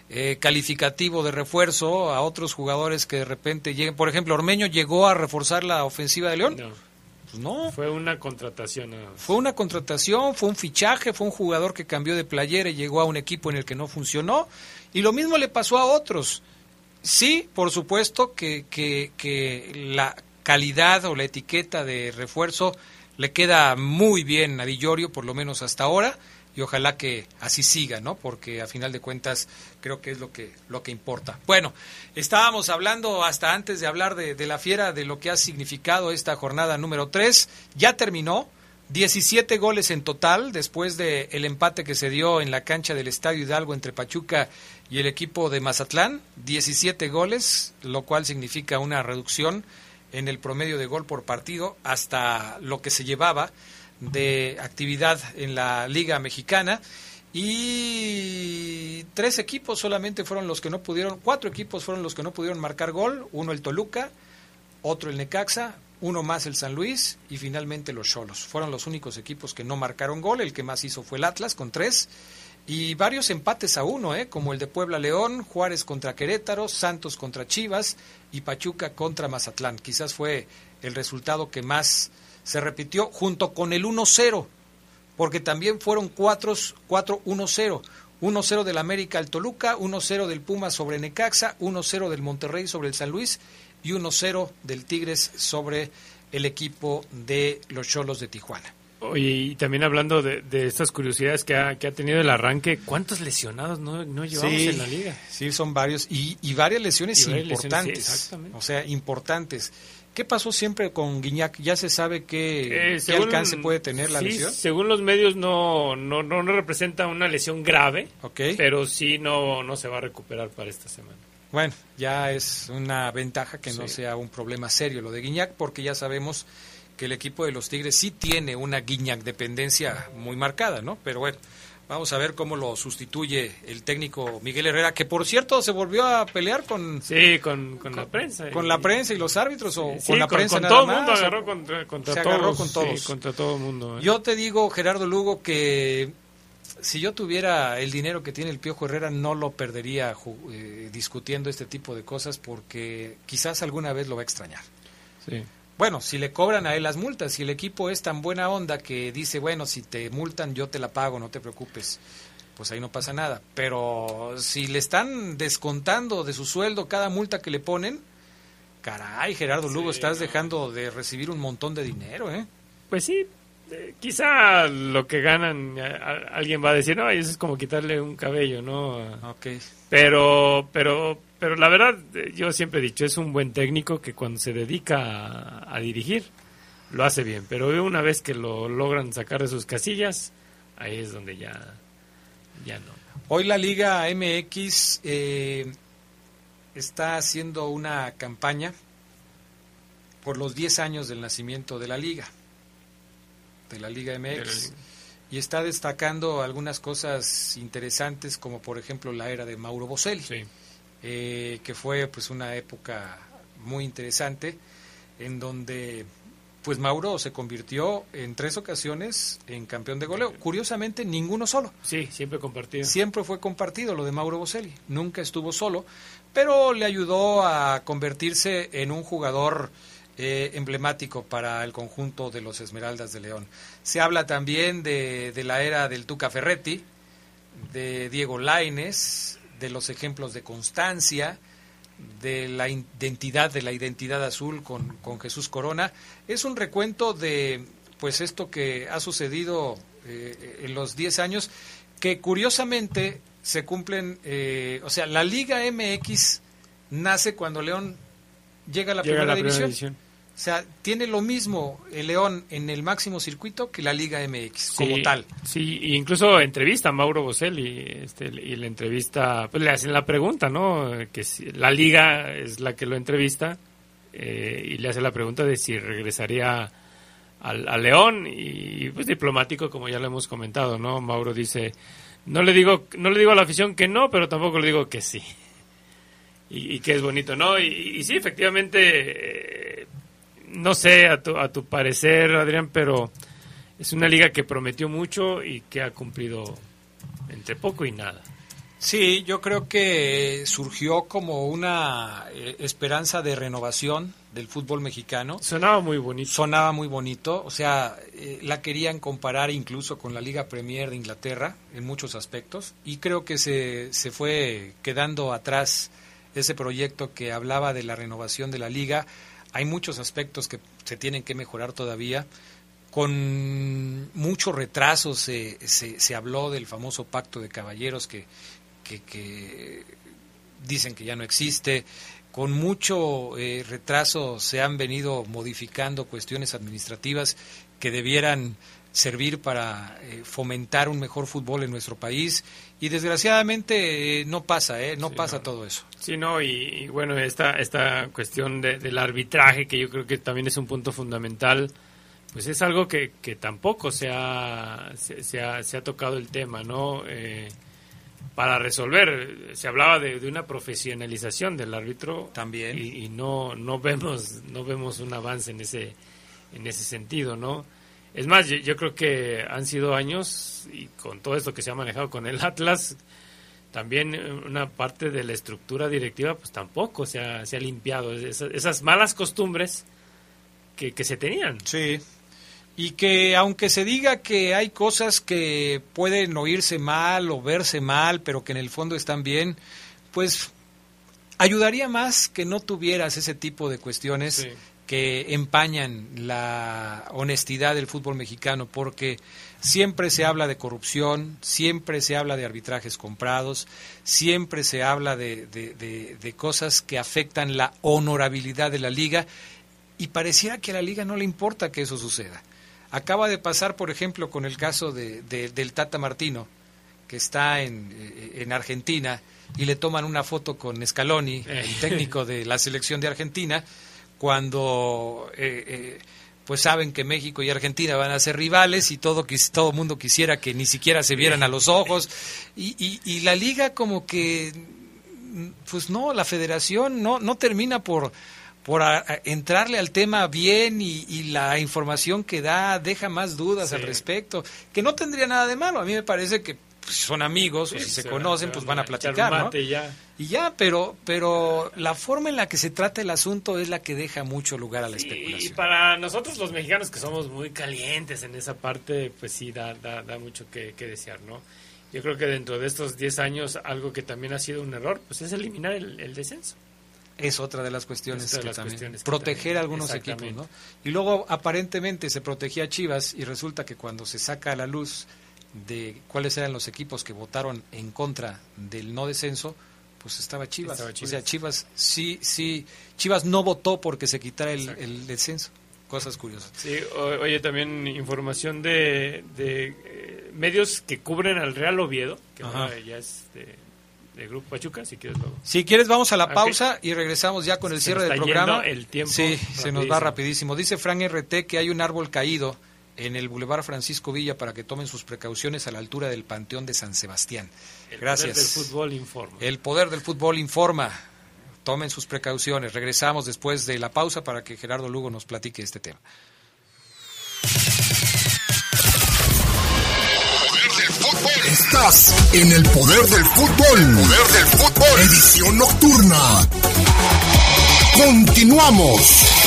eh, calificativo de refuerzo a otros jugadores que de repente lleguen. Por ejemplo, Ormeño llegó a reforzar la ofensiva de León. No. Pues no. Fue una contratación. Fue una contratación, fue un fichaje, fue un jugador que cambió de playera y llegó a un equipo en el que no funcionó. Y lo mismo le pasó a otros. Sí, por supuesto que, que, que la calidad o la etiqueta de refuerzo le queda muy bien a Villorio, por lo menos hasta ahora, y ojalá que así siga, ¿no? Porque a final de cuentas creo que es lo que, lo que importa. Bueno, estábamos hablando hasta antes de hablar de, de la fiera, de lo que ha significado esta jornada número 3, ya terminó. 17 goles en total después del el empate que se dio en la cancha del Estadio Hidalgo entre Pachuca y el equipo de Mazatlán. 17 goles, lo cual significa una reducción en el promedio de gol por partido hasta lo que se llevaba de actividad en la Liga Mexicana. Y tres equipos solamente fueron los que no pudieron, cuatro equipos fueron los que no pudieron marcar gol. Uno el Toluca, otro el Necaxa, uno más el San Luis y finalmente los Cholos. Fueron los únicos equipos que no marcaron gol. El que más hizo fue el Atlas con tres. Y varios empates a uno, ¿eh? como el de Puebla León, Juárez contra Querétaro, Santos contra Chivas y Pachuca contra Mazatlán. Quizás fue el resultado que más se repitió junto con el 1-0, porque también fueron 4 4-1-0. 1-0 del América al Toluca, 1-0 del Puma sobre Necaxa, 1-0 del Monterrey sobre el San Luis y 1-0 del Tigres sobre el equipo de los Cholos de Tijuana. Oye, y también hablando de, estas curiosidades que ha, que ha, tenido el arranque, ¿cuántos lesionados no, no llevamos en la liga? Sí, son varios, y, y varias lesiones importantes. o sea, importantes. ¿Qué pasó siempre con Guiñac? ¿Ya se sabe qué, eh, alcance puede tener la lesión? Según los medios no, no, no, representa una lesión grave, pero sí no, no se va a recuperar para esta semana. Bueno, ya es una ventaja que no sea un problema serio lo de Guiñac, porque ya sabemos que el equipo de los Tigres sí tiene una Guiñac dependencia muy marcada, ¿no? Pero bueno, Vamos a ver cómo lo sustituye el técnico Miguel Herrera, que por cierto se volvió a pelear con... Sí, con, la prensa. Con la prensa y los árbitros o con la prensa con, todo el mundo agarró contra, contra se agarró con todos. contra todo el mundo. ¿eh? Yo te digo, Gerardo Lugo, que si yo tuviera el dinero que tiene el Piojo Herrera, no lo perdería eh, discutiendo este tipo de cosas porque quizás alguna vez lo va a extrañar. Sí. Bueno, si le cobran a él las multas, si el equipo es tan buena onda que dice, bueno, si te multan yo te la pago, no te preocupes, pues ahí no pasa nada. Pero si le están descontando de su sueldo cada multa que le ponen, caray, Gerardo Lugo, estás dejando de recibir un montón de dinero, ¿eh? Pues sí, eh, quizá lo que ganan, alguien va a decir, no, eso es como quitarle un cabello, ¿no? Ok. Pero, pero pero la verdad, eh, yo siempre he dicho, es un buen técnico que cuando se dedica a, dirigir, lo hace bien. Pero una vez que lo logran sacar de sus casillas, ahí es donde ya, ya no. Hoy la Liga MX eh, está haciendo una campaña por los 10 años del nacimiento de la Liga, de la Liga MX. Y está destacando algunas cosas interesantes, como por ejemplo la era de Mauro Boselli. Sí eh, que fue pues una época muy interesante en donde pues Mauro se convirtió en tres ocasiones en campeón de goleo. Curiosamente, ninguno solo. Sí, siempre compartido. Siempre fue compartido lo de Mauro Boselli. Nunca estuvo solo, pero le ayudó a convertirse en un jugador eh, emblemático para el conjunto de los Esmeraldas de León. Se habla también de, de la era del Tuca Ferretti, de Diego Laines, de los ejemplos de constancia, de la identidad, de la identidad azul con, con Jesús Corona. Es un recuento de pues esto que ha sucedido eh, en los 10 años, que curiosamente se cumplen, eh, o sea, la Liga MX nace cuando León llega a la, primera, división. O sea, tiene lo mismo el León en el máximo circuito que la Liga MX, como tal. Sí, incluso entrevista a Mauro Boselli este, y la entrevista, pues le hacen la pregunta, ¿no? Que si, la Liga es la que lo entrevista eh, y le hace la pregunta de si regresaría al, León y pues diplomático, como ya lo hemos comentado, ¿no? Mauro dice, no le digo, no le digo a la afición que no, pero tampoco le digo que sí. Y, que es bonito, ¿no? Y, y sí, efectivamente no sé a tu, a tu parecer, Adrián, pero es una liga que prometió mucho y que ha cumplido entre poco y nada. Sí, yo creo que surgió como una eh, esperanza de renovación del fútbol mexicano. Sonaba muy bonito. Sonaba muy bonito, o sea, eh, la querían comparar incluso con la Liga Premier de Inglaterra en muchos aspectos y creo que se, se fue quedando atrás ese proyecto que hablaba de la renovación de la liga hay muchos aspectos que se tienen que mejorar todavía. Con mucho retraso se, se, habló del famoso pacto de caballeros que, que, dicen que ya no existe. Con mucho eh, retraso se han venido modificando cuestiones administrativas que debieran servir para eh, fomentar un mejor fútbol en nuestro país y desgraciadamente eh, no pasa, ¿eh? no pasa todo eso. Sí, no, y, bueno, esta, esta cuestión del arbitraje, que yo creo que también es un punto fundamental, pues es algo que, que tampoco se ha, se, ha, se ha tocado el tema, ¿no? Eh, para resolver, se hablaba de, de, una profesionalización del árbitro también y, y, no no vemos no vemos un avance en ese en ese sentido, ¿no? Es más, yo, creo que han sido años, y con todo esto que se ha manejado con el Atlas, también una parte de la estructura directiva, pues tampoco se ha, se ha limpiado esas, malas costumbres que, se tenían. Sí. y que aunque se diga que hay cosas que pueden oírse mal o verse mal, pero que en el fondo están bien, pues ayudaría más que no tuvieras ese tipo de cuestiones que empañan la honestidad del fútbol mexicano, porque siempre se habla de corrupción, siempre se habla de arbitrajes comprados, siempre se habla de, de cosas que afectan la honorabilidad de la liga y pareciera que a la liga no le importa que eso suceda. Acaba de pasar, por ejemplo, con el caso de, del Tata Martino, que está en, eh, en, Argentina y le toman una foto con Scaloni, el eh. técnico de la selección de Argentina, cuando eh, pues saben que México y Argentina van a ser rivales y todo todo mundo quisiera que ni siquiera se vieran a los ojos y, y, y la liga como que pues no la Federación no no termina por por entrarle al tema bien y, la información que da deja más dudas al respecto, que no tendría nada de malo. A mí me parece que pues, son amigos o si se, conocen, pues van a platicar, ¿no? Y ya. pero pero la forma en la que se trata el asunto es la que deja mucho lugar a la especulación. Y para nosotros los mexicanos que somos muy calientes en esa parte, pues sí da, da, mucho que, desear, ¿no? Yo creo que dentro de estos 10 años algo que también ha sido un error, pues es eliminar el descenso. Es otra de las cuestiones que también. proteger a algunos equipos, ¿no? Y luego aparentemente se protegía a Chivas y resulta que cuando se saca a la luz de cuáles eran los equipos que votaron en contra del no descenso, pues estaba Chivas. O sea, Chivas sí, sí, Chivas no votó porque se quitara el, descenso. Cosas curiosas. Sí, oye, también información de, eh, medios que cubren al Real Oviedo, que ya es de, de Grupo Pachuca, si quieres luego. Si quieres vamos a la pausa y regresamos ya con el cierre del programa. el tiempo. Sí, se nos va rapidísimo. Dice Frank RT que hay un árbol caído en el Boulevard Francisco Villa para que tomen sus precauciones a la altura del Panteón de San Sebastián. Gracias. El poder del fútbol informa. El poder del fútbol informa. Tomen sus precauciones. Regresamos después de la pausa para que Gerardo Lugo nos platique este tema. Estás en el poder del fútbol. Poder del fútbol. Edición nocturna. Continuamos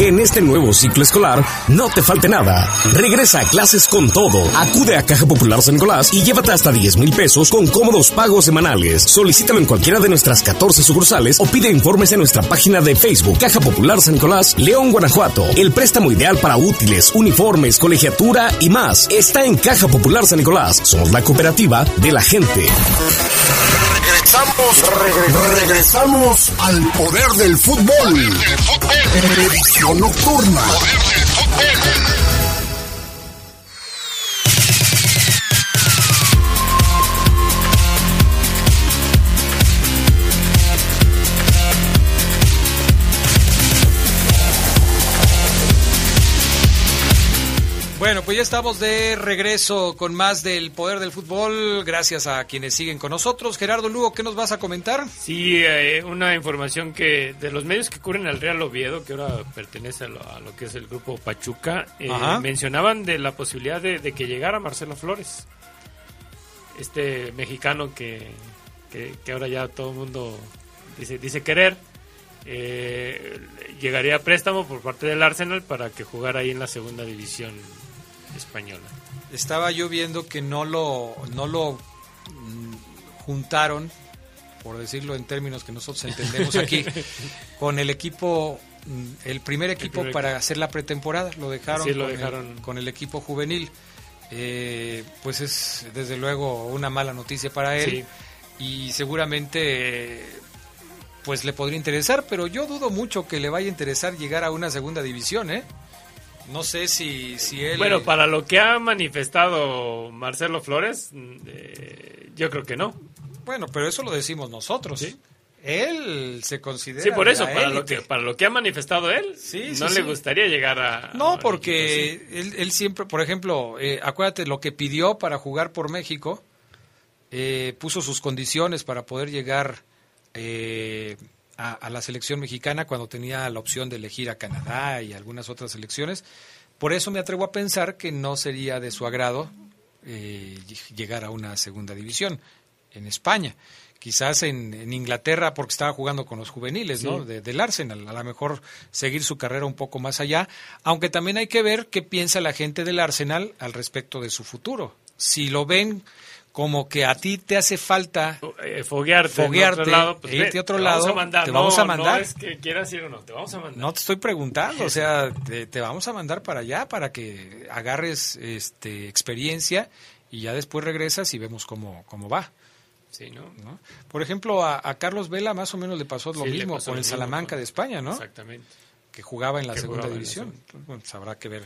que en este nuevo ciclo escolar no te falte nada. Regresa a clases con todo. Acude a Caja Popular San Nicolás y llévate hasta 10 mil pesos con cómodos pagos semanales. Solicítalo en cualquiera de nuestras 14 sucursales o pide informes en nuestra página de Facebook Caja Popular San Nicolás, León, Guanajuato. El préstamo ideal para útiles, uniformes, colegiatura y más está en Caja Popular San Nicolás. Somos la cooperativa de la gente. Regresamos, regresamos al poder del fútbol. Edición nocturna. Bueno, pues ya estamos de regreso con más del poder del fútbol. Gracias a quienes siguen con nosotros. Gerardo Lugo, ¿qué nos vas a comentar? Sí, eh, una información que de los medios que cubren al Real Oviedo, que ahora pertenece a lo, que es el grupo Pachuca, eh, mencionaban de la posibilidad de, que llegara Marcelo Flores, este mexicano que, que, ahora ya todo el mundo dice, dice querer. Eh, llegaría a préstamo por parte del Arsenal para que jugara ahí en la segunda división española. Estaba yo viendo que no lo, no lo mm, juntaron, por decirlo en términos que nosotros entendemos aquí, con el equipo, mm, el primer equipo para hacer la pretemporada. Lo dejaron, lo con, dejaron. El, con el equipo juvenil. Eh, pues es desde luego una mala noticia para él y seguramente pues le podría interesar, pero yo dudo mucho que le vaya a interesar llegar a una segunda división, ¿eh? No sé si, si él... Bueno, para lo que ha manifestado Marcelo Flores, eh, yo creo que no. Bueno, pero eso lo decimos nosotros. Él se considera. Sí, por eso, para lo, que, para lo que ha manifestado él, no le gustaría llegar a. No, porque él, siempre, por ejemplo, eh, acuérdate lo que pidió para jugar por México, eh, puso sus condiciones para poder llegar eh, a, la selección mexicana cuando tenía la opción de elegir a Canadá y algunas otras selecciones. Por eso me atrevo a pensar que no sería de su agrado eh, llegar a una segunda división. en España. Quizás en, en Inglaterra porque estaba jugando con los juveniles, ¿no? De- del Arsenal. A lo mejor seguir su carrera un poco más allá. Aunque también hay que ver qué piensa la gente del Arsenal al respecto de su futuro. Si lo ven como que a ti te hace falta Eh, foguearte, foguearte otro lado, pues e irte a otro te lado, vamos a mandar. te No, vamos a No mandar. es que quieras ir o no, te vamos a mandar. No te estoy preguntando, o sea, te, te vamos a mandar para allá para que agarres este, experiencia y ya después regresas y vemos cómo, cómo va. Sí, ¿no? ¿no? Por ejemplo, a, a Carlos Vela más o menos le pasó lo Sí, mismo pasó con el mismo Salamanca de España, ¿no? Exactamente. Que jugaba en la Que segunda la división. Entonces, bueno, pues habrá que ver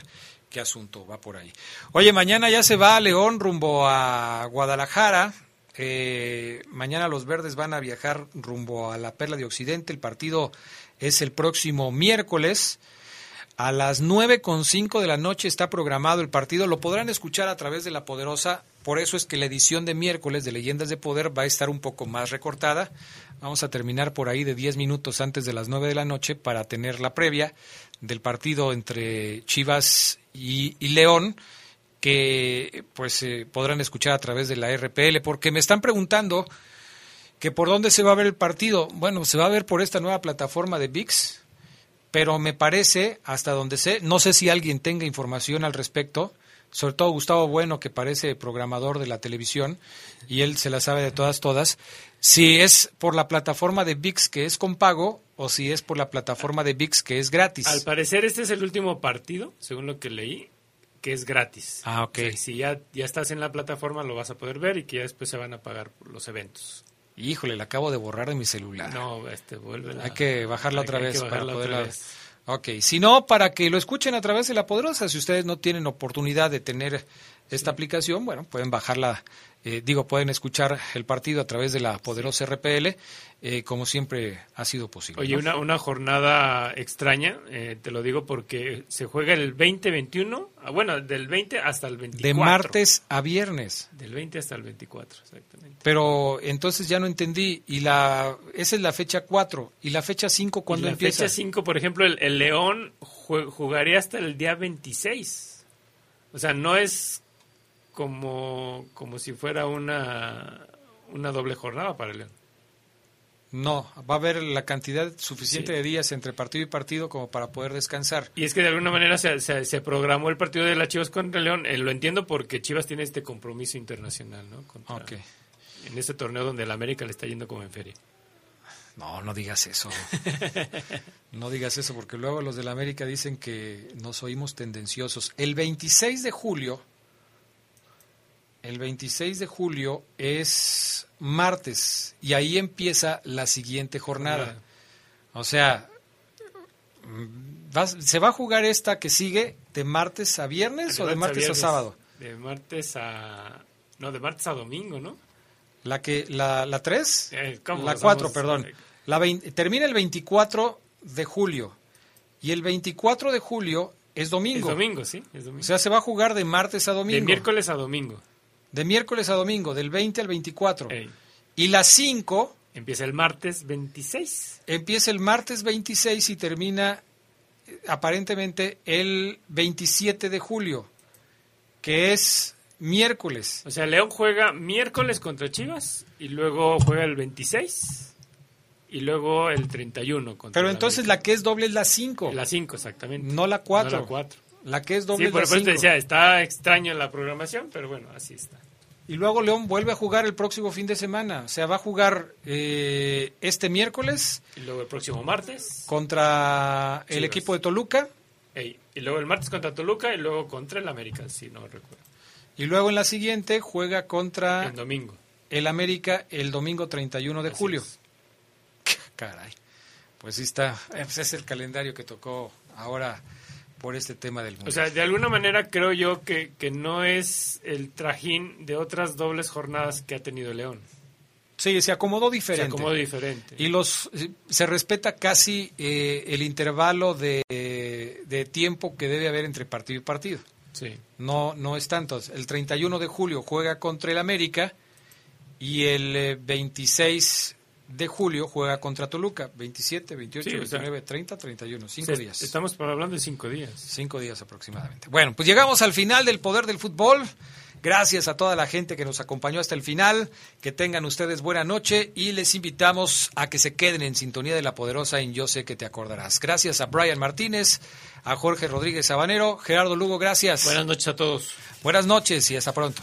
qué asunto va por ahí. Oye, mañana ya se va a León rumbo a Guadalajara. Eh, mañana los verdes van a viajar rumbo a la Perla de Occidente. El partido es el próximo miércoles. A las nueve con cinco de la noche está programado el partido. Lo podrán escuchar a través de la Poderosa. Por eso es que la edición de miércoles de Leyendas de Poder va a estar un poco más recortada. Vamos a terminar por ahí de 10 minutos antes de las 9 de la noche para tener la previa del partido entre Chivas y, León que pues eh, podrán escuchar a través de la RPL porque me están preguntando que por dónde se va a ver el partido. Bueno, se va a ver por esta nueva plataforma de VIX, pero me parece, hasta donde sé, no sé si alguien tenga información al respecto, sobre todo Gustavo Bueno, que parece programador de la televisión, y él se la sabe de todas, todas, si es por la plataforma de VIX que es con pago o si es por la plataforma de VIX que es gratis. Al parecer este es el último partido, según lo que leí, que es gratis. Ah, ok. O sea, si ya, ya estás en la plataforma lo vas a poder ver y que ya después se van a pagar por los eventos. Híjole, la acabo de borrar de mi celular. No, este, vuelve. Hay que bajarla hay- otra vez para poderla. vez. Ok, si no, para que lo escuchen a través de la Poderosa, si ustedes no tienen oportunidad de tener esta aplicación, bueno, pueden bajarla, eh, digo, pueden escuchar el partido a través de la Poderosa RPL, eh, como siempre ha sido posible. Oye, ¿no? una, una jornada extraña, eh, te lo digo porque se juega el 20-21, ah, bueno, del 20 hasta el 24. De martes a viernes. Del 20 hasta el 24, exactamente. Pero entonces ya no entendí, y la esa es la fecha 4, y la fecha 5, Y ¿cuándo la empieza? fecha 5, por ejemplo, el, el León jugaría hasta el día 26. O sea, no es como, como si fuera una, una doble jornada para el León. No, va a haber la cantidad suficiente Sí. de días entre partido y partido como para poder descansar. Y es que de alguna manera se, se, se programó el partido de las Chivas contra el León. Eh, lo entiendo porque Chivas tiene este compromiso internacional, ¿no? Contra-. En este torneo donde el América le está yendo como en feria. No, no digas eso. No digas eso porque luego los de la América dicen que nos oímos tendenciosos. El 26 de julio, el 26 de julio es martes y ahí empieza la siguiente jornada. O sea, vas- ¿se va a jugar esta que sigue de martes a viernes o de martes a, viernes. sábado? De martes a... No, de martes a domingo, ¿no? La que la la 3, Eh, ¿cómo la nos 4, vamos? perdón. La vein- termina el 24 de julio y el 24 de julio es domingo. Es domingo, sí, es domingo. O sea, se va a jugar de martes a domingo. de miércoles a domingo. De miércoles a domingo, del 20 al 24. Ey. Y la 5 Empieza el martes 26. empieza el martes 26 y termina eh, aparentemente el 27 de julio, que es miércoles. O sea, León juega miércoles contra Chivas y luego juega el 26 y luego el 31 contra Pero entonces la que es doble es la 5. La 5, exactamente. No la 4. No la cuatro. La que es doble Sí, es por la eso te 5. decía, está extraño la programación, pero bueno, así está. Y luego León vuelve a jugar el próximo fin de semana. O sea, va a jugar eh, este miércoles Y luego el próximo martes. contra el Chivas. equipo de Toluca. ey, y luego el martes contra Toluca y luego contra el América, si no recuerdo. Y luego en la siguiente juega contra El domingo. el América el domingo 31 de Así julio. es. Caray. Pues sí está. eh, pues es el calendario que tocó ahora por este tema del. O sea, de alguna manera creo yo que, que no es el trajín de otras dobles jornadas que ha tenido León. sí, se acomodó Se diferente. acomodó diferente. Y los se respeta casi eh, el intervalo de, de tiempo que debe haber entre partido y partido. Sí. No, no es tanto. El 31 de julio juega contra el América y el eh, 26 de julio juega contra Toluca. 27, 28, Sí, o sea, 29, 30, 31. Cinco Sí, días. Estamos hablando de cinco días. Cinco días aproximadamente. Bueno, pues llegamos al final del poder del fútbol. Gracias a toda la gente que nos acompañó hasta el final. Que tengan ustedes buena noche y les invitamos a que se queden en sintonía de la poderosa en Yo sé que te acordarás. Gracias a Brian Martínez, a Jorge Rodríguez Sabanero, Gerardo Lugo, gracias. Buenas noches a todos. Buenas noches y hasta pronto.